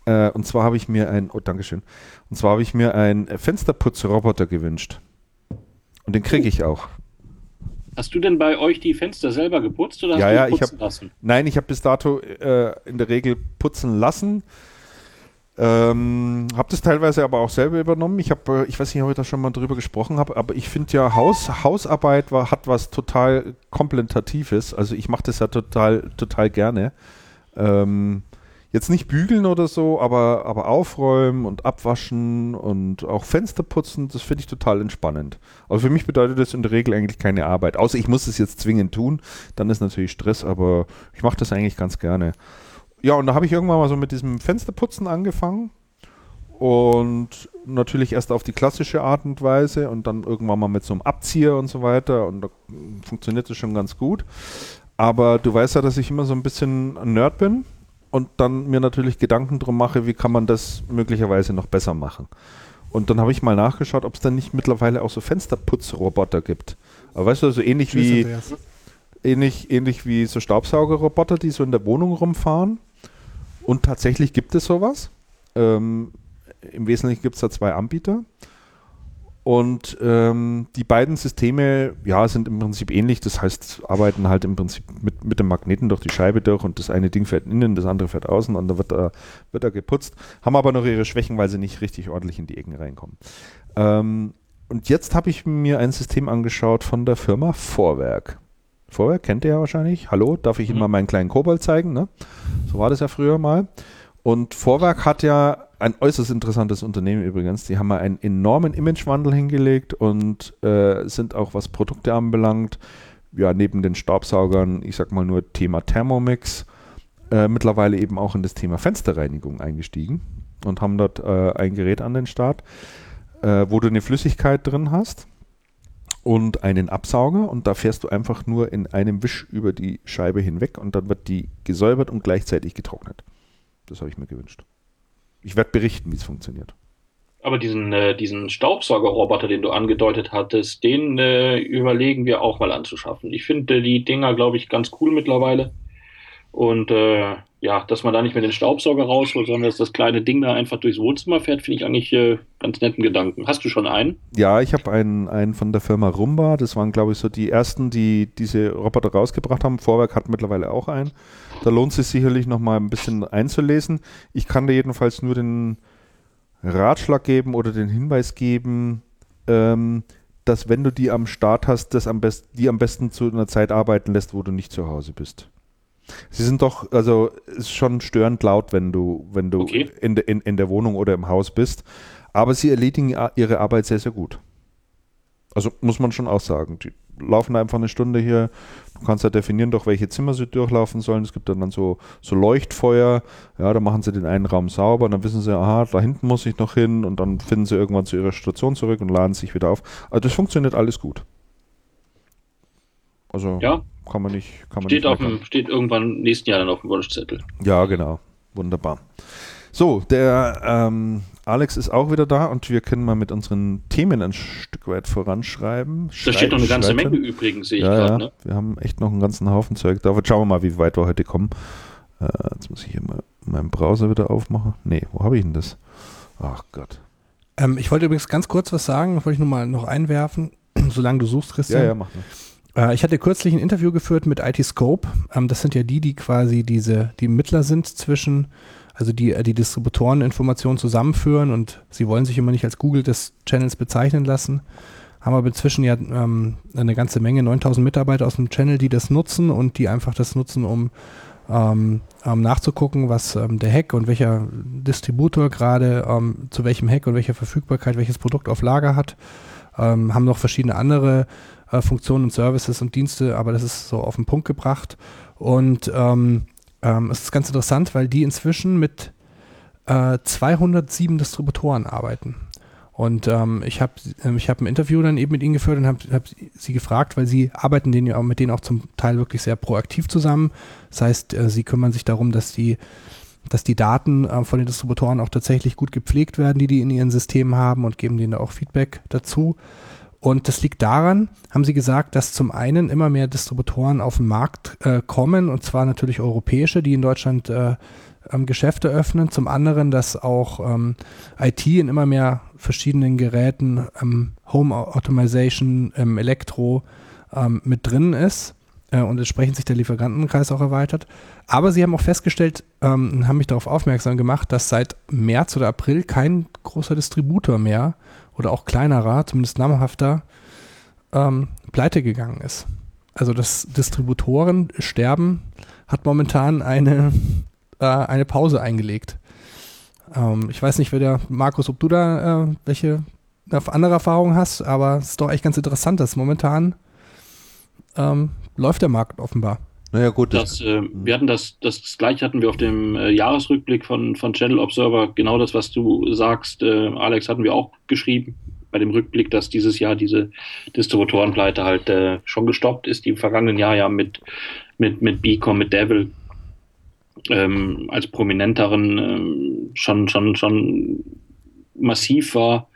Äh, und zwar habe ich mir ein, oh, Dankeschön. Und zwar habe ich mir einen Fensterputzroboter gewünscht. Und den kriege ich auch. Hast du denn bei euch die Fenster selber geputzt oder hast ja, du ja, putzen ich hab, lassen? Nein, ich habe bis dato äh, in der Regel putzen lassen. Ähm, habe das teilweise aber auch selber übernommen. Ich habe, äh, ich weiß nicht, ob ich da schon mal drüber gesprochen habe, aber ich finde ja Haus, Hausarbeit war, hat was total komplementatives. Also ich mache das ja total, total gerne. Ähm, jetzt nicht bügeln oder so, aber, aber aufräumen und abwaschen und auch Fenster putzen, das finde ich total entspannend. Aber für mich bedeutet das in der Regel eigentlich keine Arbeit. Außer ich muss es jetzt zwingend tun, dann ist natürlich Stress, aber ich mache das eigentlich ganz gerne ja, und da habe ich irgendwann mal so mit diesem Fensterputzen angefangen. Und natürlich erst auf die klassische Art und Weise und dann irgendwann mal mit so einem Abzieher und so weiter. Und da funktioniert das schon ganz gut. Aber du weißt ja, dass ich immer so ein bisschen ein Nerd bin und dann mir natürlich Gedanken drum mache, wie kann man das möglicherweise noch besser machen. Und dann habe ich mal nachgeschaut, ob es dann nicht mittlerweile auch so Fensterputzroboter gibt. Aber weißt du, so ähnlich wie ähnlich, ähnlich wie so Staubsaugerroboter, die so in der Wohnung rumfahren und tatsächlich gibt es sowas. Ähm, Im Wesentlichen gibt es da zwei Anbieter. Und ähm, die beiden Systeme, ja, sind im Prinzip ähnlich. Das heißt, arbeiten halt im Prinzip mit, mit dem Magneten durch die Scheibe durch und das eine Ding fährt innen, das andere fährt außen und da wird er, wird er geputzt. Haben aber noch ihre Schwächen, weil sie nicht richtig ordentlich in die Ecken reinkommen. Ähm, und jetzt habe ich mir ein System angeschaut von der Firma Vorwerk. Vorher kennt ihr ja wahrscheinlich. Hallo, darf ich Ihnen mhm. mal meinen kleinen Kobold zeigen? Ne? So war das ja früher mal. Und Vorwerk hat ja ein äußerst interessantes Unternehmen übrigens. Die haben ja einen enormen Imagewandel hingelegt und äh, sind auch, was Produkte anbelangt, ja, neben den Staubsaugern, ich sag mal nur Thema Thermomix, äh, mittlerweile eben auch in das Thema Fensterreinigung eingestiegen und haben dort äh, ein Gerät an den Start, äh, wo du eine Flüssigkeit drin hast und einen Absauger und da fährst du einfach nur in einem Wisch über die Scheibe hinweg und dann wird die gesäubert und gleichzeitig getrocknet. Das habe ich mir gewünscht. Ich werde berichten, wie es funktioniert. Aber diesen, äh, diesen Staubsaugerroboter, den du angedeutet hattest, den äh, überlegen wir auch mal anzuschaffen. Ich finde die Dinger, glaube ich, ganz cool mittlerweile. Und äh, ja, dass man da nicht mehr den Staubsauger rausholt, sondern dass das kleine Ding da einfach durchs Wohnzimmer fährt, finde ich eigentlich äh, ganz netten Gedanken. Hast du schon einen? Ja, ich habe einen, einen von der Firma Rumba. Das waren, glaube ich, so die ersten, die diese Roboter rausgebracht haben. Vorwerk hat mittlerweile auch einen. Da lohnt es sich sicherlich noch mal ein bisschen einzulesen. Ich kann dir jedenfalls nur den Ratschlag geben oder den Hinweis geben, ähm, dass wenn du die am Start hast, das am best, die am besten zu einer Zeit arbeiten lässt, wo du nicht zu Hause bist. Sie sind doch, also ist schon störend laut, wenn du, wenn du okay. in, de, in, in der Wohnung oder im Haus bist. Aber sie erledigen ihre Arbeit sehr, sehr gut. Also muss man schon auch sagen. Die laufen einfach eine Stunde hier. Du kannst ja definieren, durch welche Zimmer sie durchlaufen sollen. Es gibt dann, dann so, so Leuchtfeuer. Ja, da machen sie den einen Raum sauber. Dann wissen sie, aha, da hinten muss ich noch hin. Und dann finden sie irgendwann zu ihrer Station zurück und laden sich wieder auf. Also das funktioniert alles gut. Also ja, kann man nicht. Kann man steht, nicht auf dem, steht irgendwann nächsten Jahr dann auf dem Wunschzettel. Ja, genau. Wunderbar. So, der ähm, Alex ist auch wieder da und wir können mal mit unseren Themen ein Stück weit voranschreiben. Da steht noch eine ganze Menge übrigens, sehe ich ja, gerade. Ja. Ne? Wir haben echt noch einen ganzen Haufen Zeug. Da schauen wir mal, wie weit wir heute kommen. Äh, jetzt muss ich hier mal meinen Browser wieder aufmachen. Nee, wo habe ich denn das? Ach Gott. Ähm, ich wollte übrigens ganz kurz was sagen, das wollte ich nur mal noch einwerfen, solange du suchst, Christian. Ja, ja, mach mal. Äh, ich hatte kürzlich ein Interview geführt mit IT Scope. Ähm, das sind ja die, die quasi diese, die Mittler sind zwischen, also die äh, die Distributoreninformationen zusammenführen und sie wollen sich immer nicht als Google des Channels bezeichnen lassen. Haben aber inzwischen ja ähm, eine ganze Menge, 9000 Mitarbeiter aus dem Channel, die das nutzen und die einfach das nutzen, um ähm, ähm, nachzugucken, was ähm, der Hack und welcher Distributor gerade ähm, zu welchem Hack und welcher Verfügbarkeit welches Produkt auf Lager hat. Haben noch verschiedene andere äh, Funktionen und Services und Dienste, aber das ist so auf den Punkt gebracht. Und ähm, es ist ganz interessant, weil die inzwischen mit äh, 207 Distributoren arbeiten. Und ähm, ich habe ähm, ich hab ein Interview dann eben mit ihnen geführt und habe hab sie gefragt, weil sie arbeiten denen mit denen auch zum Teil wirklich sehr proaktiv zusammen. Das heißt, äh, sie kümmern sich darum, dass die, dass die Daten äh, von den Distributoren auch tatsächlich gut gepflegt werden, die die in ihren Systemen haben und geben denen auch Feedback dazu. Und das liegt daran, haben sie gesagt, dass zum einen immer mehr Distributoren auf den Markt äh, kommen, und zwar natürlich europäische, die in Deutschland äh, ähm, Geschäfte öffnen. Zum anderen, dass auch ähm, IT in immer mehr verschiedenen Geräten, ähm, Home Automation, ähm, Elektro ähm, mit drin ist äh, und entsprechend sich der Lieferantenkreis auch erweitert. Aber sie haben auch festgestellt ähm, und haben mich darauf aufmerksam gemacht, dass seit März oder April kein großer Distributor mehr oder auch kleinerer, zumindest namhafter, ähm, pleite gegangen ist. Also das Distributoren sterben hat momentan eine äh, eine Pause eingelegt. Ähm, ich weiß nicht, wer der Markus, ob du da äh, welche andere Erfahrungen hast, aber es ist doch echt ganz interessant, dass momentan ähm, läuft der Markt offenbar. Naja, gut. Das, äh, wir hatten das, das, das gleiche hatten wir auf dem äh, Jahresrückblick von, von Channel Observer. Genau das, was du sagst, äh, Alex, hatten wir auch geschrieben bei dem Rückblick, dass dieses Jahr diese Distributorenpleite halt äh, schon gestoppt ist. Die im vergangenen Jahr ja mit, mit, mit Beacom, mit Devil ähm, als prominenteren ähm, schon, schon, schon massiv war,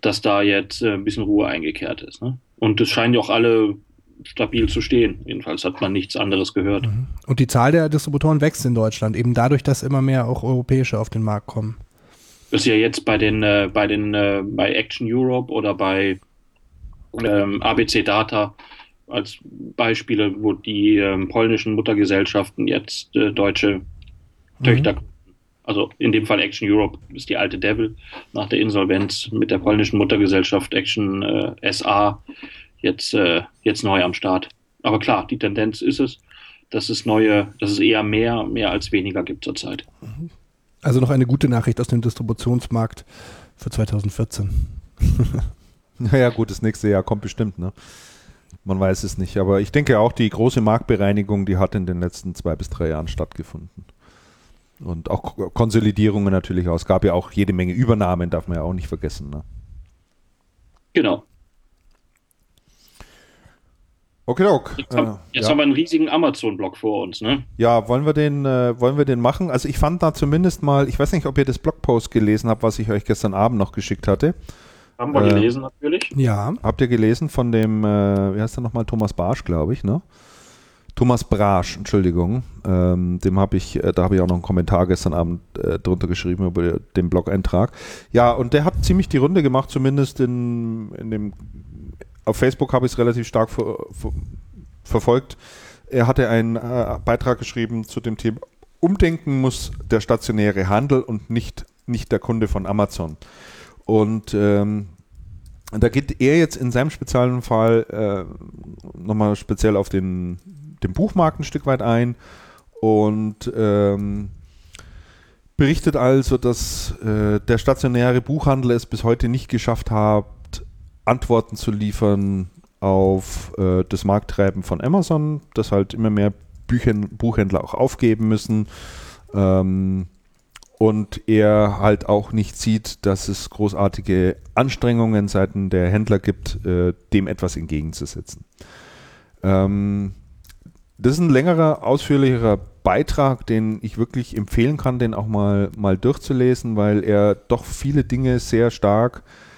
dass da jetzt äh, ein bisschen Ruhe eingekehrt ist. Ne? Und es scheinen ja auch alle stabil zu stehen. Jedenfalls hat man nichts anderes gehört. Mhm. Und die Zahl der Distributoren wächst in Deutschland, eben dadurch, dass immer mehr auch europäische auf den Markt kommen. Das ist ja jetzt bei den, äh, bei den, äh, bei Action Europe oder bei ähm, ABC Data als Beispiele, wo die ähm, polnischen Muttergesellschaften jetzt äh, deutsche mhm. Töchter, also in dem Fall Action Europe ist die alte Devil nach der Insolvenz mit der polnischen Muttergesellschaft Action äh, SA jetzt, äh, jetzt neu am Start. Aber klar, die Tendenz ist es, dass es neue, dass es eher mehr, mehr als weniger gibt zurzeit. Also noch eine gute Nachricht aus dem Distributionsmarkt für 2014. naja, gut, das nächste Jahr kommt bestimmt, ne? Man weiß es nicht. Aber ich denke auch, die große Marktbereinigung, die hat in den letzten zwei bis drei Jahren stattgefunden. Und auch Konsolidierungen natürlich auch. Es gab ja auch jede Menge Übernahmen, darf man ja auch nicht vergessen. Ne? Genau. Okay, ok. Jetzt, haben, äh, jetzt ja. haben wir einen riesigen Amazon-Blog vor uns, ne? Ja, wollen wir den, äh, wollen wir den machen? Also ich fand da zumindest mal, ich weiß nicht, ob ihr das Blogpost gelesen habt, was ich euch gestern Abend noch geschickt hatte. Haben wir äh, gelesen natürlich. Ja. Habt ihr gelesen von dem, äh, wie heißt der nochmal, Thomas Barsch, glaube ich, ne? Thomas Brasch, Entschuldigung. Ähm, dem habe ich, äh, da habe ich auch noch einen Kommentar gestern Abend äh, drunter geschrieben über den Blog-Eintrag. Ja, und der hat ziemlich die Runde gemacht, zumindest in, in dem, auf Facebook habe ich es relativ stark ver, ver, verfolgt. Er hatte einen äh, Beitrag geschrieben zu dem Thema Umdenken muss der stationäre Handel und nicht, nicht der Kunde von Amazon. Und ähm, da geht er jetzt in seinem speziellen Fall äh, nochmal speziell auf den, den Buchmarkt ein Stück weit ein und ähm, berichtet also, dass äh, der stationäre Buchhandel es bis heute nicht geschafft hat, Antworten zu liefern auf äh, das Markttreiben von Amazon, dass halt immer mehr Büchen, Buchhändler auch aufgeben müssen. Ähm, und er halt auch nicht sieht, dass es großartige Anstrengungen seitens der Händler gibt, äh, dem etwas entgegenzusetzen. Ähm, das ist ein längerer, ausführlicherer Beitrag, den ich wirklich empfehlen kann, den auch mal, mal durchzulesen, weil er doch viele Dinge sehr stark, äh,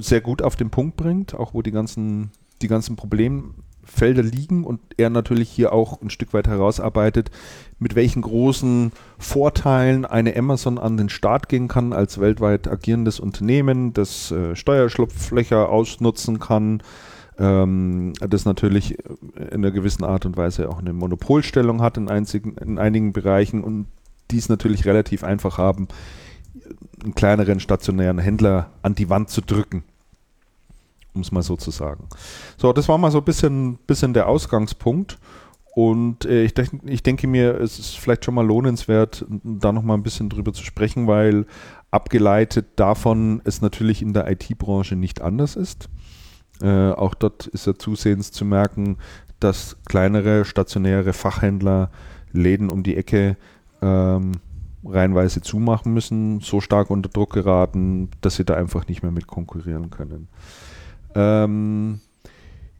sehr gut auf den Punkt bringt, auch wo die ganzen, die ganzen Problemfelder liegen und er natürlich hier auch ein Stück weit herausarbeitet, mit welchen großen Vorteilen eine Amazon an den Start gehen kann als weltweit agierendes Unternehmen, das äh, Steuerschlupflöcher ausnutzen kann, ähm, das natürlich in einer gewissen Art und Weise auch eine Monopolstellung hat in, einzigen, in einigen Bereichen und dies natürlich relativ einfach haben, einen kleineren stationären Händler an die Wand zu drücken, um es mal so zu sagen. So, das war mal so ein bisschen, bisschen der Ausgangspunkt. Und äh, ich, denk, ich denke mir, es ist vielleicht schon mal lohnenswert, da noch mal ein bisschen drüber zu sprechen, weil abgeleitet davon es natürlich in der IT-Branche nicht anders ist. Äh, auch dort ist ja zusehends zu merken, dass kleinere stationäre Fachhändler Läden um die Ecke ähm, reihenweise zumachen müssen, so stark unter Druck geraten, dass sie da einfach nicht mehr mit konkurrieren können. Ähm,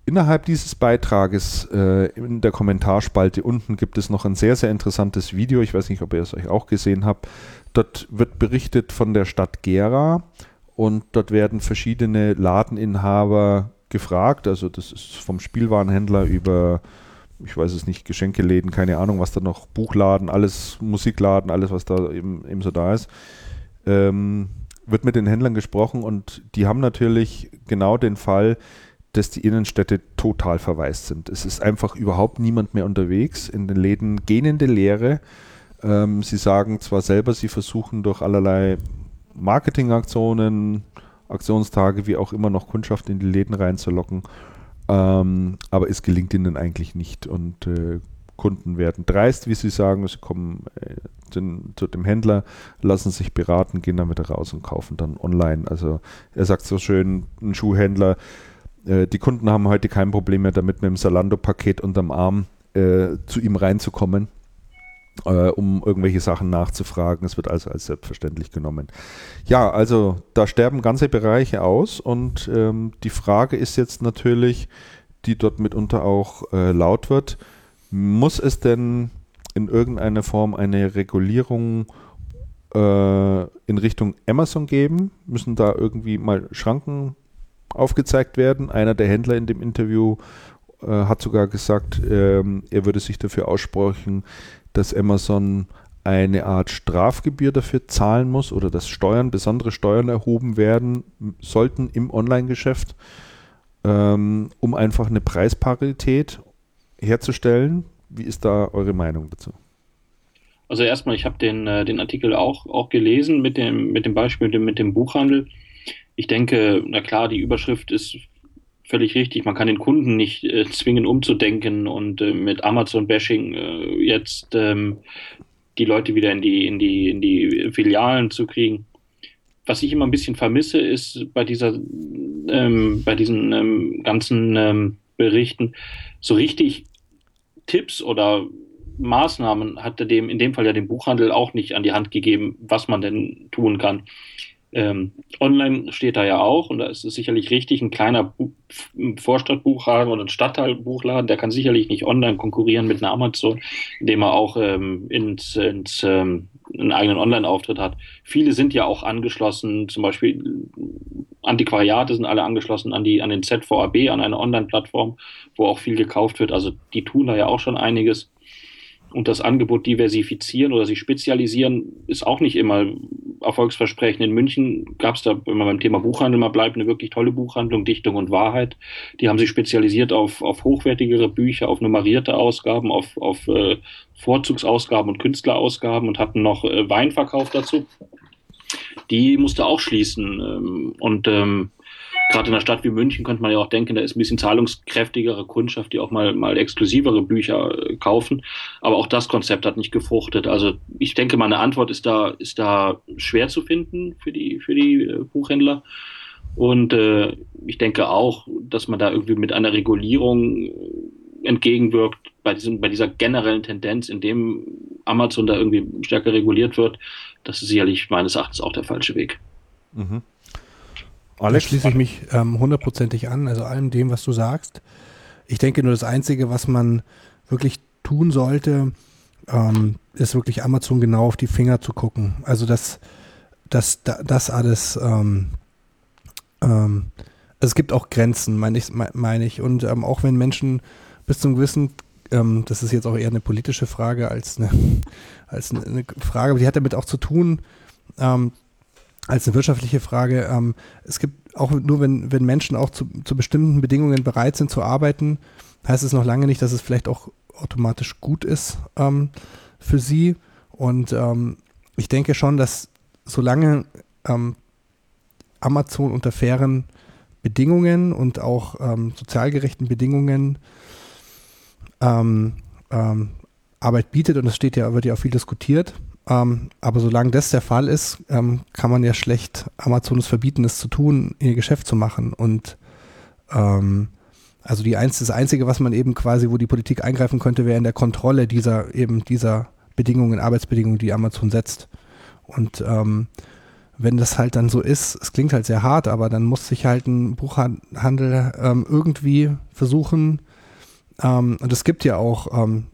innerhalb dieses Beitrages äh, in der Kommentarspalte unten gibt es noch ein sehr, sehr interessantes Video. Ich weiß nicht, ob ihr es euch auch gesehen habt. Dort wird berichtet von der Stadt Gera und dort werden verschiedene Ladeninhaber gefragt. Also das ist vom Spielwarenhändler über, ich weiß es nicht, Geschenkeläden, keine Ahnung, was da noch, Buchladen, alles, Musikladen, alles, was da eben, eben so da ist. Ähm, wird mit den Händlern gesprochen und die haben natürlich genau den Fall, dass die Innenstädte total verwaist sind. Es ist einfach überhaupt niemand mehr unterwegs. In den Läden gähnende Leere. Ähm, sie sagen zwar selber, sie versuchen durch allerlei Marketingaktionen, Aktionstage, wie auch immer, noch Kundschaft in die Läden reinzulocken. Ähm, aber es gelingt ihnen eigentlich nicht. Und äh, Kunden werden dreist, wie sie sagen. Sie kommen äh, den, zu dem Händler, lassen sich beraten, gehen dann wieder raus und kaufen dann online. Also er sagt so schön, ein Schuhhändler, äh, die Kunden haben heute kein Problem mehr damit, mit dem Salando-Paket unterm Arm äh, zu ihm reinzukommen äh, um irgendwelche Sachen nachzufragen. Es wird also als selbstverständlich genommen. Ja, also da sterben ganze Bereiche aus und ähm, die Frage ist jetzt natürlich, die dort mitunter auch äh, laut wird, muss es denn in irgendeiner Form eine Regulierung äh, in Richtung Amazon geben? Müssen da irgendwie mal Schranken aufgezeigt werden? Einer der Händler in dem Interview äh, hat sogar gesagt, ähm, er würde sich dafür aussprechen, dass Amazon eine Art Strafgebühr dafür zahlen muss oder dass Steuern, besondere Steuern erhoben werden sollten im Online-Geschäft, ähm, um einfach eine Preisparität herzustellen. Wie ist da eure Meinung dazu? Also erstmal, ich habe den, äh, den Artikel auch, auch gelesen mit dem, mit dem Beispiel mit dem, mit dem Buchhandel. Ich denke, na klar, die Überschrift ist völlig richtig. Man kann den Kunden nicht äh, zwingen, umzudenken und äh, mit Amazon-Bashing äh, jetzt ähm, die Leute wieder in die, in, die, in die Filialen zu kriegen. Was ich immer ein bisschen vermisse, ist bei dieser, ähm, bei diesen ähm, ganzen ähm, Berichten so richtig Tipps oder Maßnahmen hat er dem, in dem Fall ja dem Buchhandel auch nicht an die Hand gegeben, was man denn tun kann. Ähm, online steht da ja auch, und da ist es sicherlich richtig, ein kleiner Bu Vorstadtbuchladen oder ein Stadtteilbuchladen, der kann sicherlich nicht online konkurrieren mit einer Amazon, indem er auch ähm, ins, ins, ähm, einen eigenen Online-Auftritt hat. Viele sind ja auch angeschlossen, zum Beispiel Antiquariate sind alle angeschlossen an, die, an den ZVAB, an eine Online-Plattform, wo auch viel gekauft wird. Also die tun da ja auch schon einiges und das Angebot diversifizieren oder sich spezialisieren, ist auch nicht immer erfolgsversprechend. In München gab es da, wenn man beim Thema Buchhandel mal bleibt, eine wirklich tolle Buchhandlung, Dichtung und Wahrheit. Die haben sich spezialisiert auf, auf hochwertigere Bücher, auf nummerierte Ausgaben, auf, auf äh, Vorzugsausgaben und Künstlerausgaben und hatten noch äh, Weinverkauf dazu. Die musste auch schließen. Ähm, und ähm, gerade in einer Stadt wie München könnte man ja auch denken, da ist ein bisschen zahlungskräftigere Kundschaft, die auch mal, mal exklusivere Bücher äh, kaufen. Aber auch das Konzept hat nicht gefruchtet. Also ich denke, meine Antwort ist da, ist da schwer zu finden für die, für die äh, Buchhändler. Und äh, ich denke auch, dass man da irgendwie mit einer Regulierung entgegenwirkt bei, diesem, bei dieser generellen Tendenz, in dem Amazon da irgendwie stärker reguliert wird. Das ist sicherlich meines Erachtens auch der falsche Weg. Mhm. Alex? Da schließe ich mich ähm, hundertprozentig an, also allem dem, was du sagst. Ich denke nur, das Einzige, was man wirklich tun sollte, ähm, ist wirklich Amazon genau auf die Finger zu gucken. Also das, das, das alles, ähm, ähm, es gibt auch Grenzen, meine ich, meine ich. Und ähm, auch wenn Menschen bis zum gewissen, ähm, das ist jetzt auch eher eine politische Frage als eine, als eine, eine Frage, aber die hat damit auch zu tun, ähm, als eine wirtschaftliche Frage. Ähm, es gibt auch nur, wenn, wenn Menschen auch zu, zu bestimmten Bedingungen bereit sind zu arbeiten, heißt es noch lange nicht, dass es vielleicht auch automatisch gut ist ähm, für sie. Und ähm, ich denke schon, dass solange ähm, Amazon unter fairen Bedingungen und auch ähm, sozial gerechten Bedingungen ähm, Arbeit bietet, und das steht ja, wird ja auch viel diskutiert, ähm, aber solange das der Fall ist, ähm, kann man ja schlecht Amazon es verbieten, es zu tun, ihr Geschäft zu machen. Und ähm, also die eins, das Einzige, was man eben quasi, wo die Politik eingreifen könnte, wäre in der Kontrolle dieser eben dieser Bedingungen, Arbeitsbedingungen, die Amazon setzt. Und ähm, wenn das halt dann so ist, es klingt halt sehr hart, aber dann muss sich halt ein Buchhandel ähm, irgendwie versuchen, ähm, und es gibt ja auch ähm,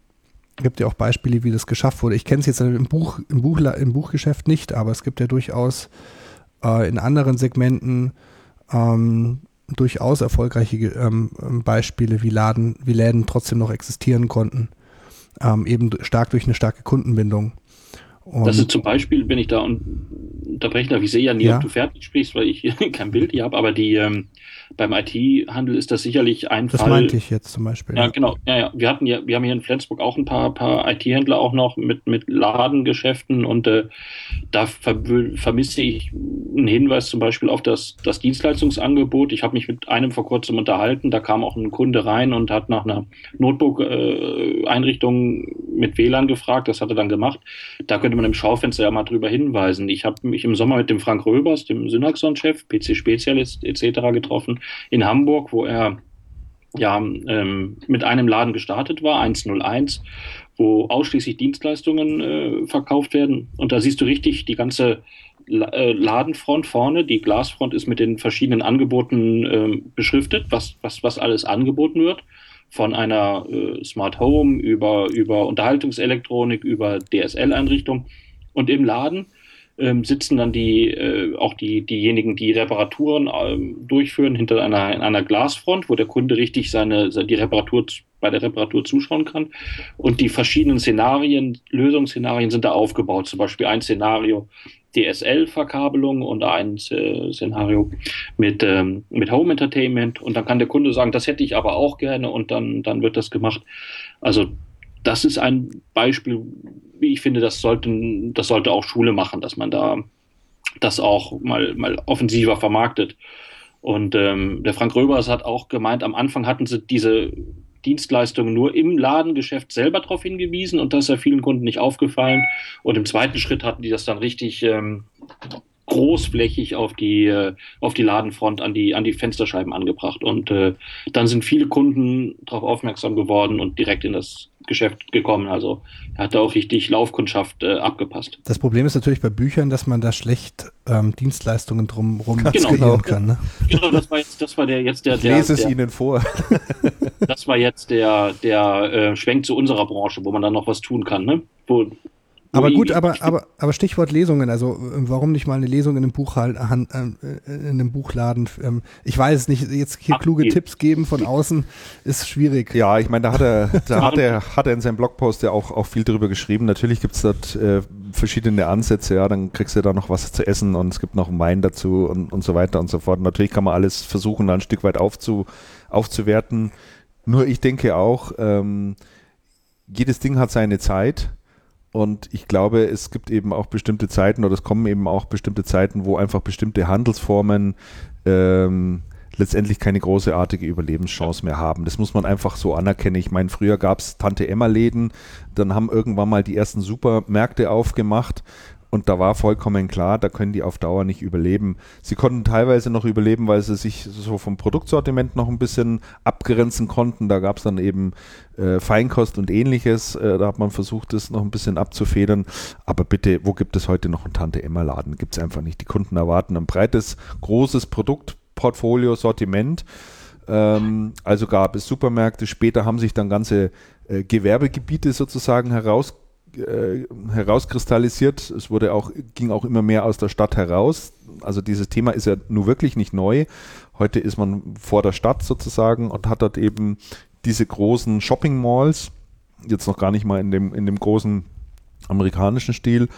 gibt ja auch Beispiele, wie das geschafft wurde. Ich kenne es jetzt im, Buch, im, Buch, im Buchgeschäft nicht, aber es gibt ja durchaus äh, in anderen Segmenten ähm, durchaus erfolgreiche ähm, Beispiele, wie, Laden, wie Läden trotzdem noch existieren konnten. Ähm, eben stark durch eine starke Kundenbindung. Und das ist zum Beispiel, wenn ich da unterbrechen darf, ich sehe ja nie, ja. ob du fertig sprichst, weil ich kein Bild hier habe, aber die ähm, beim IT-Handel ist das sicherlich ein das Fall. Das meinte ich jetzt zum Beispiel. Ja, ja, genau. Ja, ja. Wir hatten ja, wir haben hier in Flensburg auch ein paar, paar IT-Händler auch noch mit, mit Ladengeschäften und äh, da ver vermisse ich einen Hinweis zum Beispiel auf das, das Dienstleistungsangebot. Ich habe mich mit einem vor kurzem unterhalten, da kam auch ein Kunde rein und hat nach einer Notebook-Einrichtung äh, mit WLAN gefragt, das hat er dann gemacht. Da könnte man im Schaufenster ja mal drüber hinweisen. Ich habe mich im Sommer mit dem Frank Röbers, dem Synaxon-Chef, PC-Spezialist etc. getroffen in Hamburg, wo er ja ähm, mit einem Laden gestartet war, 101, wo ausschließlich Dienstleistungen äh, verkauft werden. Und da siehst du richtig die ganze äh, Ladenfront vorne. Die Glasfront ist mit den verschiedenen Angeboten äh, beschriftet, was, was, was alles angeboten wird. Von einer äh, Smart Home über, über Unterhaltungselektronik, über DSL-Einrichtung. Und im Laden ähm, sitzen dann die äh, auch die diejenigen, die Reparaturen ähm, durchführen hinter einer in einer Glasfront, wo der Kunde richtig seine die Reparatur bei der Reparatur zuschauen kann. Und die verschiedenen Szenarien, Lösungsszenarien sind da aufgebaut. Zum Beispiel ein Szenario DSL-Verkabelung und ein äh, Szenario mit, ähm, mit Home Entertainment. Und dann kann der Kunde sagen, das hätte ich aber auch gerne und dann, dann wird das gemacht. Also das ist ein Beispiel, ich finde, das sollten, das sollte auch Schule machen, dass man da das auch mal, mal offensiver vermarktet. Und ähm, der Frank Röbers hat auch gemeint, am Anfang hatten sie diese Dienstleistungen nur im Ladengeschäft selber darauf hingewiesen und das ist ja vielen Kunden nicht aufgefallen. Und im zweiten Schritt hatten die das dann richtig ähm, großflächig auf die, äh, auf die Ladenfront an die, an die Fensterscheiben angebracht. Und äh, dann sind viele Kunden darauf aufmerksam geworden und direkt in das Geschäft gekommen. Also er hat da auch richtig Laufkundschaft äh, abgepasst. Das Problem ist natürlich bei Büchern, dass man da schlecht ähm, Dienstleistungen drumherum genau. kann. Ne? Genau, das war jetzt, das war der jetzt der. der ich lese es der, Ihnen vor. das war jetzt der, der äh, Schwenk zu unserer Branche, wo man dann noch was tun kann, ne? Wo, aber gut, aber, aber, aber Stichwort Lesungen, also warum nicht mal eine Lesung in einem, Buchhal äh, in einem Buchladen? Ähm, ich weiß es nicht, jetzt hier Ach, kluge nee. Tipps geben von außen ist schwierig. Ja, ich meine, da hat er, da hat er, hat er in seinem Blogpost ja auch, auch viel drüber geschrieben. Natürlich gibt es dort äh, verschiedene Ansätze, ja, dann kriegst du da noch was zu essen und es gibt noch einen Wein dazu und, und so weiter und so fort. Natürlich kann man alles versuchen, da ein Stück weit aufzu, aufzuwerten. Nur ich denke auch, ähm, jedes Ding hat seine Zeit und ich glaube, es gibt eben auch bestimmte Zeiten oder es kommen eben auch bestimmte Zeiten, wo einfach bestimmte Handelsformen ähm, letztendlich keine großartige Überlebenschance mehr haben. Das muss man einfach so anerkennen. Ich meine, früher gab es Tante-Emma-Läden, dann haben irgendwann mal die ersten Supermärkte aufgemacht und da war vollkommen klar, da können die auf Dauer nicht überleben. Sie konnten teilweise noch überleben, weil sie sich so vom Produktsortiment noch ein bisschen abgrenzen konnten. Da gab es dann eben äh, Feinkost und ähnliches. Äh, da hat man versucht, das noch ein bisschen abzufedern. Aber bitte, wo gibt es heute noch einen Tante-Emma-Laden? Gibt es einfach nicht. Die Kunden erwarten ein breites, großes Produktportfolio, Sortiment. Ähm, also gab es Supermärkte. Später haben sich dann ganze äh, Gewerbegebiete sozusagen heraus äh, herauskristallisiert. Es wurde auch, ging auch immer mehr aus der Stadt heraus. Also dieses Thema ist ja nur wirklich nicht neu. Heute ist man vor der Stadt sozusagen und hat dort eben diese großen Shopping Malls, jetzt noch gar nicht mal in dem, in dem großen amerikanischen Stil,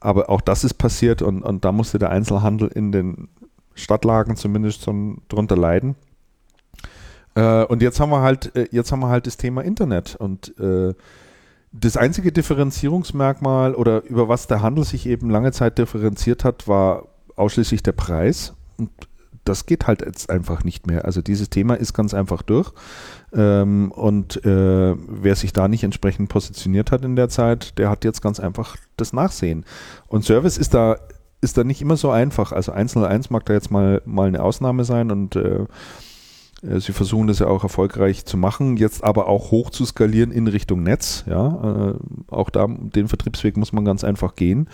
aber auch das ist passiert und, und da musste der Einzelhandel in den Stadtlagen zumindest schon drunter leiden. Äh, und jetzt haben wir halt, äh, jetzt haben wir halt das Thema Internet und äh, das einzige Differenzierungsmerkmal oder über was der Handel sich eben lange Zeit differenziert hat, war ausschließlich der Preis. Und das geht halt jetzt einfach nicht mehr. Also dieses Thema ist ganz einfach durch. Ähm, und äh, wer sich da nicht entsprechend positioniert hat in der Zeit, der hat jetzt ganz einfach das Nachsehen. Und Service ist da ist da nicht immer so einfach. Also 101 mag da jetzt mal, mal eine Ausnahme sein und äh, sie versuchen das ja auch erfolgreich zu machen, jetzt aber auch hoch zu skalieren in Richtung Netz. Ja, äh, auch da den Vertriebsweg muss man ganz einfach gehen.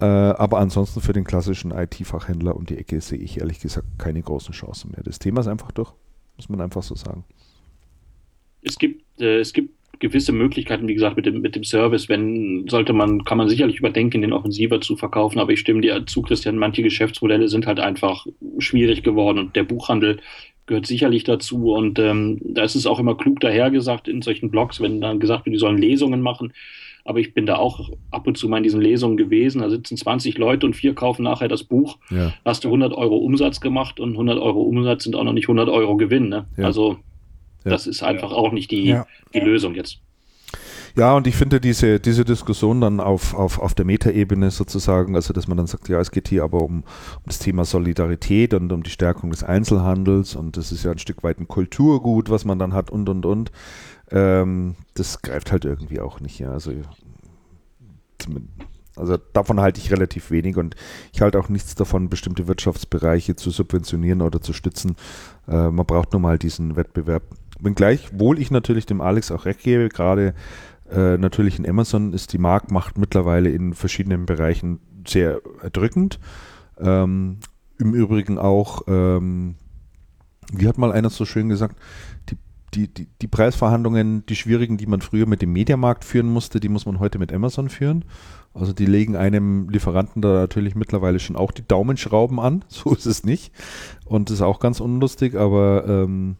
Äh, aber ansonsten für den klassischen IT-Fachhändler um die Ecke sehe ich ehrlich gesagt keine großen Chancen mehr. Das Thema ist einfach durch, muss man einfach so sagen. Es gibt, äh, es gibt gewisse Möglichkeiten, wie gesagt, mit dem, mit dem Service, wenn, sollte man, kann man sicherlich überdenken, den offensiver zu verkaufen, aber ich stimme dir zu, Christian, manche Geschäftsmodelle sind halt einfach schwierig geworden und der Buchhandel gehört sicherlich dazu. Und ähm, da ist es auch immer klug dahergesagt in solchen Blogs, wenn dann gesagt wird, die sollen Lesungen machen. Aber ich bin da auch ab und zu mal in diesen Lesungen gewesen. Da sitzen 20 Leute und vier kaufen nachher das Buch. Ja. Hast du 100 Euro Umsatz gemacht und 100 Euro Umsatz sind auch noch nicht 100 Euro Gewinn. Ne? Ja. Also das ist einfach auch nicht die, die Lösung jetzt. Ja, und ich finde diese, diese Diskussion dann auf, auf, auf der Metaebene sozusagen, also dass man dann sagt, ja, es geht hier aber um, um das Thema Solidarität und um die Stärkung des Einzelhandels und das ist ja ein Stück weit ein Kulturgut, was man dann hat und und und. Ähm, das greift halt irgendwie auch nicht, ja. Also, also davon halte ich relativ wenig und ich halte auch nichts davon, bestimmte Wirtschaftsbereiche zu subventionieren oder zu stützen. Äh, man braucht nur mal diesen Wettbewerb. Wenngleich, wohl ich natürlich dem Alex auch recht gebe, gerade äh, natürlich in Amazon ist die Marktmacht mittlerweile in verschiedenen Bereichen sehr erdrückend. Ähm, Im Übrigen auch, ähm, wie hat mal einer so schön gesagt, die, die, die, die Preisverhandlungen, die schwierigen, die man früher mit dem Mediamarkt führen musste, die muss man heute mit Amazon führen. Also die legen einem Lieferanten da natürlich mittlerweile schon auch die Daumenschrauben an. So ist es nicht. Und das ist auch ganz unlustig, aber ähm,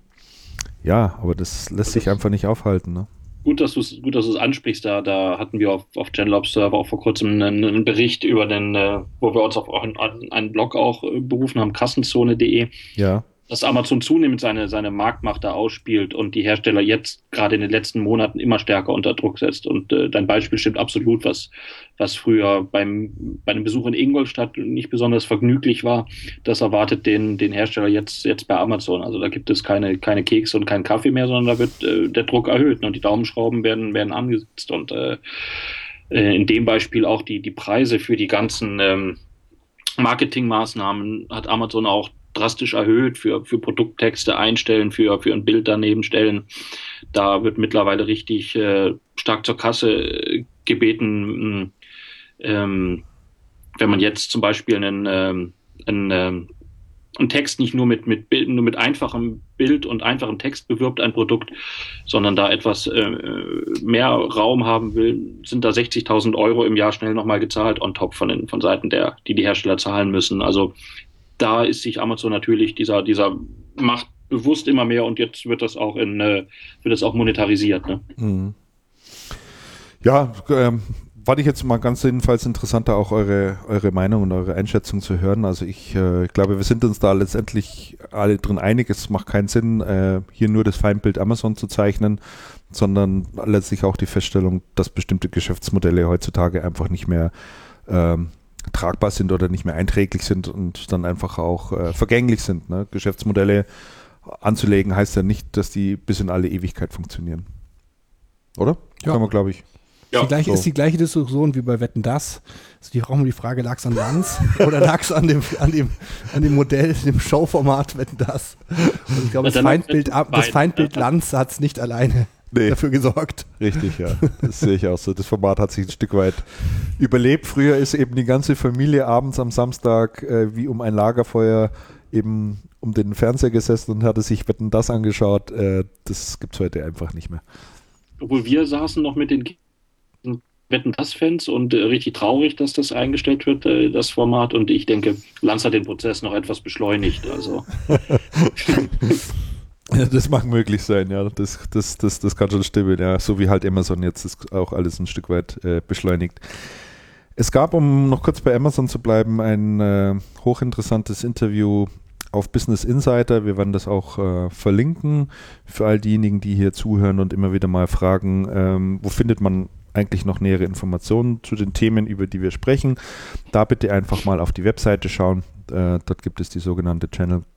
ja, aber das lässt sich einfach nicht aufhalten. Ne? Gut, dass du es gut, dass du es ansprichst. Da, da hatten wir auf, auf Genlob Server auch vor kurzem einen, einen Bericht über den, äh, wo wir uns auf einen, einen Blog auch äh, berufen haben, kassenzone.de. Ja dass Amazon zunehmend seine, seine Marktmacht da ausspielt und die Hersteller jetzt gerade in den letzten Monaten immer stärker unter Druck setzt. Und äh, dein Beispiel stimmt absolut, was, was früher beim, bei einem Besuch in Ingolstadt nicht besonders vergnüglich war. Das erwartet den, den Hersteller jetzt, jetzt bei Amazon. Also da gibt es keine, keine Kekse und keinen Kaffee mehr, sondern da wird äh, der Druck erhöht und die Daumenschrauben werden, werden angesetzt. Und äh, äh in dem Beispiel auch die, die Preise für die ganzen ähm, Marketingmaßnahmen hat Amazon auch drastisch erhöht für, für Produkttexte einstellen, für, für ein Bild daneben stellen. Da wird mittlerweile richtig äh, stark zur Kasse äh, gebeten. Ähm, wenn man jetzt zum Beispiel einen, ähm, einen, ähm, einen Text nicht nur mit, mit Bild, nur mit einfachem Bild und einfachem Text bewirbt, ein Produkt, sondern da etwas äh, mehr Raum haben will, sind da 60.000 Euro im Jahr schnell nochmal gezahlt on top von den, von Seiten der, die die Hersteller zahlen müssen. Also da ist sich Amazon natürlich dieser, dieser Macht bewusst immer mehr und jetzt wird das auch in, äh, wird das auch monetarisiert. Ne? Mhm. Ja, ähm, fand ich jetzt mal ganz jedenfalls interessanter, auch eure, eure Meinung und eure Einschätzung zu hören. Also ich, äh, glaube, wir sind uns da letztendlich alle drin einig. Es macht keinen Sinn, äh, hier nur das Feindbild Amazon zu zeichnen, sondern letztlich auch die Feststellung, dass bestimmte Geschäftsmodelle heutzutage einfach nicht mehr ähm, tragbar sind oder nicht mehr einträglich sind und dann einfach auch äh, vergänglich sind. Ne? Geschäftsmodelle anzulegen heißt ja nicht, dass die bis in alle Ewigkeit funktionieren. Oder? Ja. Kann man, glaube ich. Ja, die gleiche, so. Ist die gleiche Diskussion wie bei Wetten Das. Also die auch immer die Frage, lag es an Lanz oder lag es an dem, an, dem, an dem Modell, dem Showformat Wetten Das? Und ich glaube, das Feindbild, das Feindbild Lanz hat es nicht alleine nee. dafür gesorgt. Richtig, ja. Das sehe ich auch so. Das Format hat sich ein Stück weit überlebt. Früher ist eben die ganze Familie abends am Samstag äh, wie um ein Lagerfeuer eben um den Fernseher gesessen und hatte sich Wetten das angeschaut. Äh, das gibt es heute einfach nicht mehr. obwohl wir saßen noch mit den Wetten das Fans und äh, richtig traurig, dass das eingestellt wird, äh, das Format. Und ich denke, Lanz hat den Prozess noch etwas beschleunigt. Also. das mag möglich sein, ja. Das, das, das, das kann schon stimmen, ja. So wie halt Amazon jetzt ist auch alles ein Stück weit äh, beschleunigt. Es gab, um noch kurz bei Amazon zu bleiben, ein äh, hochinteressantes Interview auf Business Insider. Wir werden das auch äh, verlinken für all diejenigen, die hier zuhören und immer wieder mal fragen, ähm, wo findet man eigentlich noch nähere Informationen zu den Themen, über die wir sprechen. Da bitte einfach mal auf die Webseite schauen. Äh, dort gibt es die sogenannte Channelcast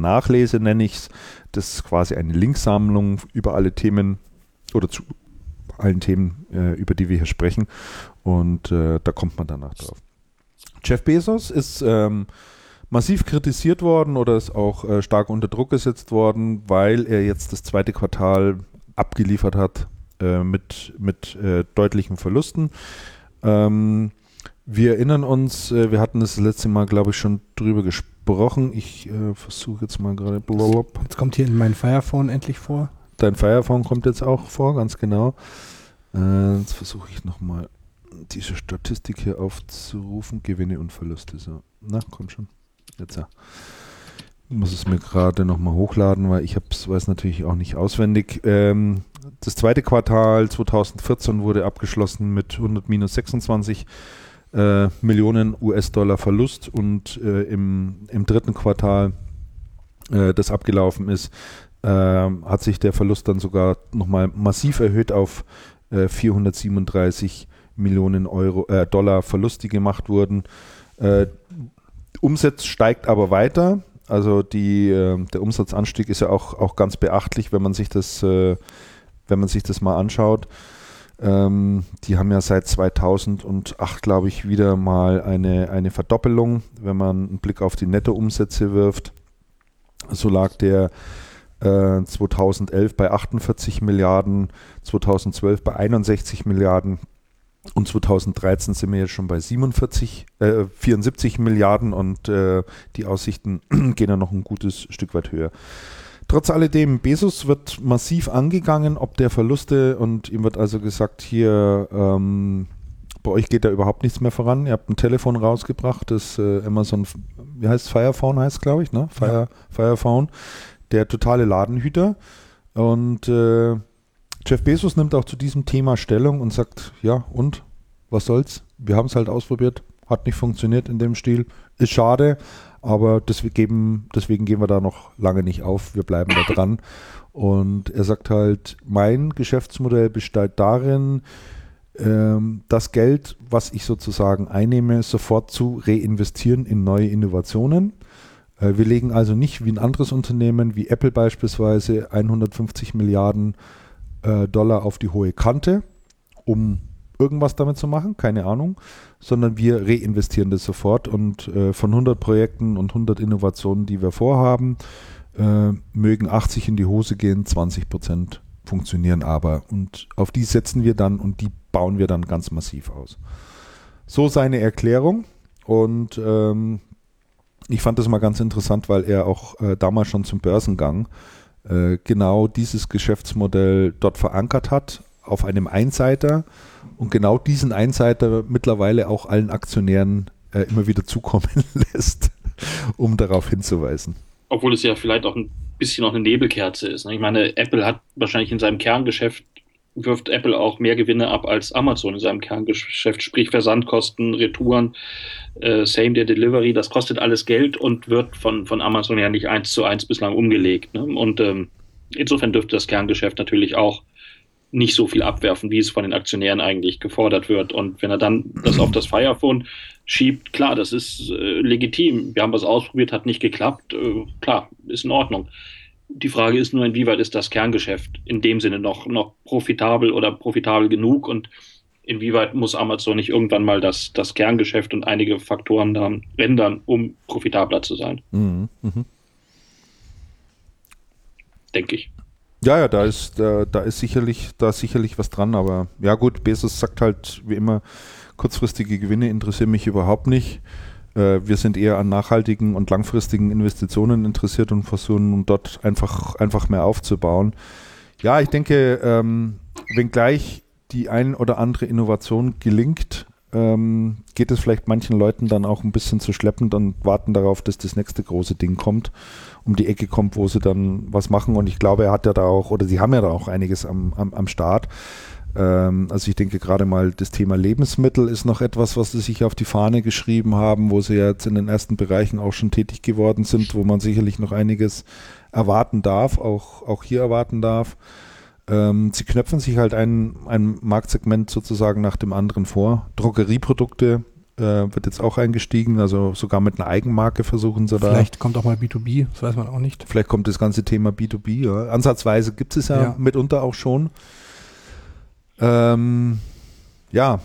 Nachlese, nenne ich es. Das ist quasi eine Linksammlung über alle Themen oder zu allen Themen, äh, über die wir hier sprechen. Und äh, da kommt man danach drauf. Jeff Bezos ist ähm, massiv kritisiert worden oder ist auch äh, stark unter Druck gesetzt worden, weil er jetzt das zweite Quartal abgeliefert hat äh, mit, mit äh, deutlichen Verlusten. Ähm, wir erinnern uns, äh, wir hatten das, letzte Mal, glaube ich, schon drüber gesprochen. Ich äh, versuche jetzt mal gerade. Jetzt kommt hier in mein Firephone endlich vor. Dein Firephone kommt jetzt auch vor, ganz genau. Äh, jetzt versuche ich nochmal diese Statistik hier aufzurufen. Gewinne und Verluste. So. Na, komm schon. Jetzt ja. Ich muss es mir gerade nochmal hochladen, weil ich es weiß natürlich auch nicht auswendig. Ähm, das zweite Quartal 2014 wurde abgeschlossen mit 100 minus 26 äh, Millionen US-Dollar Verlust und äh, im, im dritten Quartal, äh, das abgelaufen ist, ähm, hat sich der Verlust dann sogar nochmal massiv erhöht auf 437 äh, Millionen Euro, äh, Dollar Verlust, die gemacht wurden. Äh, Umsatz steigt aber weiter. Also die, äh, der Umsatzanstieg ist ja auch, auch ganz beachtlich, wenn man sich das, wenn man sich das mal anschaut. Ähm, die haben ja seit 2008, glaube ich, wieder mal eine, eine Verdoppelung, wenn man einen Blick auf die Nettoumsätze wirft. So lag der 2011 äh, bei 48 Milliarden, 2012 bei 61 Milliarden und 2013 sind wir jetzt schon bei 47, äh, 74 Milliarden und äh, die Aussichten gehen ja noch ein gutes Stück weit höher. Trotz alledem, Bezos wird massiv angegangen, ob der Verluste und ihm wird also gesagt, hier, ähm, bei euch geht da überhaupt nichts mehr voran. Ihr habt ein Telefon rausgebracht, das äh, Amazon, wie heißt es, Firephone heißt glaube ich, ne? Fire, ja. Firephone, der totale Ladenhüter. Und äh, Jeff Bezos nimmt auch zu diesem Thema Stellung und sagt, ja, und was soll's? Wir haben es halt ausprobiert, hat nicht funktioniert in dem Stil, ist schade, aber deswegen, deswegen gehen wir da noch lange nicht auf, wir bleiben da dran. Und er sagt halt, mein Geschäftsmodell besteht darin, ähm, das Geld, was ich sozusagen einnehme, sofort zu reinvestieren in neue Innovationen. Äh, wir legen also nicht wie ein anderes Unternehmen, wie Apple beispielsweise, 150 Milliarden äh, Dollar auf die hohe Kante, um irgendwas damit zu machen, keine Ahnung, sondern wir reinvestieren das sofort und äh, von 100 Projekten und 100 Innovationen, die wir vorhaben, äh, mögen 80 in die Hose gehen, 20 Prozent funktionieren aber und auf die setzen wir dann und die bauen wir dann ganz massiv aus. So seine Erklärung und ähm, ich fand das mal ganz interessant, weil er auch äh, damals schon zum Börsengang äh, genau dieses Geschäftsmodell dort verankert hat, auf einem Einseiter und genau diesen Einseiter mittlerweile auch allen Aktionären äh, immer wieder zukommen lässt, um darauf hinzuweisen. Obwohl es ja vielleicht auch ein bisschen noch eine Nebelkerze ist. Ne? Ich meine, Apple hat wahrscheinlich in seinem Kerngeschäft wirft Apple auch mehr Gewinne ab als Amazon in seinem Kerngeschäft, sprich Versandkosten, Retouren, äh, Same-Day-Delivery, das kostet alles Geld und wird von, von Amazon ja nicht eins zu eins bislang umgelegt. Ne? Und ähm, insofern dürfte das Kerngeschäft natürlich auch nicht so viel abwerfen, wie es von den Aktionären eigentlich gefordert wird. Und wenn er dann das auf das Firephone schiebt, klar, das ist äh, legitim. Wir haben was ausprobiert, hat nicht geklappt. Äh, klar, ist in Ordnung. Die Frage ist nur, inwieweit ist das Kerngeschäft in dem Sinne noch, noch profitabel oder profitabel genug und inwieweit muss Amazon nicht irgendwann mal das, das Kerngeschäft und einige Faktoren dann ändern, um profitabler zu sein. Mhm, mh. Denke ich. Ja, ja, da ist, da, da ist sicherlich, da ist sicherlich was dran, aber ja gut, Bezos sagt halt wie immer, kurzfristige Gewinne interessieren mich überhaupt nicht. Äh, wir sind eher an nachhaltigen und langfristigen Investitionen interessiert und versuchen dort einfach, einfach mehr aufzubauen. Ja, ich denke, ähm, wenngleich die ein oder andere Innovation gelingt, ähm, geht es vielleicht manchen Leuten dann auch ein bisschen zu schleppend und warten darauf, dass das nächste große Ding kommt, um die Ecke kommt, wo sie dann was machen. Und ich glaube, er hat ja da auch, oder sie haben ja da auch einiges am, am, am Start. Ähm, also ich denke gerade mal, das Thema Lebensmittel ist noch etwas, was sie sich auf die Fahne geschrieben haben, wo sie jetzt in den ersten Bereichen auch schon tätig geworden sind, wo man sicherlich noch einiges erwarten darf, auch, auch hier erwarten darf. Ähm, sie knöpfen sich halt ein, ein Marktsegment sozusagen nach dem anderen vor. Drogerieprodukte äh, wird jetzt auch eingestiegen, also sogar mit einer Eigenmarke versuchen sie da. Vielleicht kommt auch mal B2B, das weiß man auch nicht. Vielleicht kommt das ganze Thema B2B. Ja. Ansatzweise gibt es ja, ja, mitunter auch schon. Ähm, ja,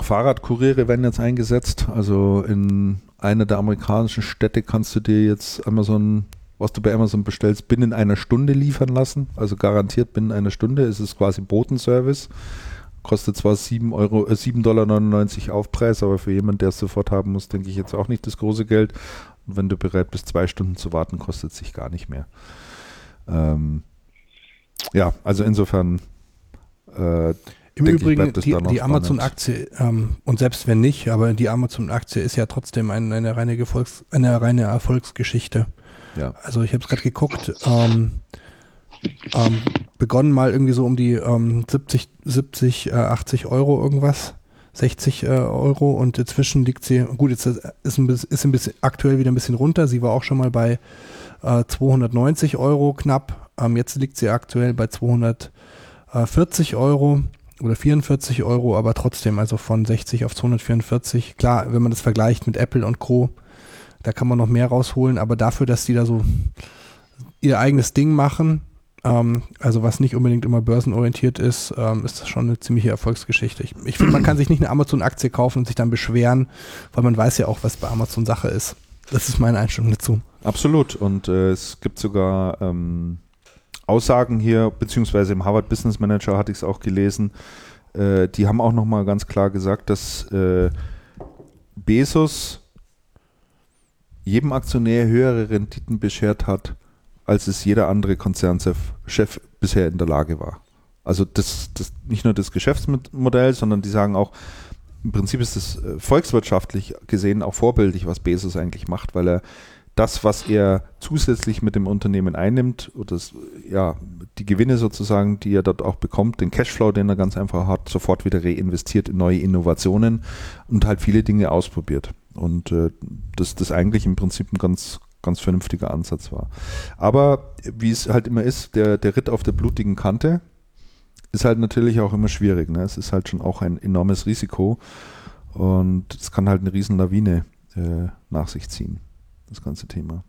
Fahrradkuriere werden jetzt eingesetzt. Also in einer der amerikanischen Städte kannst du dir jetzt ein was du bei Amazon bestellst, binnen einer Stunde liefern lassen. Also garantiert binnen einer Stunde. Es ist quasi Botenservice. Kostet zwar 7 Euro, äh, 7,99 Dollar Aufpreis, aber für jemanden, der es sofort haben muss, denke ich jetzt auch nicht das große Geld. Und wenn du bereit bist, zwei Stunden zu warten, kostet es sich gar nicht mehr. Ähm, ja, also insofern. Äh, Im Übrigen, die, die Amazon-Aktie, ähm, und selbst wenn nicht, aber die Amazon-Aktie ist ja trotzdem eine, eine, reine, Gefolgs-, eine reine Erfolgsgeschichte. Ja. Also ich habe es gerade geguckt, ähm, ähm, begonnen mal irgendwie so um die ähm, 70, 70 äh, 80 Euro irgendwas, 60 äh, Euro und inzwischen liegt sie, gut, jetzt ist ein, bisschen, ist ein bisschen aktuell wieder ein bisschen runter. Sie war auch schon mal bei äh, 290 Euro knapp. Ähm, jetzt liegt sie aktuell bei 240 Euro oder 44 Euro, aber trotzdem also von 60 auf 244. Klar, wenn man das vergleicht mit Apple und Co., da kann man noch mehr rausholen, aber dafür, dass die da so ihr eigenes Ding machen, ähm, also was nicht unbedingt immer börsenorientiert ist, ähm, ist das schon eine ziemliche Erfolgsgeschichte. Ich, ich finde, man kann sich nicht eine Amazon-Aktie kaufen und sich dann beschweren, weil man weiß ja auch, was bei Amazon Sache ist. Das ist meine Einstellung dazu. Absolut. Und äh, es gibt sogar ähm, Aussagen hier, beziehungsweise im Harvard Business Manager hatte ich es auch gelesen, äh, die haben auch nochmal ganz klar gesagt, dass äh, Bezos jedem Aktionär höhere Renditen beschert hat, als es jeder andere Konzernchef bisher in der Lage war. Also das, das nicht nur das Geschäftsmodell, sondern die sagen auch, im Prinzip ist es äh, volkswirtschaftlich gesehen auch vorbildlich, was Bezos eigentlich macht, weil er das, was er zusätzlich mit dem Unternehmen einnimmt, oder das, ja, die Gewinne sozusagen, die er dort auch bekommt, den Cashflow, den er ganz einfach hat, sofort wieder reinvestiert in neue Innovationen und halt viele Dinge ausprobiert. Und äh, dass das eigentlich im Prinzip ein ganz, ganz vernünftiger Ansatz war. Aber wie es halt immer ist, der, der Ritt auf der blutigen Kante ist halt natürlich auch immer schwierig. Ne? Es ist halt schon auch ein enormes Risiko und es kann halt eine riesen Lawine äh, nach sich ziehen, das ganze Thema.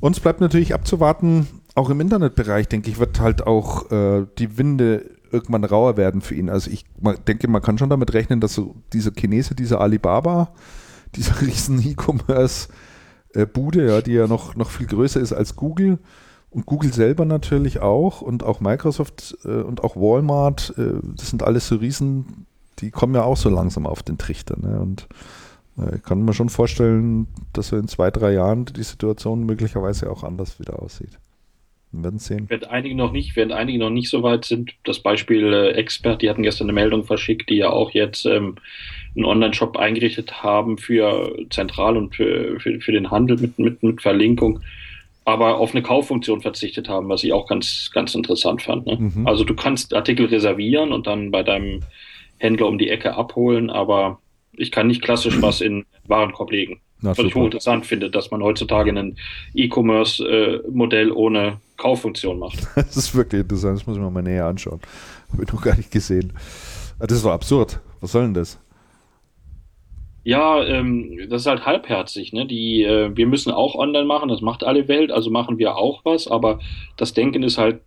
Uns bleibt natürlich abzuwarten, auch im Internetbereich, denke ich, wird halt auch äh, die Winde irgendwann rauer werden für ihn. Also ich denke, man kann schon damit rechnen, dass so dieser Chinese, dieser Alibaba, dieser riesen E-Commerce-Bude, ja, die ja noch, noch viel größer ist als Google und Google selber natürlich auch und auch Microsoft äh, und auch Walmart, äh, das sind alles so Riesen, die kommen ja auch so langsam auf den Trichter. Ne? Und äh, ich kann mir schon vorstellen, dass so in zwei, drei Jahren die Situation möglicherweise auch anders wieder aussieht. Wir werden sehen. Während einige noch nicht, während einige noch nicht so weit sind, das Beispiel äh, Expert, die hatten gestern eine Meldung verschickt, die ja auch jetzt ähm, einen Online-Shop eingerichtet haben für zentral und für, für, für den Handel mit, mit, mit Verlinkung, aber auf eine Kauffunktion verzichtet haben, was ich auch ganz, ganz interessant fand. Ne? Mhm. Also du kannst Artikel reservieren und dann bei deinem Händler um die Ecke abholen, aber ich kann nicht klassisch was in Warenkorb legen. Na, was ich hochinteressant finde, dass man heutzutage ein E-Commerce-Modell äh, ohne Kauffunktion macht. Das ist wirklich interessant, das muss ich mir mal näher anschauen. Habe ich noch gar nicht gesehen. Ah, das ist doch absurd. Was soll denn das? Ja, ähm, das ist halt halbherzig. Ne? Die, äh, wir müssen auch online machen, das macht alle Welt, also machen wir auch was, aber das Denken ist halt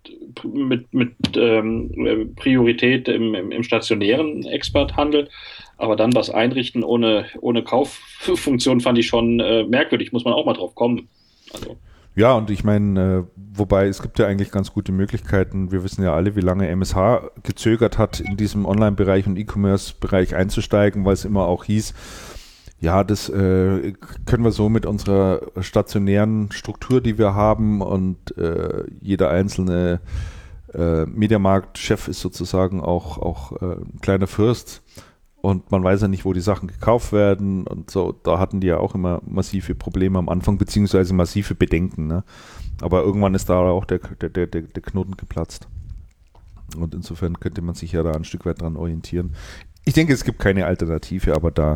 mit, mit ähm, Priorität im, im, im stationären Experthandel. Aber dann was einrichten ohne, ohne Kauffunktion fand ich schon äh, merkwürdig, muss man auch mal drauf kommen. Also. Ja, und ich meine, äh, wobei es gibt ja eigentlich ganz gute Möglichkeiten. Wir wissen ja alle, wie lange MSH gezögert hat, in diesem Online-Bereich und E-Commerce-Bereich einzusteigen, weil es immer auch hieß, Ja, das äh, können wir so mit unserer stationären Struktur, die wir haben und äh, jeder einzelne äh, Mediamarkt-Chef ist sozusagen auch, auch äh, ein kleiner Fürst und man weiß ja nicht, wo die Sachen gekauft werden und so. Da hatten die ja auch immer massive Probleme am Anfang, beziehungsweise massive Bedenken. Ne? Aber irgendwann ist da auch der, der, der, der Knoten geplatzt. Und insofern könnte man sich ja da ein Stück weit dran orientieren. Ich denke, es gibt keine Alternative, aber da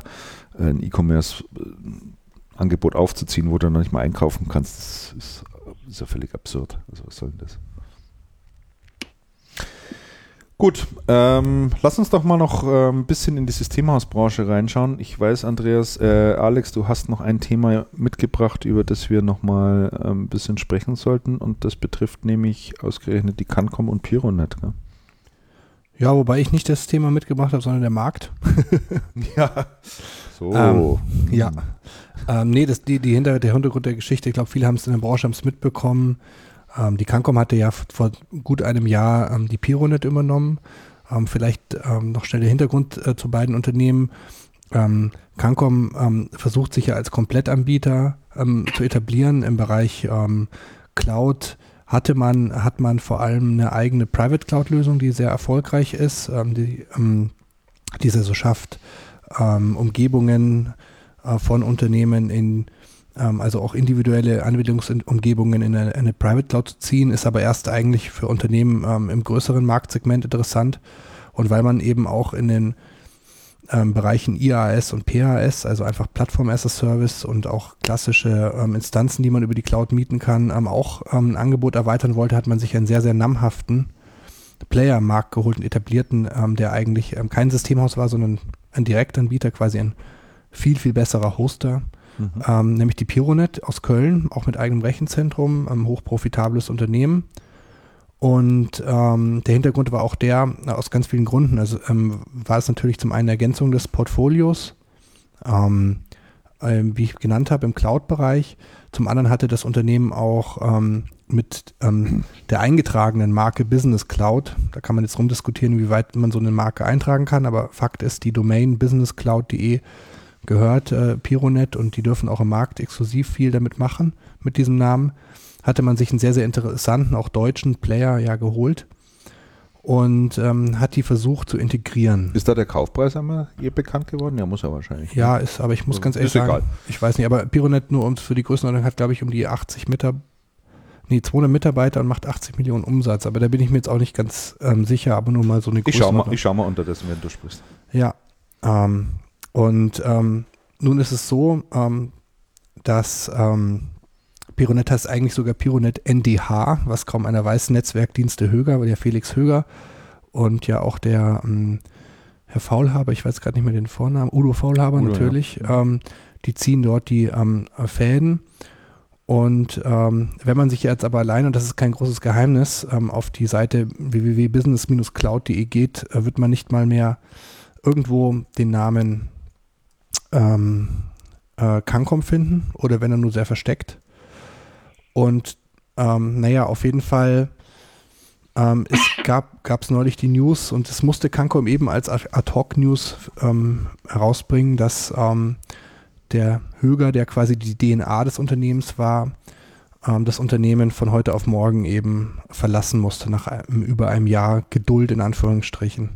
äh, ein E-Commerce-Angebot aufzuziehen, wo du noch nicht mal einkaufen kannst, ist, ist ja völlig absurd. Also was soll denn das? Gut, ähm, lass uns doch mal noch äh, ein bisschen in die Systemhausbranche reinschauen. Ich weiß, Andreas, äh, Alex, du hast noch ein Thema mitgebracht, über das wir noch mal äh, ein bisschen sprechen sollten und das betrifft nämlich ausgerechnet die Cancom und Pironet. Gell? Ja, wobei ich nicht das Thema mitgebracht habe, sondern der Markt. ja. So. Ähm, ja. Ähm, nee, das, die, die Hinter, der Hintergrund der Geschichte, ich glaube, viele haben es in der Branche mitbekommen. Ähm, die Cancom hatte ja vor gut einem Jahr ähm, die Pironet übernommen. Ähm, vielleicht ähm, noch schnell der Hintergrund äh, zu beiden Unternehmen. Ähm, Cancom versucht sich ja als Komplettanbieter zu etablieren im Bereich Cloud, hatte man, hat man vor allem eine eigene Private Cloud-Lösung, die sehr erfolgreich ist, ähm, die ähm, diese so schafft, ähm, Umgebungen äh, von Unternehmen in, ähm, also auch individuelle Anwendungsumgebungen in eine, eine, Private Cloud zu ziehen, ist aber erst eigentlich für Unternehmen ähm, im größeren Marktsegment interessant. Und weil man eben auch in den ähm, Bereichen IaaS und PaaS, also einfach Plattform as a Service und auch klassische ähm, Instanzen, die man über die Cloud mieten kann, ähm, auch ähm, ein Angebot erweitern wollte, hat man sich einen sehr, sehr namhaften Player am Markt geholt, einen etablierten, ähm, der eigentlich ähm, kein Systemhaus war, sondern ein Direktanbieter, quasi ein viel, viel besserer Hoster, mhm. nämlich die Pironet aus Köln, auch mit eigenem Rechenzentrum, ein hochprofitables Unternehmen und ähm, der Hintergrund war auch der, aus ganz vielen Gründen. Also ähm, war es natürlich zum einen Ergänzung des Portfolios, ähm, äh, wie ich genannt habe, im Cloud-Bereich. Zum anderen hatte das Unternehmen auch ähm, mit ähm, der eingetragenen Marke Business Cloud, da kann man jetzt rumdiskutieren, wie weit man so eine Marke eintragen kann, aber Fakt ist, die Domain businesscloud.de gehört äh, Pironet und die dürfen auch im Markt exklusiv viel damit machen, mit diesem Namen hatte man sich einen sehr, sehr interessanten, auch deutschen Player ja geholt und ähm, hat die versucht zu integrieren. Ist da der Kaufpreis einmal ihr bekannt geworden? Ja, muss er wahrscheinlich. Ja, ist, aber ich muss ganz ehrlich ist sagen, egal. ich weiß nicht, aber Pironet nur um für die Größenordnung hat, glaube ich, um die 80 Mitarbeiter, nee, 200 Mitarbeiter und macht 80 Millionen Umsatz, aber da bin ich mir jetzt auch nicht ganz ähm, sicher, aber nur mal so eine ich schau mal, Ich schau mal unterdessen, wenn du sprichst. Ja, ähm, und ähm, nun ist es so, ähm, dass ähm, Pironet heißt eigentlich sogar Pironet NDH, was kaum einer weiß, Netzwerkdienste Höger, weil ja Felix Höger und ja auch der ähm, Herr Faulhaber, ich weiß gerade nicht mehr den Vornamen, Udo Faulhaber Udo, natürlich, ja. ähm, die ziehen dort die ähm, Fäden. Und ähm, wenn man sich jetzt aber allein, und das ist kein großes Geheimnis, ähm, auf die Seite www.business-cloud.de geht, äh, wird man nicht mal mehr irgendwo den Namen ähm, äh, Cancom finden oder wenn er nur sehr versteckt. Und ähm, naja, auf jeden Fall, ähm, es gab es neulich die News und es musste Cancom eben als Ad-Hoc-News ähm, herausbringen, dass ähm, der Höger, der quasi die DNA des Unternehmens war, ähm, das Unternehmen von heute auf morgen eben verlassen musste, nach einem, über einem Jahr Geduld in Anführungsstrichen.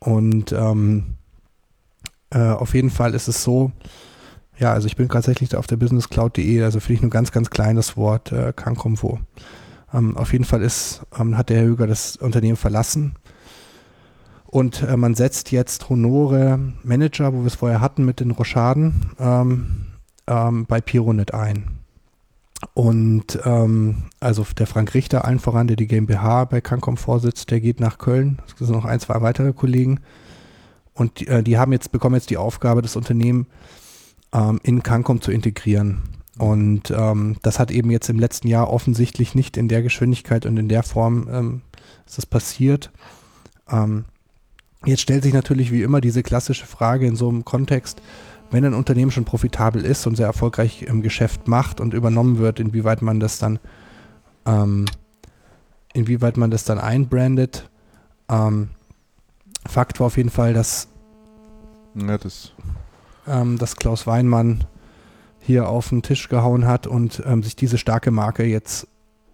Und ähm, äh, auf jeden Fall ist es so, ja, also ich bin tatsächlich auf der businesscloud.de, also finde ich nur ganz, ganz kleines Wort, äh, Cancomfo. Ähm, auf jeden Fall ist, ähm, hat der Herr Hüger das Unternehmen verlassen. Und äh, man setzt jetzt Honore Manager, wo wir es vorher hatten mit den Rochaden, ähm, ähm, bei Pironet ein. Und ähm, also der Frank Richter, allen voran, der die GmbH bei Cancom vorsitzt, der geht nach Köln. Es sind noch ein, zwei weitere Kollegen. Und die, äh, die haben jetzt, bekommen jetzt die Aufgabe, das Unternehmen ähm, in Cancom zu integrieren. Und ähm, das hat eben jetzt im letzten Jahr offensichtlich nicht in der Geschwindigkeit und in der Form ähm, ist das passiert. Ähm, jetzt stellt sich natürlich wie immer diese klassische Frage in so einem Kontext, wenn ein Unternehmen schon profitabel ist und sehr erfolgreich im Geschäft macht und übernommen wird, inwieweit man das dann, ähm, inwieweit man das dann einbrandet. Ähm, Fakt war auf jeden Fall, dass ja, das ähm, das Klaus Weinmann hier auf den Tisch gehauen hat und ähm, sich diese starke Marke jetzt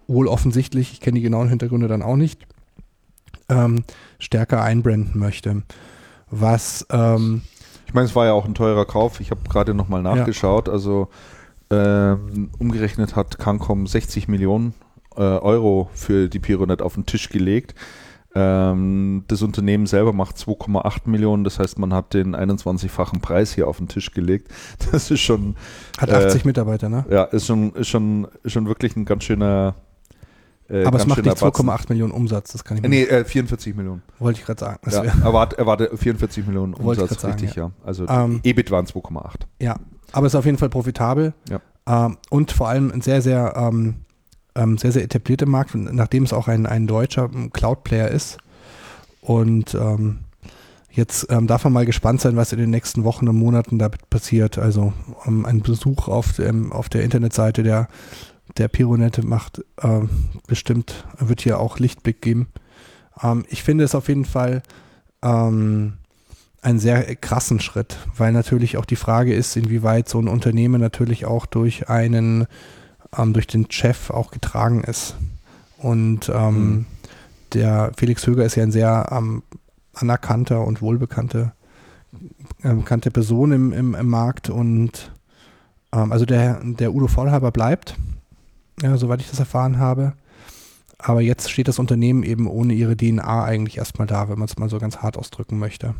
wohl offensichtlich, ich kenne die genauen Hintergründe dann auch nicht, ähm, stärker einbranden möchte. Was ähm, ich meine, es war ja auch ein teurer Kauf. Ich habe gerade nochmal nachgeschaut. Ja. Also ähm, umgerechnet hat Cancom 60 Millionen äh, Euro für die Pironet auf den Tisch gelegt. Ähm, das Unternehmen selber macht 2,8 Millionen, das heißt, man hat den 21-fachen Preis hier auf den Tisch gelegt. Das ist schon. Hat 80 äh, Mitarbeiter, ne? Ja, ist schon, ist schon, ist schon wirklich ein ganz schöner. Äh, aber es macht nicht 2,8 Millionen Umsatz, das kann ich mir Nee, äh, 44 Millionen. Wollte ich gerade sagen. Ja, erwarte, erwarte 44 Millionen Umsatz, richtig, sagen, ja. ja. Also ähm, EBIT waren 2,8. Ja, aber es ist auf jeden Fall profitabel. Ja. Ähm, und vor allem ein sehr, sehr ähm, ähm, sehr, sehr etablierte Markt, nachdem es auch ein, ein deutscher ähm, Cloud-Player ist. Und ähm, jetzt ähm, darf man mal gespannt sein, was in den nächsten Wochen und Monaten damit passiert. Also ähm, ein Besuch auf, dem, auf der Internetseite der, der Pironette macht äh, bestimmt, wird hier auch Lichtblick geben. Ähm, ich finde es auf jeden Fall einen sehr krassen Schritt, weil natürlich auch die Frage ist, inwieweit so ein Unternehmen natürlich auch durch einen ähm, durch den Chef auch getragen ist. Und ähm, mhm. der Felix Höger ist ja ein sehr ähm, anerkannter und wohlbekannte ähm, kannte Person im, im, im Markt und ähm, also der, der Udo Vollhaber bleibt, ja, soweit ich das erfahren habe. Aber jetzt steht das Unternehmen eben ohne ihre DNA eigentlich erstmal da, wenn man es mal so ganz hart ausdrücken möchte.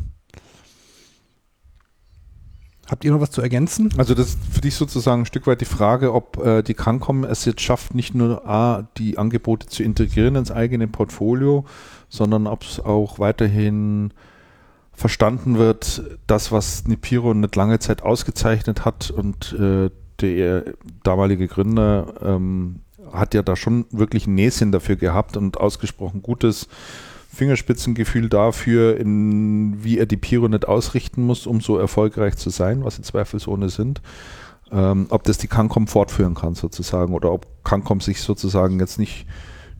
Habt ihr noch was zu ergänzen? Also das ist für dich sozusagen ein Stück weit die Frage, ob äh, die Cancom es jetzt schafft, nicht nur A, die Angebote zu integrieren ins eigene Portfolio, sondern ob es auch weiterhin verstanden wird, das, was Nipiro nicht lange Zeit ausgezeichnet hat und äh, der damalige Gründer ähm, hat ja da schon wirklich ein Näschen dafür gehabt und ausgesprochen gutes Fingerspitzengefühl dafür, in, wie er die Pironet ausrichten muss, um so erfolgreich zu sein, was sie zweifelsohne sind. Ähm, ob das die Cancom fortführen kann sozusagen oder ob Cancom sich sozusagen jetzt nicht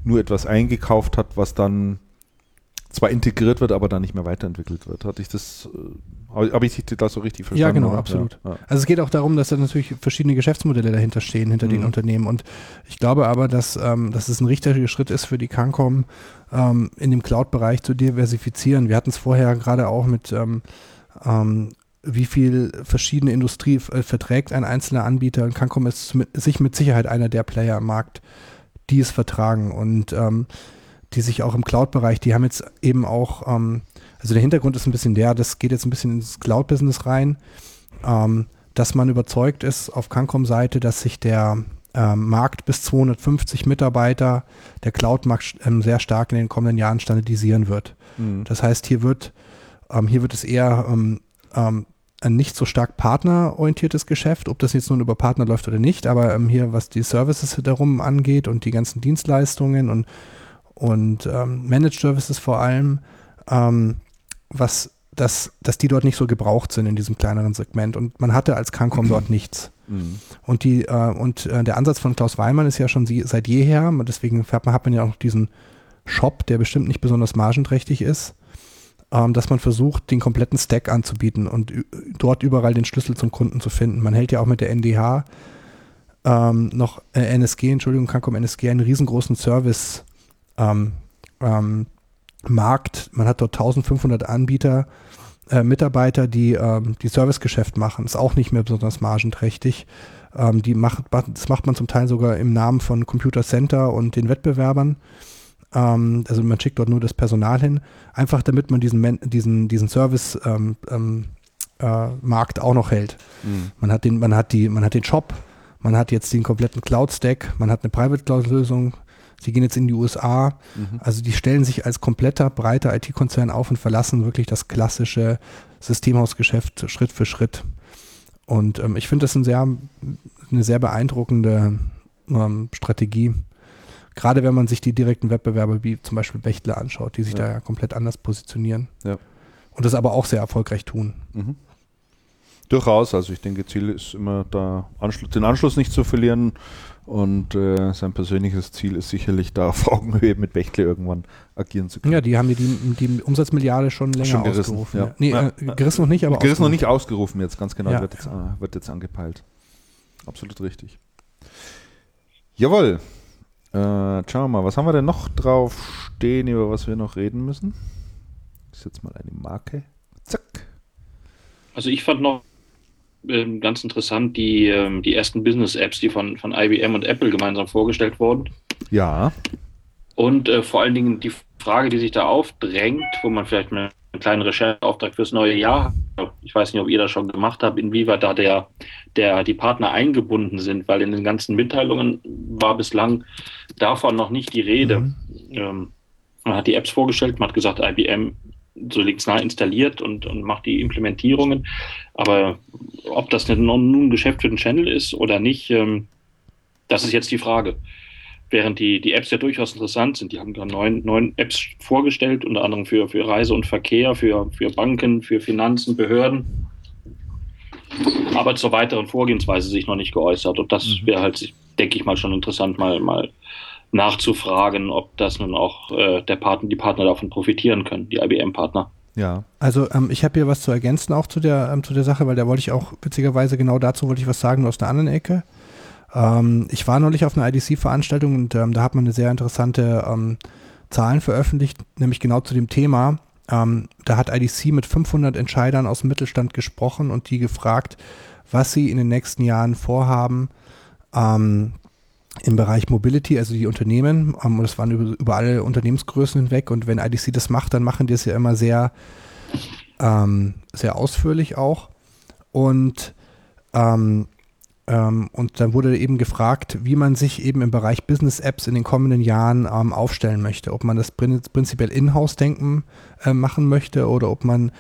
nur etwas eingekauft hat, was dann zwar integriert wird, aber dann nicht mehr weiterentwickelt wird. Hatte ich das, äh, habe ich da so richtig verstanden? Ja, genau, oder? absolut. Ja, ja. Also es geht auch darum, dass da natürlich verschiedene Geschäftsmodelle dahinter stehen, hinter mhm. den Unternehmen. Und ich glaube aber, dass, ähm, dass es ein richtiger Schritt ist für die Cancom, ähm, in dem Cloud-Bereich zu diversifizieren. Wir hatten es vorher gerade auch mit ähm, ähm, wie viel verschiedene Industrie äh, verträgt ein einzelner Anbieter und Cancom ist mit, sich mit Sicherheit einer der Player am Markt, die es vertragen. Und ähm, die sich auch im Cloud-Bereich, die haben jetzt eben auch, ähm, also der Hintergrund ist ein bisschen der, das geht jetzt ein bisschen ins Cloud-Business rein, ähm, dass man überzeugt ist auf Cancom-Seite, dass sich der ähm, Markt bis 250 Mitarbeiter, der Cloud-Markt ähm, sehr stark in den kommenden Jahren standardisieren wird. Mhm. Das heißt, hier wird, ähm, hier wird es eher ähm, ein nicht so stark partnerorientiertes Geschäft, ob das jetzt nun über Partner läuft oder nicht, aber ähm, hier, was die Services darum angeht und die ganzen Dienstleistungen und und ähm, Managed Services vor allem, ähm, was dass, dass die dort nicht so gebraucht sind in diesem kleineren Segment. Und man hatte als Cancom dort nichts. Mhm. Und, die, äh, und äh, der Ansatz von Klaus Weimann ist ja schon sie, seit jeher, deswegen hat man, hat man ja auch diesen Shop, der bestimmt nicht besonders margenträchtig ist, ähm, dass man versucht, den kompletten Stack anzubieten und dort überall den Schlüssel zum Kunden zu finden. Man hält ja auch mit der NDH ähm, noch äh, NSG, Entschuldigung, Cancom NSG, einen riesengroßen Service ähm, ähm, Markt. Man hat dort 1500 Anbieter, äh, Mitarbeiter, die ähm, die Servicegeschäft machen. Ist auch nicht mehr besonders margenträchtig. Ähm, die macht, das macht man zum Teil sogar im Namen von Computer Center und den Wettbewerbern. Ähm, also man schickt dort nur das Personal hin, einfach damit man diesen, diesen, diesen Service ähm, ähm, äh, Markt auch noch hält. Mhm. Man hat den, man hat die, man hat den Shop, man hat jetzt den kompletten Cloud-Stack, man hat eine Private Cloud-Lösung, Sie gehen jetzt in die USA. Mhm. Also die stellen sich als kompletter, breiter IT-Konzern auf und verlassen wirklich das klassische Systemhausgeschäft Schritt für Schritt. Und ähm, ich finde das ein sehr, eine sehr beeindruckende ähm, Strategie. Gerade wenn man sich die direkten Wettbewerber wie zum Beispiel Bechtle anschaut, die sich ja. da ja komplett anders positionieren. Ja. Und das aber auch sehr erfolgreich tun. Mhm. Durchaus, also ich denke, Ziel ist immer da Anschluss, den Anschluss nicht zu verlieren und äh, sein persönliches Ziel ist sicherlich da auf Augenhöhe mit Bechtle irgendwann agieren zu können. Ja, die haben die, die Umsatzmilliarde schon länger schon gerissen, ausgerufen. Ja. Nee, äh, gerissen noch nicht, aber Gerissen noch nicht ausgerufen jetzt, ganz genau, Ja. wird, jetzt, äh, wird jetzt angepeilt. Absolut richtig. Jawohl. Äh, schauen wir mal, was haben wir denn noch drauf stehen, über was wir noch reden müssen? Ich setze mal eine Marke. Zack. Also ich fand noch ähm, ganz interessant die, ähm, die ersten Business-Apps, die von, von IBM und Apple gemeinsam vorgestellt wurden. Ja, Und äh, vor allen Dingen die Frage, die sich da aufdrängt, wo man vielleicht mal einen kleinen Rechercheauftrag fürs neue Jahr hat. Ich weiß nicht, ob ihr das schon gemacht habt, inwieweit da der, der, die Partner eingebunden sind, weil in den ganzen Mitteilungen war bislang davon noch nicht die Rede. Ähm, man hat die Apps vorgestellt, man hat gesagt, IBM, so nah installiert und, und macht die Implementierungen. Aber ob das nun ein Geschäft für den Channel ist oder nicht, ähm, das ist jetzt die Frage. Während die, die Apps ja durchaus interessant sind. Die haben gerade neun, neun Apps vorgestellt, unter anderem für, für Reise und Verkehr, für, für Banken, für Finanzen, Behörden. Aber zur weiteren Vorgehensweise sich noch nicht geäußert. Und das wäre halt, denke ich mal, schon interessant, mal, mal nachzufragen, ob das nun auch äh, der Partner, die Partner davon profitieren können, die IBM-Partner. ja. Also ähm, ich habe hier was zu ergänzen auch zu der, ähm, zu der Sache, weil da wollte ich auch witzigerweise genau dazu wollte ich was sagen, aus einer anderen Ecke. Ähm, ich war neulich auf einer IDC-Veranstaltung und ähm, da hat man eine sehr interessante ähm, Zahlen veröffentlicht, nämlich genau zu dem Thema. Ähm, da hat IDC mit 500 Entscheidern aus dem Mittelstand gesprochen und die gefragt, was sie in den nächsten Jahren vorhaben im Bereich Mobility, also die Unternehmen. Ähm, das waren über, über alle Unternehmensgrößen hinweg und wenn IDC das macht, dann machen die es ja immer sehr ähm, sehr ausführlich auch. Und, ähm, ähm, und dann wurde eben gefragt, wie man sich eben im Bereich Business Apps in den kommenden Jahren ähm, aufstellen möchte. Ob man das prin prinzipiell In-house-Denken äh, machen möchte oder ob man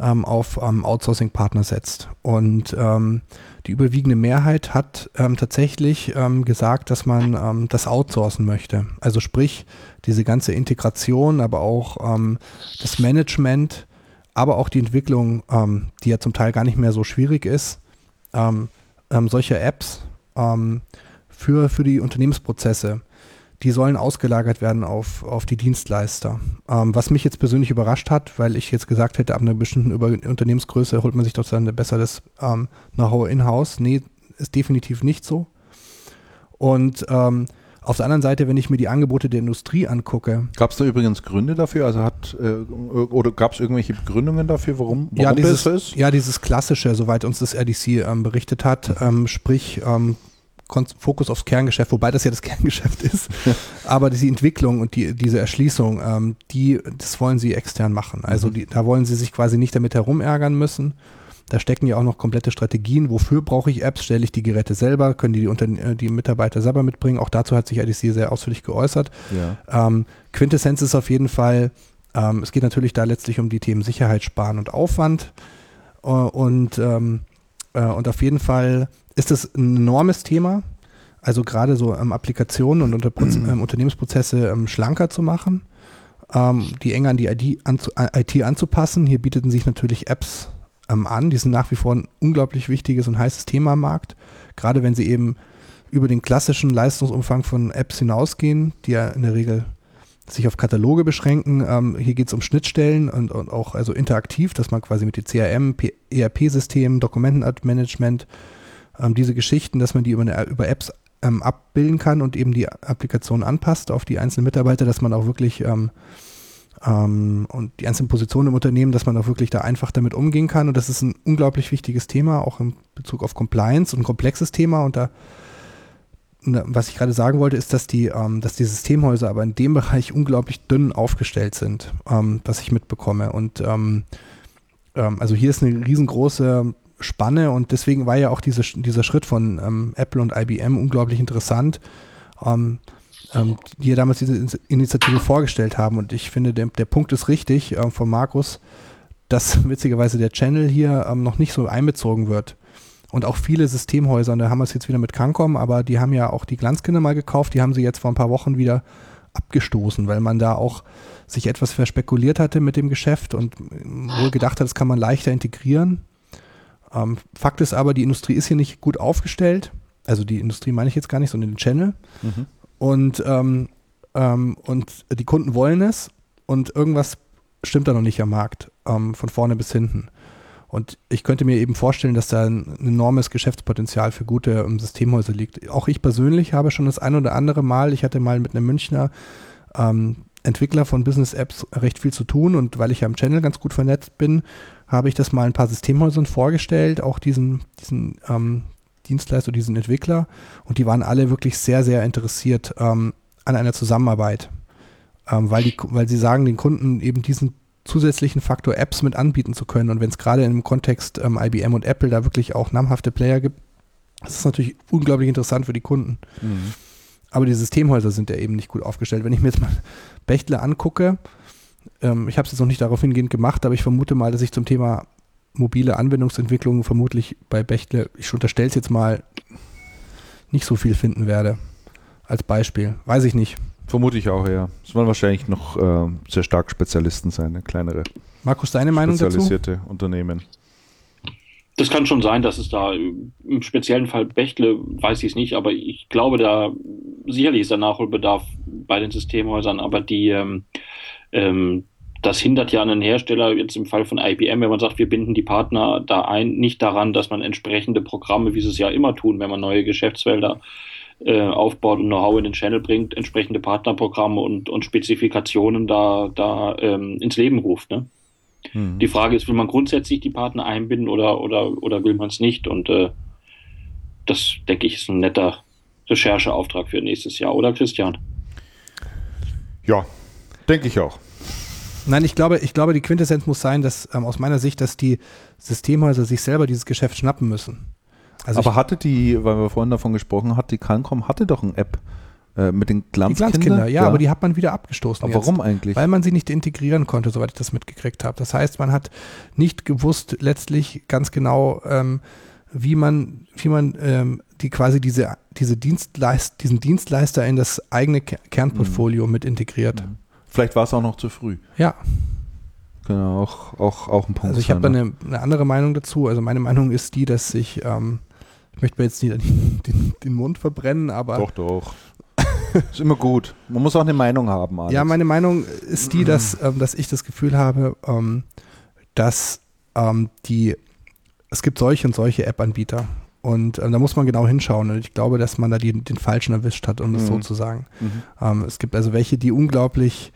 ähm, auf ähm, Outsourcing-Partner setzt. Und ähm, die überwiegende Mehrheit hat ähm, tatsächlich gesagt, dass man das outsourcen möchte. Also sprich, diese ganze Integration, aber auch das Management, aber auch die Entwicklung, die ja zum Teil gar nicht mehr so schwierig ist, ähm, solcher Apps ähm, für, für die Unternehmensprozesse, die sollen ausgelagert werden auf, auf die Dienstleister. Ähm, was mich jetzt persönlich überrascht hat, weil ich jetzt gesagt hätte, ab einer bestimmten Über Unternehmensgröße holt man sich doch dann besser das ähm, Know-how in-house. Nee, ist definitiv nicht so. Und ähm, auf der anderen Seite, wenn ich mir die Angebote der Industrie angucke, Gab es da übrigens Gründe dafür? Also hat äh, oder gab es irgendwelche Begründungen dafür, warum, warum ja, dieses, das ist? ja, dieses klassische, soweit uns das RDC ähm, berichtet hat, ähm, sprich ähm, Fokus aufs Kerngeschäft, wobei das ja das Kerngeschäft ist. Aber diese Entwicklung und die, diese Erschließung, ähm, die, das wollen sie extern machen. Also die, da wollen sie sich quasi nicht damit herumärgern müssen. Da stecken ja auch noch komplette Strategien. Wofür brauche ich Apps? Stelle ich die Geräte selber? Können die die, Unter äh, die Mitarbeiter selber mitbringen? Auch dazu hat sich IDC sehr ausführlich geäußert. Ja. Ähm, Quintessenz ist auf jeden Fall, ähm, es geht natürlich da letztlich um die Themen Sicherheit, Sparen und Aufwand. Äh, und, ähm, äh, und auf jeden Fall ist es ein enormes Thema. Also gerade so ähm, Applikationen und unter ähm, Unternehmensprozesse ähm, schlanker zu machen, die enger an die IT anzupassen. Hier bieteten sich natürlich Apps ähm, an. Die sind nach wie vor ein unglaublich wichtiges und heißes Thema am Markt. Gerade wenn sie eben über den klassischen Leistungsumfang von Apps hinausgehen, die ja in der Regel sich auf Kataloge beschränken. Ähm, hier geht es um Schnittstellen und, und auch also interaktiv, dass man quasi mit den CRM, ERP-Systemen, Dokumentenmanagement, ähm, diese Geschichten, dass man die über, eine, über Apps ähm, abbilden kann und eben die Applikation anpasst auf die einzelnen Mitarbeiter, dass man auch wirklich ähm, und die einzelnen Positionen im Unternehmen, dass man auch wirklich da einfach damit umgehen kann. Und das ist ein unglaublich wichtiges Thema, auch in Bezug auf Compliance und ein komplexes Thema. Und da, ne, was ich gerade sagen wollte, ist, dass die, ähm, dass die Systemhäuser aber in dem Bereich unglaublich dünn aufgestellt sind, ähm, was ich mitbekomme. Und ähm, ähm, also hier ist eine riesengroße Spanne und deswegen war ja auch diese, dieser Schritt von ähm, Apple und IBM unglaublich interessant. Ähm, ähm, die ja damals diese Initiative vorgestellt haben. Und ich finde, der, der Punkt ist richtig ähm, von Markus, dass witzigerweise der Channel hier ähm, noch nicht so einbezogen wird. Und auch viele Systemhäuser, und da haben wir es jetzt wieder mit Cancom, aber die haben ja auch die Glanzkinder mal gekauft, die haben sie jetzt vor ein paar Wochen wieder abgestoßen, weil man da auch sich etwas verspekuliert hatte mit dem Geschäft und ähm, wohl gedacht hat, das kann man leichter integrieren. Ähm, Fakt ist aber, die Industrie ist hier nicht gut aufgestellt. Also die Industrie meine ich jetzt gar nicht, sondern den Channel. Mhm. Und, ähm, ähm, und die Kunden wollen es und irgendwas stimmt da noch nicht am Markt, ähm, von vorne bis hinten. Und ich könnte mir eben vorstellen, dass da ein, enormes Geschäftspotenzial für gute ähm, Systemhäuser liegt. Auch ich persönlich habe schon das ein oder andere Mal, ich hatte mal mit einem Münchner ähm, Entwickler von Business Apps recht viel zu tun und weil ich ja im Channel ganz gut vernetzt bin, habe ich das mal ein paar Systemhäusern vorgestellt, auch diesen, diesen ähm, Dienstleister, diesen Entwickler und die waren alle wirklich sehr, sehr interessiert ähm, an einer Zusammenarbeit, ähm, weil, die, weil sie sagen, den Kunden eben diesen zusätzlichen Faktor Apps mit anbieten zu können. Und wenn es gerade im Kontext ähm, IBM und Apple da wirklich auch namhafte Player gibt, das ist natürlich unglaublich interessant für die Kunden. Mhm. Aber die Systemhäuser sind ja eben nicht gut aufgestellt. Wenn ich mir jetzt mal Bechtle angucke, ähm, ich habe es jetzt noch nicht darauf hingehend gemacht, aber ich vermute mal, dass ich zum Thema mobile Anwendungsentwicklung vermutlich bei Bechtle, ich unterstelle es jetzt mal, nicht so viel finden werde. Als Beispiel. Weiß ich nicht. Vermute ich auch, ja. Es werden wahrscheinlich noch äh, sehr stark Spezialisten sein, ne? kleinere. Markus, deine Meinung dazu? Spezialisierte Unternehmen. Das kann schon sein, dass es da im speziellen Fall Bechtle, weiß ich es nicht, aber ich glaube, da sicherlich ist der Nachholbedarf bei den Systemhäusern, aber die, ähm, ähm, das hindert ja einen Hersteller, jetzt im Fall von IBM, wenn man sagt, wir binden die Partner da ein, nicht daran, dass man entsprechende Programme, wie sie es ja immer tun, wenn man neue Geschäftsfelder äh, aufbaut und Know-how in den Channel bringt, entsprechende Partnerprogramme und, und Spezifikationen da, da ähm, ins Leben ruft. Ne? Mhm. Die Frage ist, will man grundsätzlich die Partner einbinden oder, oder, oder will man es nicht? Und äh, das, denke ich, ist ein netter Rechercheauftrag für nächstes Jahr, oder Christian? Ja, denke ich auch. Nein, ich glaube, ich glaube, die Quintessenz muss sein, dass ähm, aus meiner Sicht, dass die Systemhäuser sich selber dieses Geschäft schnappen müssen. Also Aber hatte die, weil wir vorhin davon gesprochen haben, die Cancom hatte doch eine App äh, mit den Glanzkinder. Die Glanzkinder, ja, ja, aber die hat man wieder abgestoßen. Aber warum eigentlich? Weil man sie nicht integrieren konnte, soweit ich das mitgekriegt habe. Das heißt, man hat nicht gewusst letztlich ganz genau, ähm, wie man, wie man ähm, die quasi diese, diese Dienstleist, diesen Dienstleister in das eigene Kernportfolio mhm. mit integriert. Mhm. Vielleicht war es auch noch zu früh. Ja. Genau, auch, auch, auch ein Punkt. Also ich habe da eine, eine, andere Meinung dazu. Also meine Meinung ist die, dass ich, ähm, ich möchte mir jetzt nicht den, den, Mund verbrennen, aber. Doch, doch. ist immer gut. Man muss auch eine Meinung haben. Alex. Ja, meine Meinung ist die, dass, ähm, dass ich das Gefühl habe, ähm, dass ähm, die, es gibt solche und solche App-Anbieter. Und ähm, da muss man genau hinschauen. Und ich glaube, dass man da die, den Falschen erwischt hat, um mhm. das so zu sagen. Mhm. Ähm, es gibt also welche, die unglaublich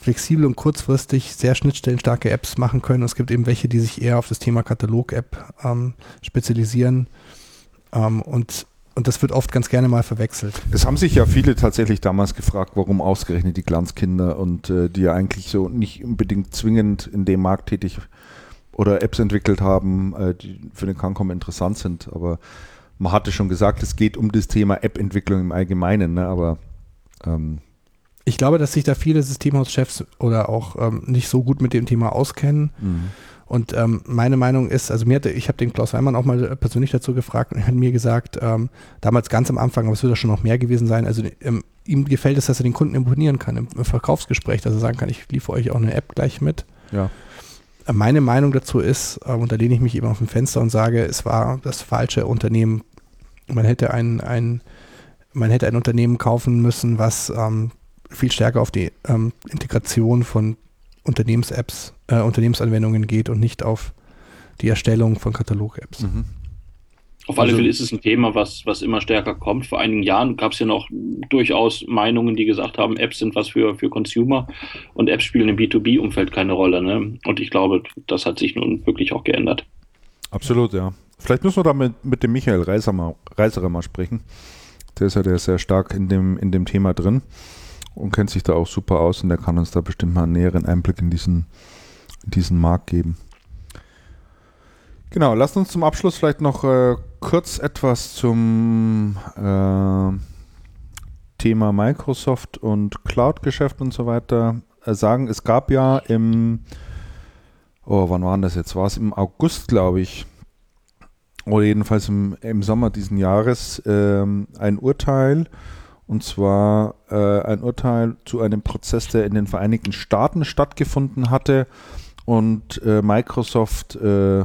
flexibel und kurzfristig sehr schnittstellenstarke Apps machen können. Und es gibt eben welche, die sich eher auf das Thema Katalog-App ähm, spezialisieren. Ähm, und, und das wird oft ganz gerne mal verwechselt. Es haben sich ja viele tatsächlich damals gefragt, warum ausgerechnet die Glanzkinder und äh, die ja eigentlich so nicht unbedingt zwingend in dem Markt tätig oder Apps entwickelt haben, äh, die für den Cancom interessant sind. Aber man hatte schon gesagt, es geht um das Thema App-Entwicklung im Allgemeinen, ne? aber ähm, ich glaube, dass sich da viele Systemhauschefs oder auch ähm, nicht so gut mit dem Thema auskennen. Mhm. Und ähm, meine Meinung ist, also mir hatte, ich habe den Klaus Weimann auch mal persönlich dazu gefragt und er hat mir gesagt, ähm, damals ganz am Anfang, aber es wird ja schon noch mehr gewesen sein, also ähm, ihm gefällt es, dass er den Kunden imponieren kann im, im, Verkaufsgespräch, dass er sagen kann, ich liefere euch auch eine App gleich mit. Ja. Meine Meinung dazu ist, äh, und da lehne ich mich eben auf dem Fenster und sage, es war das falsche Unternehmen. Man hätte ein, ein man hätte ein Unternehmen kaufen müssen, was ähm, viel stärker auf die ähm, Integration von Unternehmens-Apps, äh, Unternehmensanwendungen geht und nicht auf die Erstellung von Katalog-Apps. Mhm. Auf alle also, Fälle ist es ein Thema, was, was immer stärker kommt. Vor einigen Jahren gab es ja noch durchaus Meinungen, die gesagt haben, Apps sind was für, für Consumer und Apps spielen im B2B-Umfeld keine Rolle. Ne? Und ich glaube, das hat sich nun wirklich auch geändert. Absolut, ja. Vielleicht müssen wir da mit, mit dem Michael Reiser mal, Reiserer mal sprechen. Der ist ja der ist sehr stark in dem, in dem Thema drin und kennt sich da auch super aus und der kann uns da bestimmt mal einen näheren Einblick in diesen, in diesen Markt geben. Genau, lasst uns zum Abschluss vielleicht noch äh, kurz etwas zum äh, Thema Microsoft und Cloud-Geschäft und so weiter äh, sagen. Es gab ja im, oh, wann war das jetzt? War es im August, glaube ich, oder jedenfalls im, im Sommer diesen Jahres, ähm, ein Urteil und zwar äh, ein Urteil zu einem Prozess, der in den Vereinigten Staaten stattgefunden hatte und äh, Microsoft äh,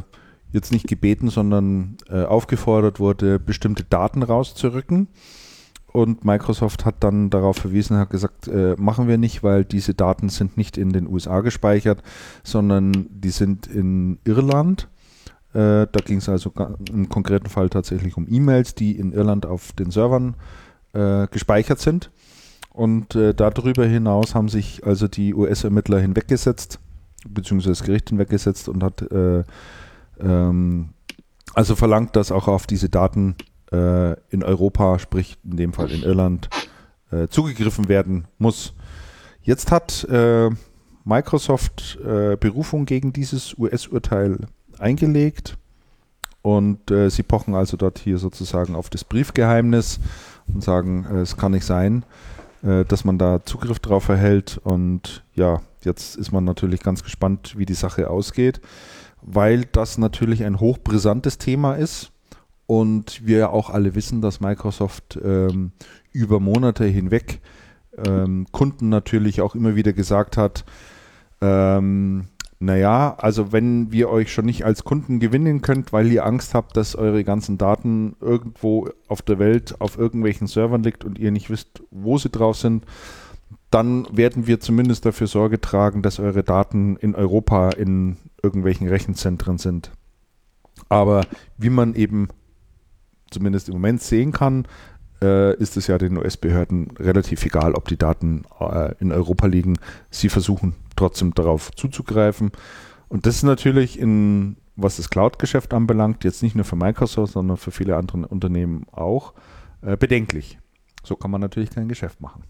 jetzt nicht gebeten, sondern äh, aufgefordert wurde, bestimmte Daten rauszurücken. Und Microsoft hat dann darauf verwiesen, hat gesagt, äh, machen wir nicht, weil diese Daten sind nicht in den USA gespeichert, sondern die sind in Irland. Äh, da ging es also im konkreten Fall tatsächlich um E-Mails, die in Irland auf den Servern äh, gespeichert sind. Und äh, darüber hinaus haben sich also die US-Ermittler hinweggesetzt, beziehungsweise das Gericht hinweggesetzt und hat äh, ähm, also verlangt, dass auch auf diese Daten äh, in Europa, sprich in dem Fall in Irland, äh, zugegriffen werden muss. Jetzt hat äh, Microsoft äh, Berufung gegen dieses US-Urteil eingelegt und äh, sie pochen also dort hier sozusagen auf das Briefgeheimnis und sagen, äh, es kann nicht sein, dass man da Zugriff drauf erhält und ja, jetzt ist man natürlich ganz gespannt, wie die Sache ausgeht, weil das natürlich ein hochbrisantes Thema ist und wir ja auch alle wissen, dass Microsoft ähm, über Monate hinweg ähm, Kunden natürlich auch immer wieder gesagt hat, ähm, naja, also wenn wir euch schon nicht als Kunden gewinnen könnt, weil ihr Angst habt, dass eure ganzen Daten irgendwo auf der Welt auf irgendwelchen Servern liegt und ihr nicht wisst, wo sie drauf sind, dann werden wir zumindest dafür Sorge tragen, dass eure Daten in Europa in irgendwelchen Rechenzentren sind. Aber wie man eben zumindest im Moment sehen kann, äh, ist es ja den US-Behörden relativ egal, ob die Daten äh, in Europa liegen. Sie versuchen trotzdem darauf zuzugreifen. Und das ist natürlich in, was das Cloud-Geschäft anbelangt, jetzt nicht nur für Microsoft, sondern für viele andere Unternehmen auch, äh, bedenklich. So kann man natürlich kein Geschäft machen.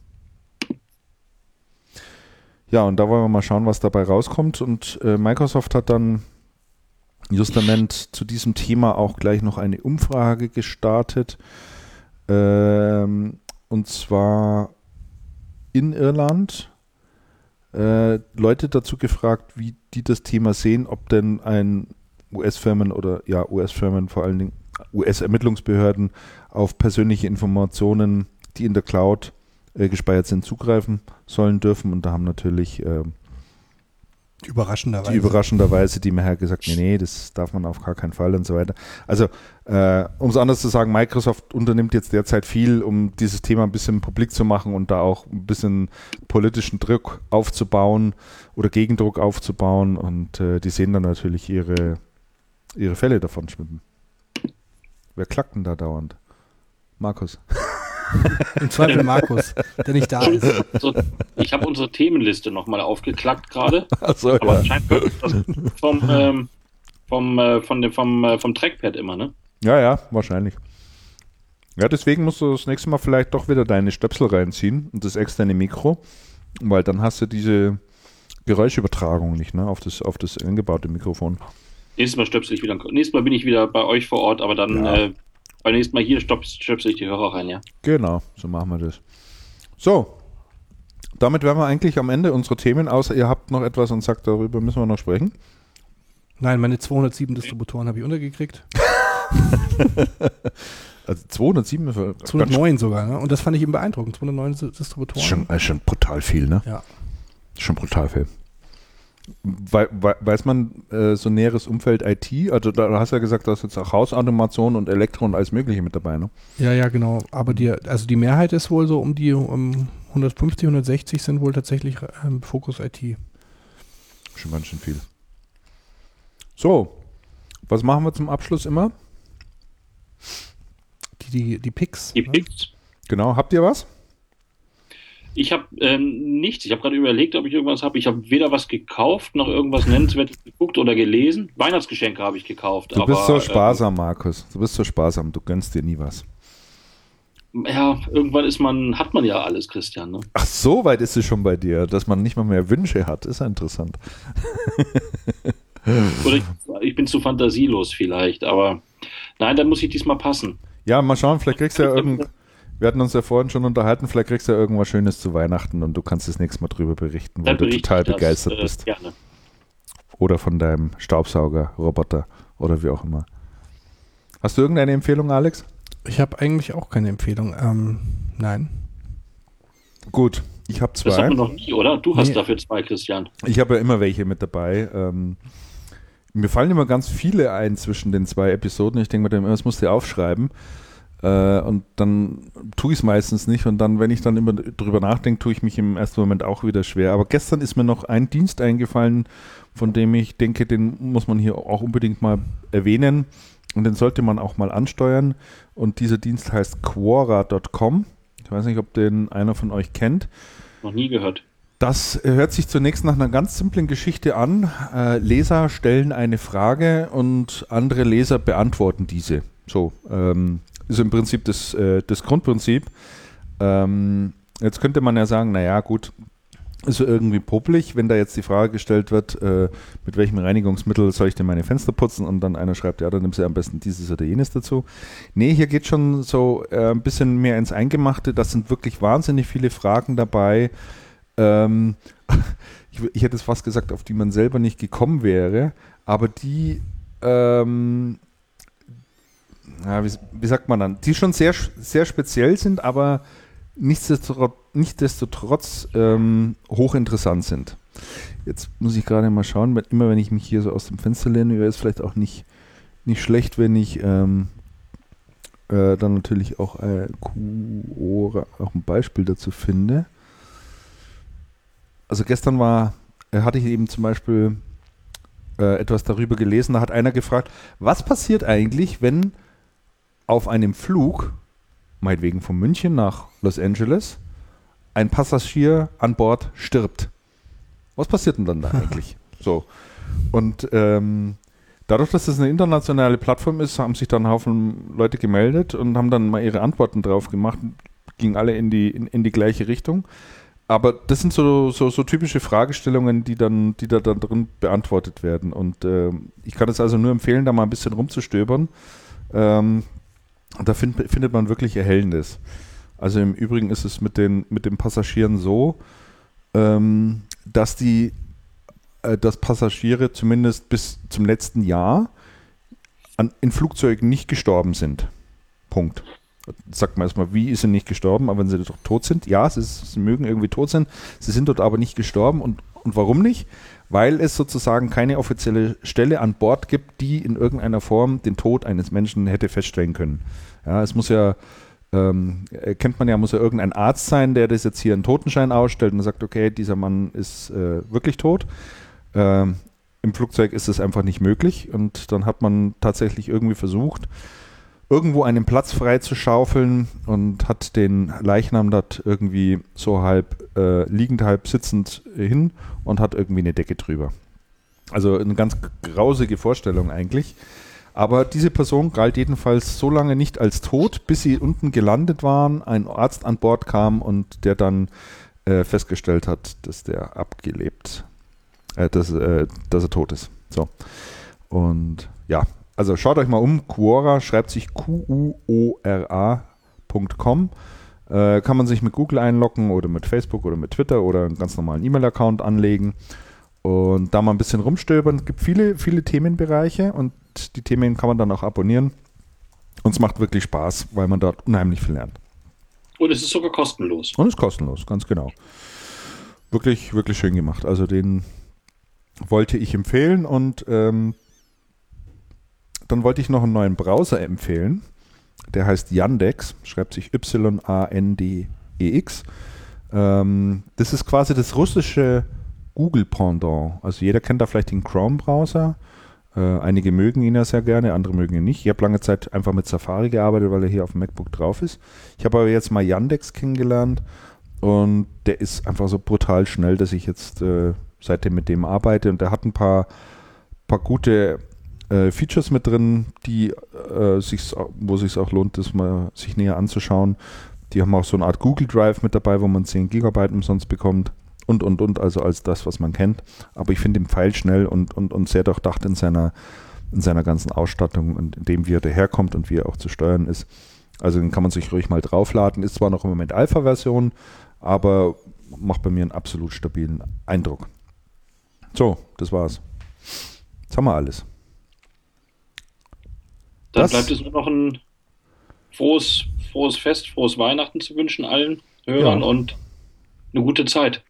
Ja, und da wollen wir mal schauen, was dabei rauskommt. Und äh, Microsoft hat dann justament zu diesem Thema auch gleich noch eine Umfrage gestartet. Ähm, und zwar in Irland. Äh, Leute dazu gefragt, wie die das Thema sehen, ob denn ein US-Firmen oder ja, US-Firmen, vor allen Dingen US-Ermittlungsbehörden auf persönliche Informationen, die in der Cloud äh, gespeichert sind, zugreifen sollen dürfen. Und da haben natürlich äh, Überraschenderweise. Die überraschenderweise, die mir halt gesagt, nee, nee, das darf man auf gar keinen Fall und so weiter. Also, äh, um es anders zu sagen, Microsoft unternimmt jetzt derzeit viel, um dieses Thema ein bisschen publik zu machen und da auch ein bisschen politischen Druck aufzubauen oder Gegendruck aufzubauen und äh, die sehen dann natürlich ihre, ihre Fälle davon schwimmen. Wer klackt denn da dauernd? Markus. Im Zweifel Markus, der nicht da ist. Ich habe unsere Themenliste nochmal aufgeklackt gerade. So, aber ja. scheint das vom, ähm, vom, äh, von dem, vom, äh, vom Trackpad immer, ne? Ja, ja, wahrscheinlich. Ja, deswegen musst du das nächste Mal vielleicht doch wieder deine Stöpsel reinziehen und das externe Mikro, weil dann hast du diese Geräuschübertragung nicht, ne, auf das, auf das eingebaute Mikrofon. Nächstes Mal stöpsel ich wieder. Nächstes Mal bin ich wieder bei euch vor Ort, aber dann ja. äh, beim nächsten Mal hier stöpsel ich die Hörer rein, ja. Genau, so machen wir das. So, damit wären wir eigentlich am Ende unserer Themen, außer ihr habt noch etwas und sagt, darüber müssen wir noch sprechen. Nein, meine 207 Distributoren habe ich untergekriegt. also 207? 209 sogar, ne? Und das fand ich eben beeindruckend. 209 Distributoren. Das ist schon, ist schon brutal viel, ne? Ja. Schon brutal viel. We weiß man äh, so näheres Umfeld IT? Also da hast du ja gesagt, da ist jetzt auch Hausautomation und Elektro und alles Mögliche mit dabei, ne? Ja, ja, genau. Aber die, also die Mehrheit ist wohl so um die um 150, 160 sind wohl tatsächlich ähm, Fokus IT. Schon ganz schön viel. So, was machen wir zum Abschluss immer? Die, die, die Picks. Die ne? Picks. Genau, habt ihr was? Ich habe ähm, nichts. Ich habe gerade überlegt, ob ich irgendwas habe. Ich habe weder was gekauft noch irgendwas nennenswertes geguckt oder gelesen. Weihnachtsgeschenke habe ich gekauft. Du aber, bist so sparsam, ähm, Markus. Du bist so sparsam. Du gönnst dir nie was. Ja, irgendwann ist man, hat man ja alles, Christian. Ne? Ach, so weit ist es schon bei dir, dass man nicht mal mehr Wünsche hat. Ist ja interessant. oder ich, ich bin zu fantasielos vielleicht, aber nein, dann muss ich diesmal passen. Ja, mal schauen, vielleicht kriegst du ja irgend wir hatten uns ja vorhin schon unterhalten, vielleicht kriegst du ja irgendwas Schönes zu Weihnachten und du kannst das nächste Mal drüber berichten, weil Dann du total das, begeistert äh, bist. Gerne. Oder von deinem Staubsauger, Roboter oder wie auch immer. Hast du irgendeine Empfehlung, Alex? Ich habe eigentlich auch keine Empfehlung. Ähm, nein. Gut, ich habe zwei. Das haben wir noch nie, oder? Du hast nee. dafür zwei, Christian. Ich habe ja immer welche mit dabei. Ähm, Mir fallen immer ganz viele ein zwischen den zwei Episoden. Ich denke mir, das musst du aufschreiben. Äh, und dann tue ich es meistens nicht. Und dann, wenn ich dann immer drüber nachdenke, tue ich mich im ersten Moment auch wieder schwer. Aber gestern ist mir noch ein Dienst eingefallen, von dem ich denke, den muss man hier auch unbedingt mal erwähnen. Und den sollte man auch mal ansteuern. Und dieser Dienst heißt Quora.com. Ich weiß nicht, ob den einer von euch kennt. Noch nie gehört. Das hört sich zunächst nach einer ganz simplen Geschichte an. Äh, Leser stellen eine Frage und andere Leser beantworten diese. So, ähm, ist im Prinzip das, äh, das Grundprinzip. Ähm, jetzt könnte man ja sagen, naja, gut, ist irgendwie popelig, wenn da jetzt die Frage gestellt wird, äh, mit welchem Reinigungsmittel soll ich denn meine Fenster putzen und dann einer schreibt, ja, dann nimmst du am besten dieses oder jenes dazu. Nee, hier geht schon so äh, ein bisschen mehr ins Eingemachte. Das sind wirklich wahnsinnig viele Fragen dabei. Ähm, ich, ich, hätte es fast gesagt, auf die man selber nicht gekommen wäre, aber die ähm, ja, wie, wie, sagt man dann, die schon sehr, sehr speziell sind, aber nichtsdestotrotz, nichtsdestotrotz ähm, hochinteressant sind. Jetzt muss ich gerade mal schauen, immer wenn ich mich hier so aus dem Fenster lehne, wäre es vielleicht auch nicht, nicht schlecht, wenn ich ähm, äh, dann natürlich auch, äh, Quora, auch ein Beispiel dazu finde. Also gestern war, äh, hatte ich eben zum Beispiel äh, etwas darüber gelesen, da hat einer gefragt, was passiert eigentlich, wenn auf einem Flug, meinetwegen von München nach Los Angeles, ein Passagier an Bord stirbt. Was passiert denn dann da eigentlich? so. Und ähm, dadurch, dass das eine internationale Plattform ist, haben sich dann ein Haufen Leute gemeldet und haben dann mal ihre Antworten drauf gemacht, gingen alle in die, in, in die gleiche Richtung. Aber das sind so, so, so, typische Fragestellungen, die dann, die da dann drin beantwortet werden. Und äh, ich kann es also nur empfehlen, da mal ein bisschen rumzustöbern. Ähm, da find, findet man wirklich Erhellendes. Also im Übrigen ist es mit den, mit den Passagieren so, ähm, dass die, äh, dass Passagiere zumindest bis zum letzten Jahr an, in Flugzeugen nicht gestorben sind. Punkt. Sagt man erstmal, wie ist sie nicht gestorben, aber wenn sie doch tot sind, ja, sie, sie mögen irgendwie tot sein, sie sind dort aber nicht gestorben und, und warum nicht? Weil es sozusagen keine offizielle Stelle an Bord gibt, die in irgendeiner Form den Tod eines Menschen hätte feststellen können. Ja, es muss ja, ähm, kennt man ja, muss ja irgendein Arzt sein, der das jetzt hier einen Totenschein ausstellt und sagt, okay, dieser Mann ist äh, wirklich tot. Ähm, Im Flugzeug ist es einfach nicht möglich und dann hat man tatsächlich irgendwie versucht, irgendwo einen Platz frei zu schaufeln und hat den Leichnam dort irgendwie so halb äh, liegend, halb sitzend hin und hat irgendwie eine Decke drüber. Also eine ganz grausige Vorstellung eigentlich. Aber diese Person galt jedenfalls so lange nicht als tot, bis sie unten gelandet waren, ein Arzt an Bord kam und der dann äh, festgestellt hat, dass der abgelebt, äh, dass, äh, dass er tot ist. So. Und ja, also schaut euch mal um. Quora schreibt sich Q-U-O-R-A.com. Äh, kann man sich mit Google einloggen oder mit Facebook oder mit Twitter oder einen ganz normalen E-Mail-Account anlegen und da mal ein bisschen rumstöbern. Es gibt viele, viele Themenbereiche und die Themen kann man dann auch abonnieren. Und es macht wirklich Spaß, weil man dort unheimlich viel lernt. Und es ist sogar kostenlos. Und es ist kostenlos, ganz genau. Wirklich, wirklich schön gemacht. Also den wollte ich empfehlen und ähm, dann wollte ich noch einen neuen Browser empfehlen. Der heißt Yandex, schreibt sich Y-A-N-D-E-X. Ähm, das ist quasi das russische Google-Pendant. Also jeder kennt da vielleicht den Chrome-Browser. Äh, einige mögen ihn ja sehr gerne, andere mögen ihn nicht. Ich habe lange Zeit einfach mit Safari gearbeitet, weil er hier auf dem MacBook drauf ist. Ich habe aber jetzt mal Yandex kennengelernt und der ist einfach so brutal schnell, dass ich jetzt äh, seitdem mit dem arbeite und der hat ein paar, paar gute äh, Features mit drin, die äh, sich, wo sich auch lohnt, das mal sich näher anzuschauen. Die haben auch so eine Art Google Drive mit dabei, wo man 10 Gigabyte umsonst bekommt und und und, also als das, was man kennt. Aber ich finde den Pfeil schnell und, und, und sehr durchdacht in seiner, in seiner ganzen Ausstattung und in dem, wie er daherkommt und wie er auch zu steuern ist. Also den kann man sich ruhig mal draufladen. Ist zwar noch im Moment Alpha-Version, aber macht bei mir einen absolut stabilen Eindruck. So, das war's. Jetzt haben wir alles. Dann das bleibt es nur noch ein frohes, frohes Fest, frohes Weihnachten zu wünschen allen Hörern ja. und eine gute Zeit.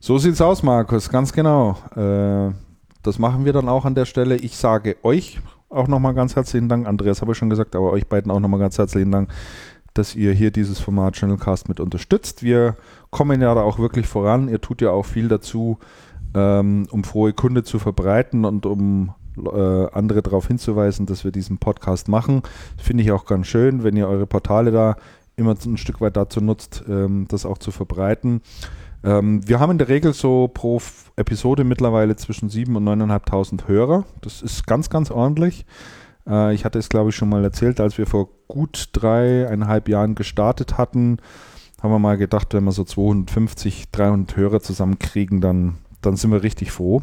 So sieht's aus, Markus, ganz genau. Äh, das machen wir dann auch an der Stelle. Ich sage euch auch nochmal ganz herzlichen Dank. Andreas habe ich schon gesagt, aber euch beiden auch nochmal ganz herzlichen Dank, dass ihr hier dieses Format Channelcast mit unterstützt. Wir kommen ja da auch wirklich voran. Ihr tut ja auch viel dazu, ähm, um frohe Kunde zu verbreiten und um äh, andere darauf hinzuweisen, dass wir diesen Podcast machen. Finde ich auch ganz schön, wenn ihr eure Portale da immer ein Stück weit dazu nutzt, ähm, das auch zu verbreiten. Ähm, wir haben in der Regel so pro Episode mittlerweile zwischen 7.000 und 9.500 Hörer. Das ist ganz, ganz ordentlich. Äh, ich hatte es, glaube ich, schon mal erzählt, als wir vor gut dreieinhalb Jahren gestartet hatten, haben wir mal gedacht, wenn wir so 250, 300 Hörer zusammenkriegen, dann, dann sind wir richtig froh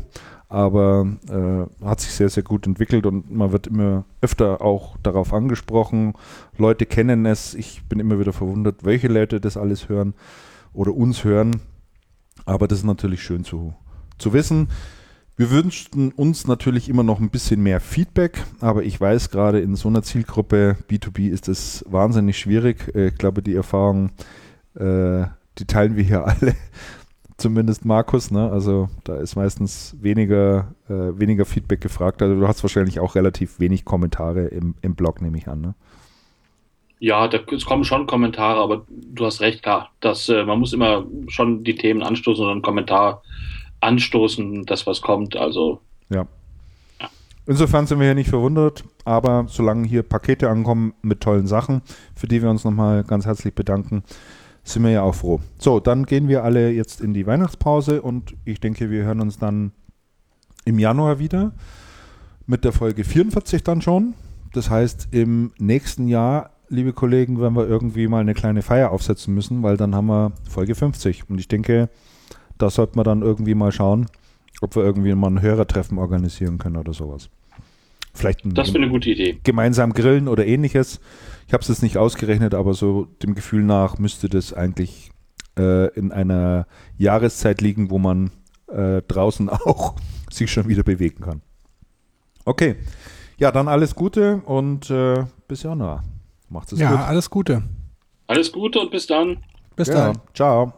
aber äh, hat sich sehr, sehr gut entwickelt und man wird immer öfter auch darauf angesprochen. Leute kennen es. Ich bin immer wieder verwundert, welche Leute das alles hören oder uns hören. Aber das ist natürlich schön zu, zu wissen. Wir wünschten uns natürlich immer noch ein bisschen mehr Feedback, aber ich weiß, gerade in so einer Zielgruppe B2B ist es wahnsinnig schwierig. Äh, ich glaube, die Erfahrung, äh, die teilen wir hier alle zumindest Markus, ne? Also da ist meistens weniger, äh, weniger Feedback gefragt. Also du hast wahrscheinlich auch relativ wenig Kommentare im, im Blog, nehme ich an, ne? Ja, da, es kommen schon Kommentare, aber du hast recht, klar. Dass, äh, man muss immer schon die Themen anstoßen und einen Kommentar anstoßen, das was kommt. Also. Ja. ja. Insofern sind wir hier nicht verwundert, aber solange hier Pakete ankommen mit tollen Sachen, für die wir uns nochmal ganz herzlich bedanken, sind wir ja auch froh. So, dann gehen wir alle jetzt in die Weihnachtspause und ich denke, wir hören uns dann im Januar wieder mit der Folge 44 dann schon. Das heißt, im nächsten Jahr, liebe Kollegen, werden wir irgendwie mal eine kleine Feier aufsetzen müssen, weil dann haben wir Folge 50. Und ich denke, da sollten wir dann irgendwie mal schauen, ob wir irgendwie mal ein Hörertreffen organisieren können oder sowas. Vielleicht ein, das wäre eine gute Idee. Gemeinsam grillen oder ähnliches. Ich habe es jetzt nicht ausgerechnet, aber so dem Gefühl nach müsste das eigentlich äh, in einer Jahreszeit liegen, wo man äh, draußen auch sich schon wieder bewegen kann. Okay. Ja, dann alles Gute und äh, bis Januar. Macht es ja, gut. Ja, alles Gute. Alles Gute und bis dann. Bis ja, dann. Ciao.